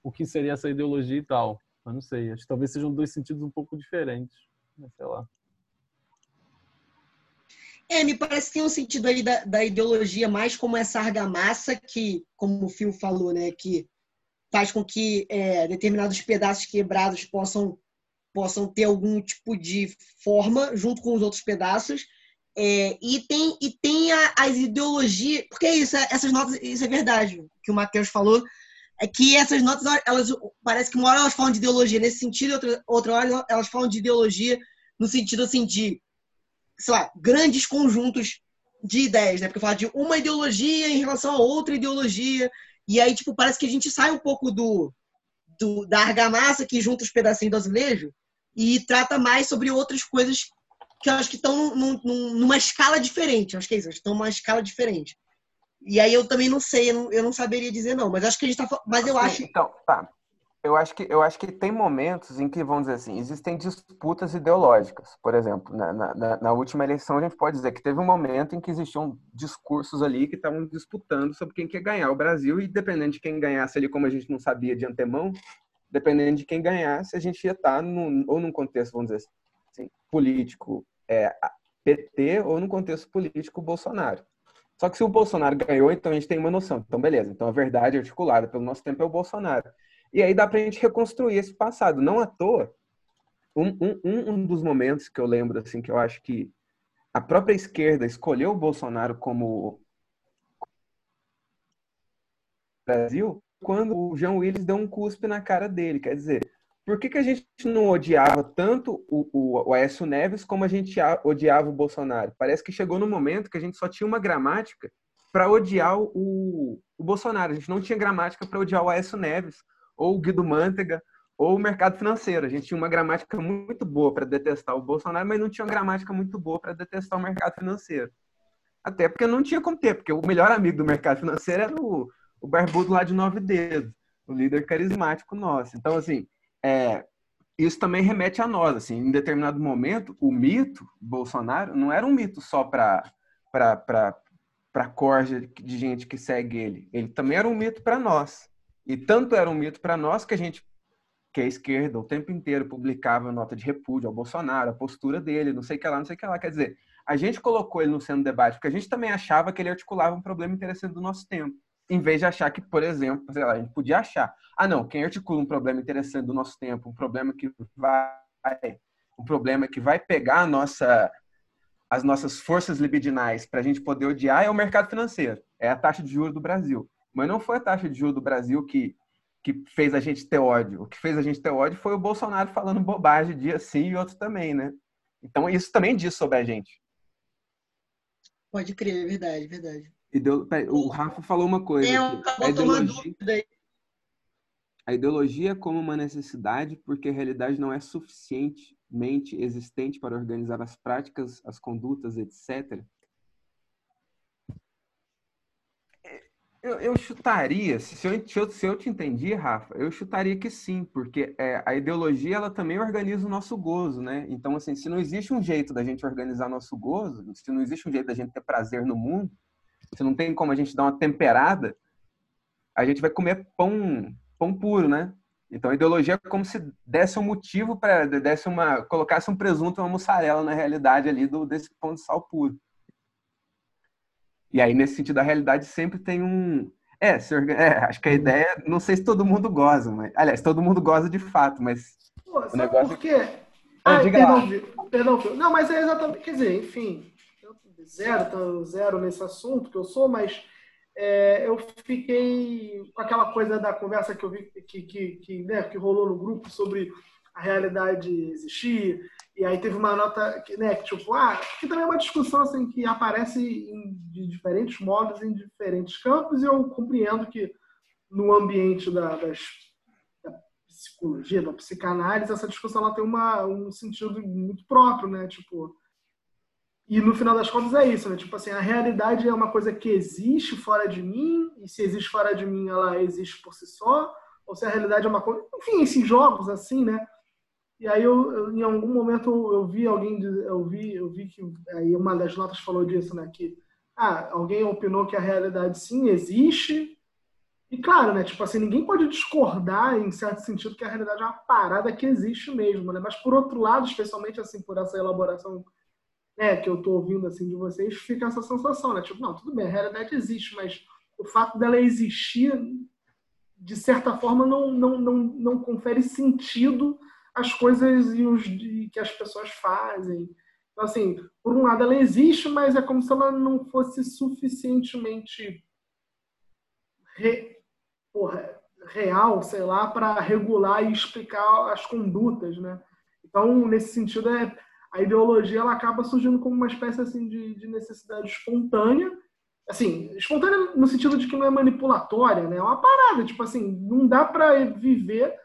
o que seria essa ideologia e tal. Eu não sei, acho que talvez sejam dois sentidos um pouco diferentes, mas sei lá. É, me parece que tem um sentido aí da, da ideologia mais como essa argamassa que, como o Phil falou, né, que faz com que é, determinados pedaços quebrados possam possam ter algum tipo de forma junto com os outros pedaços É, e tem, e tem a- as ideologias, porque é isso, é- essas notas, isso é verdade, o que o Matheus falou, é que essas notas, elas parece que uma hora elas falam de ideologia nesse sentido, outra, outra hora elas falam de ideologia no sentido assim de, sei lá, grandes conjuntos de ideias, né? Porque fala de uma ideologia em relação a outra ideologia, e aí, tipo, parece que a gente sai um pouco do, do da argamassa que junta os pedacinhos do azulejo e trata mais sobre outras coisas que eu acho que estão num- num- numa escala diferente. Eu acho que é isso, estão numa escala diferente. E aí eu também não sei, eu não, eu não saberia dizer não, mas acho que a gente tá mas eu acho Então, tá. Eu acho, que, eu acho que tem momentos em que, vamos dizer assim, existem disputas ideológicas. Por exemplo, na, na- na, na última eleição, a gente pode dizer que teve um momento em que existiam discursos ali que estavam disputando sobre quem quer ganhar o Brasil, e dependendo de quem ganhasse ali, como a gente não sabia de antemão, dependendo de quem ganhasse, a gente ia estar num, ou num contexto, vamos dizer assim, político é, PT ou num contexto político Bolsonaro. Só que se o Bolsonaro ganhou, então a gente tem uma noção. Então, beleza. Então a verdade articulada pelo nosso tempo é o Bolsonaro. E aí dá pra gente reconstruir esse passado. Não à toa, um, um um dos momentos que eu lembro, assim, que eu acho que a própria esquerda escolheu o Bolsonaro como Brasil, quando o João Willis deu um cuspe na cara dele. Quer dizer, por que, que a gente não odiava tanto o, o, o Aécio Neves como a gente a- odiava o Bolsonaro? Parece que chegou no momento que a gente só tinha uma gramática para odiar o, o Bolsonaro. A gente não tinha gramática para odiar o Aécio Neves, ou o Guido Mantega, ou o mercado financeiro. A gente tinha uma gramática muito boa para detestar o Bolsonaro, mas não tinha uma gramática muito boa para detestar o mercado financeiro. Até porque não tinha como ter, porque o melhor amigo do mercado financeiro era o, o barbudo lá de nove dedos, o líder carismático nosso. Então, assim, é, isso também remete a nós. Assim, em determinado momento, o mito Bolsonaro não era um mito só para para corja de gente que segue ele. Ele também era um mito para nós. E tanto era um mito para nós que a gente, que a esquerda, o tempo inteiro publicava nota de repúdio ao Bolsonaro, a postura dele, não sei o que lá, não sei o que lá. Quer dizer, a gente colocou ele no centro do debate porque a gente também achava que ele articulava um problema interessante do nosso tempo. Em vez de achar que, por exemplo, sei lá, a gente podia achar, ah, não, quem articula um problema interessante do nosso tempo, um problema que vai, um problema que vai pegar nossa, as nossas forças libidinais para a gente poder odiar é o mercado financeiro, é a taxa de juros do Brasil. Mas não foi a taxa de juros do Brasil que, que fez a gente ter ódio. O que fez a gente ter ódio foi o Bolsonaro falando bobagem dia sim e outro também, né? Então isso também diz sobre a gente. Pode crer, é verdade, é verdade. Peraí, O Rafa falou uma coisa. Um, A ideologia, dúvida aí. a ideologia é como uma necessidade porque a realidade não é suficientemente existente para organizar as práticas, as condutas, etc. Eu, eu chutaria, se eu, se, eu, se eu te entendi, Rafa, eu chutaria que sim, porque é, a ideologia ela também organiza o nosso gozo, né? Então, assim, se não existe um jeito da gente organizar nosso gozo, se não existe um jeito da gente ter prazer no mundo, se não tem como a gente dar uma temperada, a gente vai comer pão, pão puro, né? Então a ideologia é como se desse um motivo para desse uma colocasse um presunto, uma mussarela na realidade ali do desse pão de sal puro. E aí nesse sentido a realidade sempre tem um é, se orga- é, acho que a ideia, não sei se todo mundo goza, mas aliás, todo mundo goza de fato, mas Pô, sabe negócio- por quê? Ah, Ah, diga perdão, perdão. Não, mas é exatamente, quer dizer, enfim, zero, zero nesse assunto que eu sou, mas é, eu fiquei com aquela coisa da conversa que eu vi que, que, que, né, que rolou no grupo sobre a realidade existir, e aí teve uma nota que, né, que tipo, ah, que também é uma discussão assim, que aparece em, de diferentes modos em diferentes campos, e eu compreendo que no ambiente da, das psicologia, da psicanálise, essa discussão ela tem uma, um sentido muito próprio, né? Tipo, e no final das contas é isso, né? Tipo assim, a realidade é uma coisa que existe fora de mim, e se existe fora de mim, ela existe por si só, ou se a realidade é uma coisa. Enfim, esses jogos assim, né? E aí eu, eu- em algum momento eu, vi alguém eu vi eu vi que aí uma das notas falou disso, né? Que ah, alguém opinou que a realidade sim existe, e claro, né? Tipo assim, ninguém pode discordar, em certo sentido, que a realidade é uma parada que existe mesmo, né? Mas por outro lado, especialmente assim, por essa elaboração né, que eu tô ouvindo assim de vocês, fica essa sensação, né? Tipo, não, tudo bem, a realidade existe, mas o fato dela existir, de certa forma, não, não, não, não confere sentido às coisas e os, e que as pessoas fazem. Então, assim, por um lado ela existe, mas é como se ela não fosse suficientemente re, porra, real, sei lá, para regular e explicar as condutas, né? Então, nesse sentido, é, a ideologia ela acaba surgindo como uma espécie assim de, de necessidade espontânea, assim, espontânea no sentido de que não é manipulatória, né? É uma parada, tipo assim, não dá para viver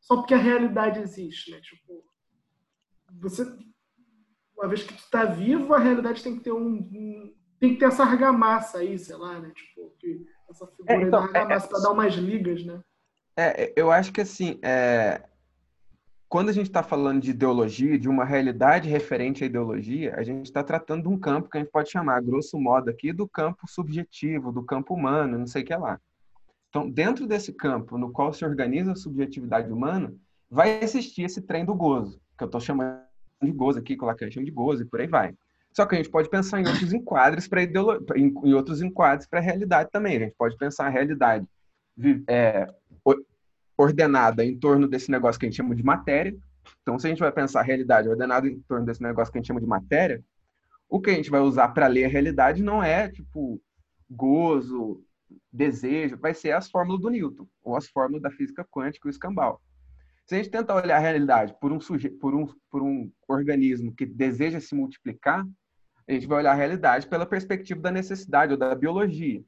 só porque a realidade existe, né? Tipo, você uma vez que tu está vivo, a realidade tem que ter um, um tem que ter essa argamassa aí, sei lá, né? Tipo, que, essa figura É, então, da argamassa é- para dar umas ligas, né? É, eu acho que assim, é, quando a gente está falando de ideologia, de uma realidade referente à ideologia, a gente está tratando de um campo que a gente pode chamar, grosso modo aqui, do campo subjetivo, do campo humano, não sei o que lá. Então, dentro desse campo no qual se organiza a subjetividade humana, vai existir esse trem do gozo, que eu estou chamando de gozo aqui, que o Lacan de gozo e por aí vai. Só que a gente pode pensar em outros enquadres para em, outros enquadres para a realidade também. A gente pode pensar a realidade é, ordenada em torno desse negócio que a gente chama de matéria. Então, se a gente vai pensar a realidade ordenada em torno desse negócio que a gente chama de matéria, o que a gente vai usar para ler a realidade não é tipo gozo, desejo, vai ser as fórmulas do Newton ou as fórmulas da física quântica o escambau. Se a gente tentar olhar a realidade por um, por um, por um organismo que deseja se multiplicar, a gente vai olhar a realidade pela perspectiva da necessidade ou da biologia.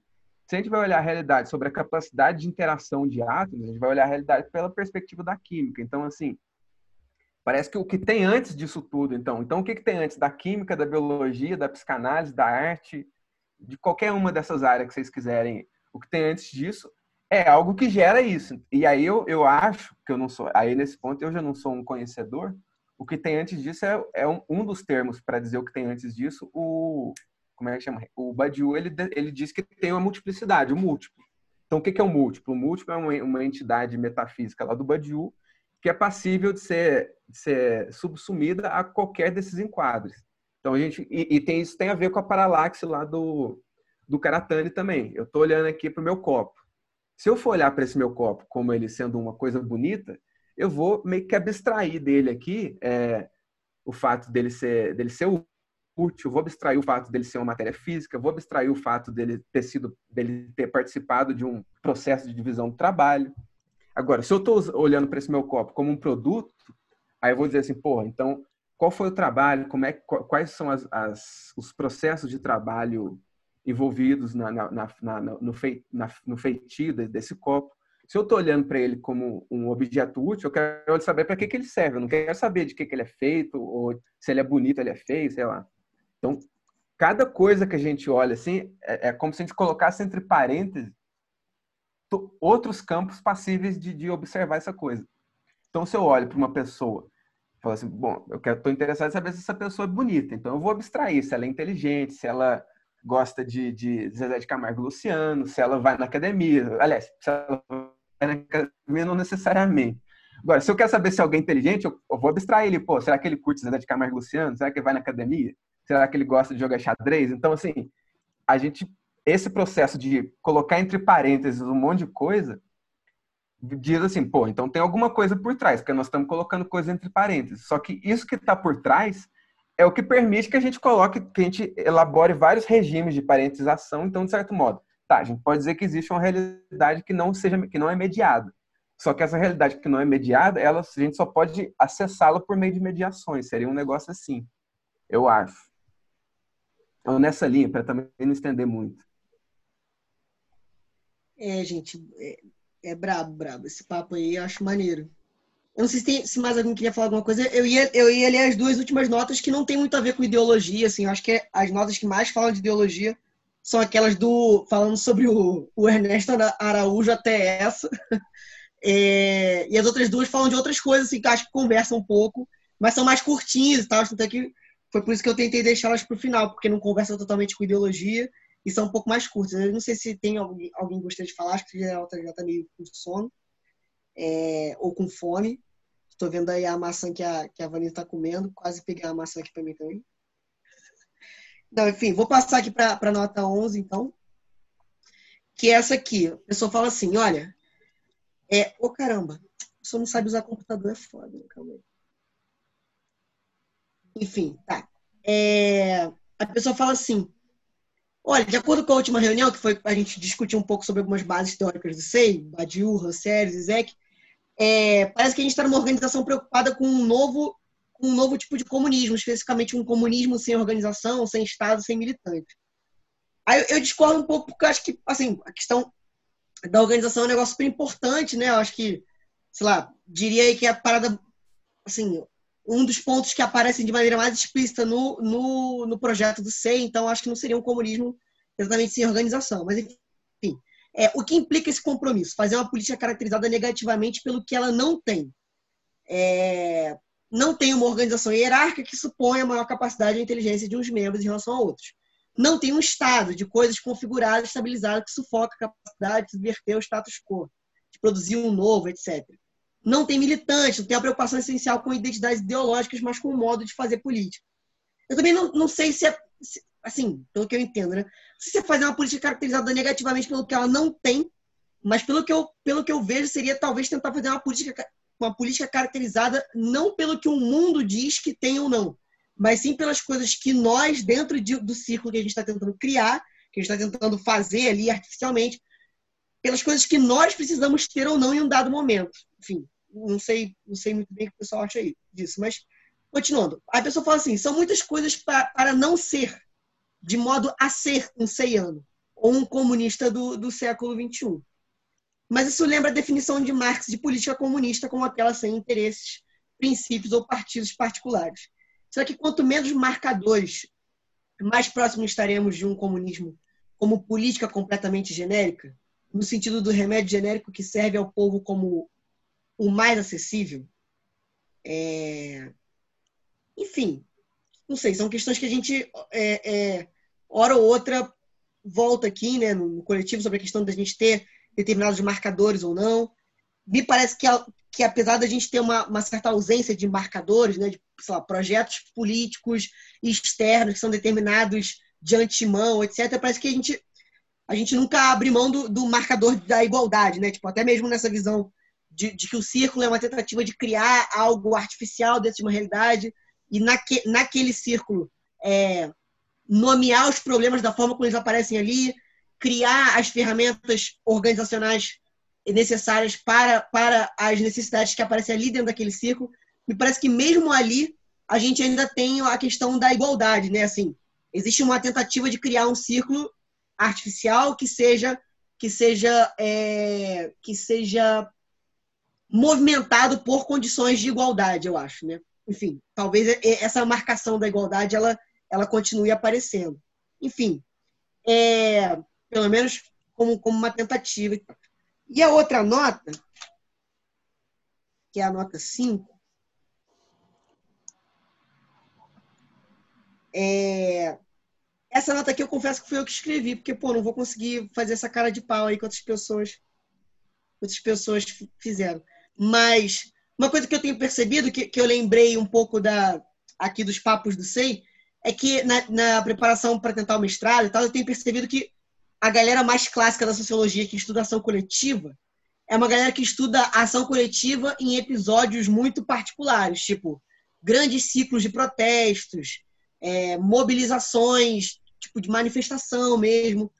Se a gente vai olhar a realidade sobre a capacidade de interação de átomos, a gente vai olhar a realidade pela perspectiva da química. Então, assim, parece que o que tem antes disso tudo, então, então o que, que tem antes da química, da biologia, da psicanálise, da arte, de qualquer uma dessas áreas que vocês quiserem, o que tem antes disso é algo que gera isso. E aí eu, eu acho que eu não sou, aí nesse ponto eu já não sou um conhecedor. O que tem antes disso é, é um, um dos termos para dizer o que tem antes disso, o como é que chama? O Badiou, ele, ele diz que tem uma multiplicidade, o múltiplo. Então, o que é o múltiplo? O múltiplo é uma, uma entidade metafísica lá do Badiou que é passível de ser, de ser subsumida a qualquer desses enquadres. Então, a gente, e, e tem, isso tem a ver com a paralaxe lá do, do Karatani também. Eu estou olhando aqui para o meu copo. Se eu for olhar para esse meu copo como ele sendo uma coisa bonita, eu vou meio que abstrair dele aqui é, o fato dele ser, dele ser útil, vou abstrair o fato dele ser uma matéria física, vou abstrair o fato dele ter sido, dele ter participado de um processo de divisão do trabalho. Agora, se eu estou olhando para esse meu copo como um produto, aí eu vou dizer assim, porra, então qual foi o trabalho, como é, quais são as, as, os processos de trabalho envolvidos na, na, na, no, fei, no feitio desse copo. Se eu estou olhando para ele como um objeto útil, eu quero saber para que, que ele serve. Eu não quero saber de que, que ele é feito, ou se ele é bonito, ele é feio, sei lá. Então, cada coisa que a gente olha assim, é, é como se a gente colocasse entre parênteses outros campos passíveis de, de observar essa coisa. Então, se eu olho para uma pessoa falo assim, bom, eu estou interessado em saber se essa pessoa é bonita, então eu vou abstrair se ela é inteligente, se ela gosta de, de Zezé de Camargo Luciano, se ela vai na academia. Aliás, se ela vai na academia, não necessariamente. Agora, se eu quero saber se é alguém inteligente, eu, eu vou abstrair ele. Pô, será que ele curte Zezé de Camargo Luciano? Será que ele vai na academia? Será que ele gosta de jogar xadrez? Então, assim, a gente... Esse processo de colocar entre parênteses um monte de coisa diz assim, pô, então tem alguma coisa por trás, porque nós estamos colocando coisa entre parênteses. Só que isso que está por trás é o que permite que a gente coloque, que a gente elabore vários regimes de parentização. Então, de certo modo, tá, a gente pode dizer que existe uma realidade que não seja, que não é mediada. Só que essa realidade que não é mediada, ela, a gente só pode acessá-la por meio de mediações. Seria um negócio assim, eu acho. Então, nessa linha, para também não estender muito. É, gente, é, é brabo, brabo. Esse papo aí eu acho maneiro. Eu não sei se, tem, se mais alguém queria falar alguma coisa. Eu ia, eu ia ler as duas últimas notas que não tem muito a ver com ideologia, assim. Eu acho que as notas que mais falam de ideologia são aquelas do falando sobre o, o Ernesto Araújo até essa. É, e as outras duas falam de outras coisas, assim, que acho que conversam um pouco, mas são mais curtinhas e tal. Tanto é que foi por isso que eu tentei deixá-las para o final, porque não conversam totalmente com ideologia e são um pouco mais curtas. Eu não sei se tem alguém, alguém gostaria de falar, acho que já está meio com sono é, ou com fome. Estou vendo aí a maçã que a, que a Vanessa está comendo. Quase peguei a maçã aqui para mim também. Então, enfim, vou passar aqui para a nota 11, então. Que é essa aqui. A pessoa fala assim, olha... É, ô oh, caramba, a pessoa não sabe usar computador, é foda. Né? Calma aí. Enfim, tá. é, a pessoa fala assim: olha, de acordo com a última reunião, que foi a gente discutiu um pouco sobre algumas bases teóricas do SEI, Badiou, Ranceres, Zizek, é, parece que a gente está numa organização preocupada com um novo um novo tipo de comunismo, especificamente um comunismo sem organização, sem Estado, sem militante. Aí eu discordo um pouco, porque eu acho que, assim, a questão da organização é um negócio super importante, né? Eu acho que, sei lá, diria aí que é a parada, assim, um dos pontos que aparecem de maneira mais explícita no, no, no projeto do SEI, então acho que não seria um comunismo exatamente sem organização. Mas, enfim, é, o que implica esse compromisso? Fazer uma política caracterizada negativamente pelo que ela não tem. É, não tem uma organização hierárquica que suponha maior capacidade e inteligência de uns membros em relação a outros. Não tem um estado de coisas configuradas, estabilizadas, que sufoca a capacidade de subverter o status quo, de produzir um novo, etc. Não tem militante, não tem a preocupação essencial com identidades ideológicas, mas com o modo de fazer política. Eu também não, não sei se é, se, assim, pelo que eu entendo, né? Se você fazer uma política caracterizada negativamente pelo que ela não tem, mas pelo que eu, pelo que eu vejo, seria talvez tentar fazer uma política uma política caracterizada não pelo que o mundo diz que tem ou não, mas sim pelas coisas que nós, dentro de, do círculo que a gente está tentando criar, que a gente está tentando fazer ali artificialmente, pelas coisas que nós precisamos ter ou não em um dado momento. Enfim, não sei, não sei muito bem o que o pessoal acha aí disso, mas continuando. A pessoa fala assim: são muitas coisas pra, para não ser, de modo a ser um ceiano ou um comunista do, do século XXI. Mas isso lembra a definição de Marx de política comunista como aquela sem interesses, princípios ou partidos particulares. Será que quanto menos marcadores, mais próximos estaremos de um comunismo como política completamente genérica, no sentido do remédio genérico que serve ao povo como o mais acessível? É... Enfim, não sei, são questões que a gente, é, é, hora ou outra, volta aqui né, no coletivo sobre a questão da gente ter determinados marcadores ou não. Me parece que, que apesar da gente ter uma, uma certa ausência de marcadores, né, de lá, projetos políticos externos que são determinados de antemão, etc., parece que a gente, a gente nunca abre mão do, do marcador da igualdade, né? Tipo, até mesmo nessa visão de, de, que o círculo é uma tentativa de criar algo artificial dentro de uma realidade e naque, naquele círculo é, nomear os problemas da forma como eles aparecem ali, criar as ferramentas organizacionais necessárias para, para as necessidades que aparecem ali dentro daquele círculo. Me parece que mesmo ali a gente ainda tem a questão da igualdade, né? Assim, existe uma tentativa de criar um círculo artificial que seja que seja é, que seja movimentado por condições de igualdade, eu acho, né? Enfim, talvez essa marcação da igualdade ela ela continue aparecendo. Enfim, é, pelo menos como, como uma tentativa. E a outra nota, que é a nota 5, é... essa nota aqui eu confesso que fui eu que escrevi, porque, pô, não vou conseguir fazer essa cara de pau aí que outras pessoas, outras pessoas fizeram. Mas uma coisa que eu tenho percebido, que, que eu lembrei um pouco da, aqui dos papos do SEI, é que na, na preparação para tentar o mestrado e tal, eu tenho percebido que a galera mais clássica da sociologia que estuda ação coletiva é uma galera que estuda ação coletiva em episódios muito particulares, tipo grandes ciclos de protestos, é, mobilizações, tipo de manifestação mesmo.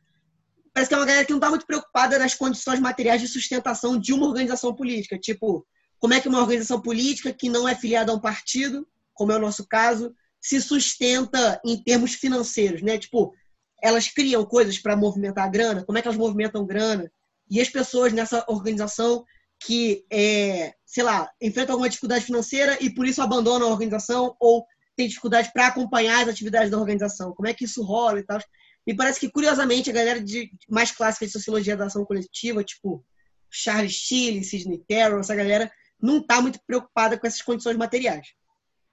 Parece que é uma galera que não está muito preocupada nas condições materiais de sustentação de uma organização política, tipo como é que uma organização política que não é filiada a um partido, como é o nosso caso, se sustenta em termos financeiros, né? Tipo, elas criam coisas para movimentar a grana, como é que elas movimentam grana, e as pessoas nessa organização que, é, sei lá, enfrentam alguma dificuldade financeira e por isso abandonam a organização ou tem dificuldade para acompanhar as atividades da organização, como é que isso rola e tal. Me parece que, curiosamente, a galera de mais clássica de sociologia da ação coletiva, tipo Charles Tilly, Sidney Carroll, essa galera, não está muito preocupada com essas condições materiais.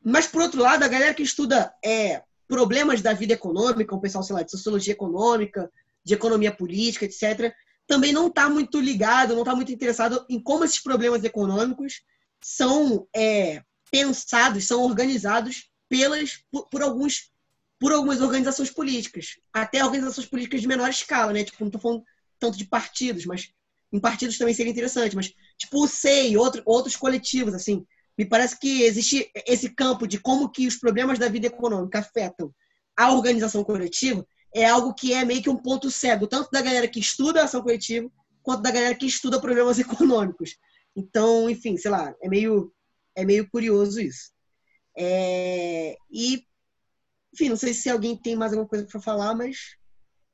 Mas, por outro lado, a galera que estuda é, problemas da vida econômica, o pessoal, sei lá, de sociologia econômica, de economia política, etc., também não está muito ligado, não está muito interessado em como esses problemas econômicos são é, pensados, são organizados pelas, por, por, alguns, por algumas organizações políticas, até organizações políticas de menor escala, né? Tipo, não estou falando tanto de partidos, mas em partidos também seria interessante, mas tipo o SEI, outro, outros coletivos, assim, me parece que existe esse campo de como que os problemas da vida econômica afetam a organização coletiva, é algo que é meio que um ponto cego, tanto da galera que estuda ação coletiva, quanto da galera que estuda problemas econômicos. Então, enfim, sei lá, é meio, é meio curioso isso. É, e, enfim, não sei se alguém tem mais alguma coisa para falar, mas,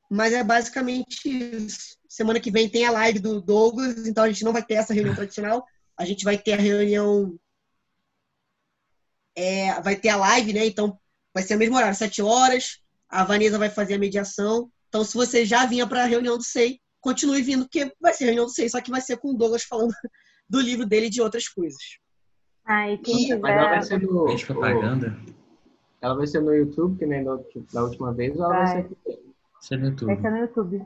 mas é basicamente isso. Semana que vem tem a live do Douglas, então a gente não vai ter essa reunião tradicional, a gente vai ter a reunião. É, vai ter a live, né? Então vai ser o mesmo horário, sete horas. A Vanessa vai fazer a mediação. Então, se você já vinha para a reunião do SEI, continue vindo, porque vai ser a reunião do SEI, só que vai ser com o Douglas falando do livro dele e de outras coisas. Ah, e quem E- Mas ela vai ser no. Fez propaganda. Ela vai ser no YouTube, que nem da, da última vez, ou ela vai, Vai. ser aqui? Você no YouTube. Vai ser no YouTube.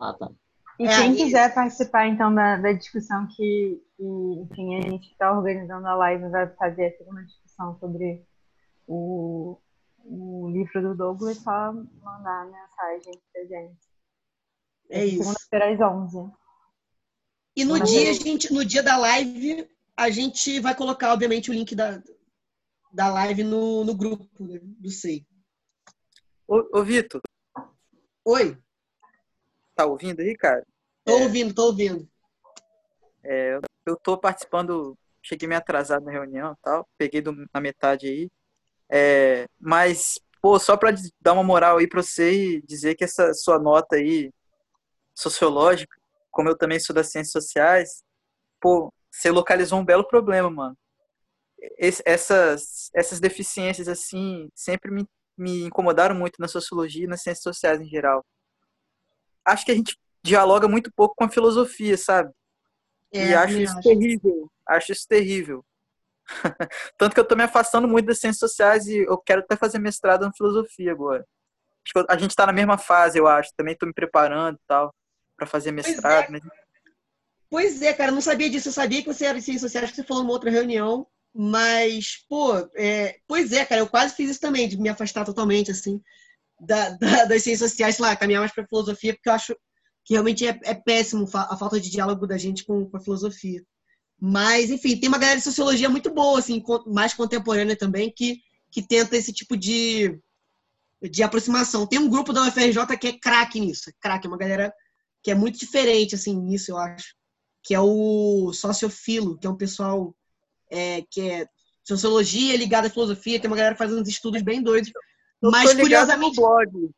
Ah, tá. E É, quem e- quiser participar, então, da, da discussão que, que, enfim, a gente está organizando a live, vai fazer a segunda discussão sobre o, o livro do Douglas, é só mandar mensagem pra gente. É isso. Segunda-feira às 11. E no dia, a gente, no dia da live, a gente vai colocar, obviamente, o link da, da live no, no grupo né, do SEI. Ô, ô Vitor, Oi, tá ouvindo aí, cara? tô ouvindo, tô ouvindo. É, eu tô participando, cheguei meio atrasado na reunião e tal, peguei do- na metade aí. É, mas, pô, só pra dar uma moral aí pra você e dizer que essa sua nota aí, sociológica, como eu também sou das ciências sociais, pô, você localizou um belo problema, mano. Esse- essas, essas deficiências, assim, sempre me, me incomodaram muito na sociologia e nas ciências sociais em geral. Acho que a gente dialoga muito pouco com a filosofia, sabe? É, e acho isso acho. terrível. Acho isso terrível. Tanto que eu tô me afastando muito das ciências sociais e eu quero até fazer mestrado em filosofia agora. Acho que eu- a gente tá na mesma fase, eu acho. Também tô me preparando e tal para fazer mestrado. né? Pois é, cara, não sabia disso. Eu sabia que você era de ciências sociais, que você falou numa outra reunião. Mas, pô, é, pois é, cara, eu quase fiz isso também, de me afastar totalmente, assim, da, da- das ciências sociais, sei lá, caminhar mais pra filosofia, porque eu acho que realmente é, é péssimo a falta de diálogo da gente com, com a filosofia. Mas, enfim, tem uma galera de sociologia muito boa, assim, mais contemporânea também, que, que tenta esse tipo de, de aproximação. Tem um grupo da UFRJ que é craque nisso, é craque, é uma galera que é muito diferente, assim, nisso, eu acho que é o Sociofilo, que é um pessoal é, que é sociologia ligada à filosofia, tem uma galera que faz uns estudos bem doidos. Eu Mas curiosamente. blog.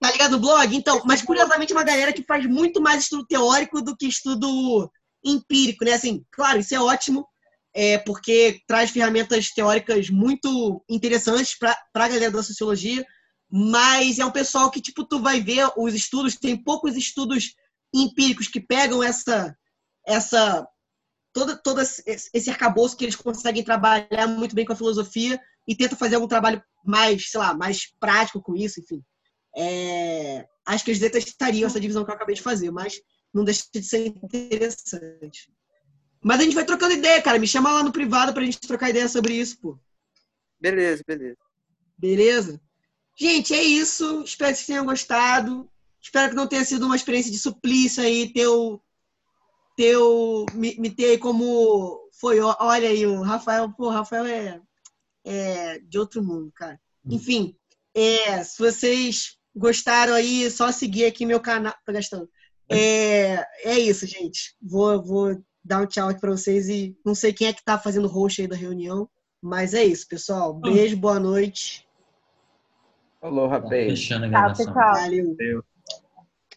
Tá ligado no blog? Então, mas curiosamente é uma galera que faz muito mais estudo teórico do que estudo empírico, né? Assim, claro, isso é ótimo, é, porque traz ferramentas teóricas muito interessantes para a galera da sociologia, mas é um pessoal que, tipo, tu vai ver os estudos, tem poucos estudos empíricos que pegam essa, essa todo, todo esse arcabouço que eles conseguem trabalhar muito bem com a filosofia e tenta fazer algum trabalho mais, sei lá, mais prático com isso, enfim. É, acho que eles detestariam essa divisão que eu acabei de fazer, mas não deixa de ser interessante. Mas a gente vai trocando ideia, cara. Me chama lá no privado pra gente trocar ideia sobre isso, pô. Beleza, beleza. Beleza? Gente, é isso. Espero que vocês tenham gostado. Espero que não tenha sido uma experiência de suplício aí, teu. teu me, me ter aí como foi. Olha aí, o Rafael, pô, o Rafael é, é de outro mundo, cara. Enfim, é, se vocês gostaram aí, é só seguir aqui meu canal. Tô gastando. É, é isso, gente. Vou, vou dar um tchau aqui pra vocês e não sei quem é que tá fazendo host aí da reunião, mas é isso, pessoal. Beijo, boa noite. Falou, rapaz. Fechando a Tchau, gravação. pessoal. Valeu. Eu.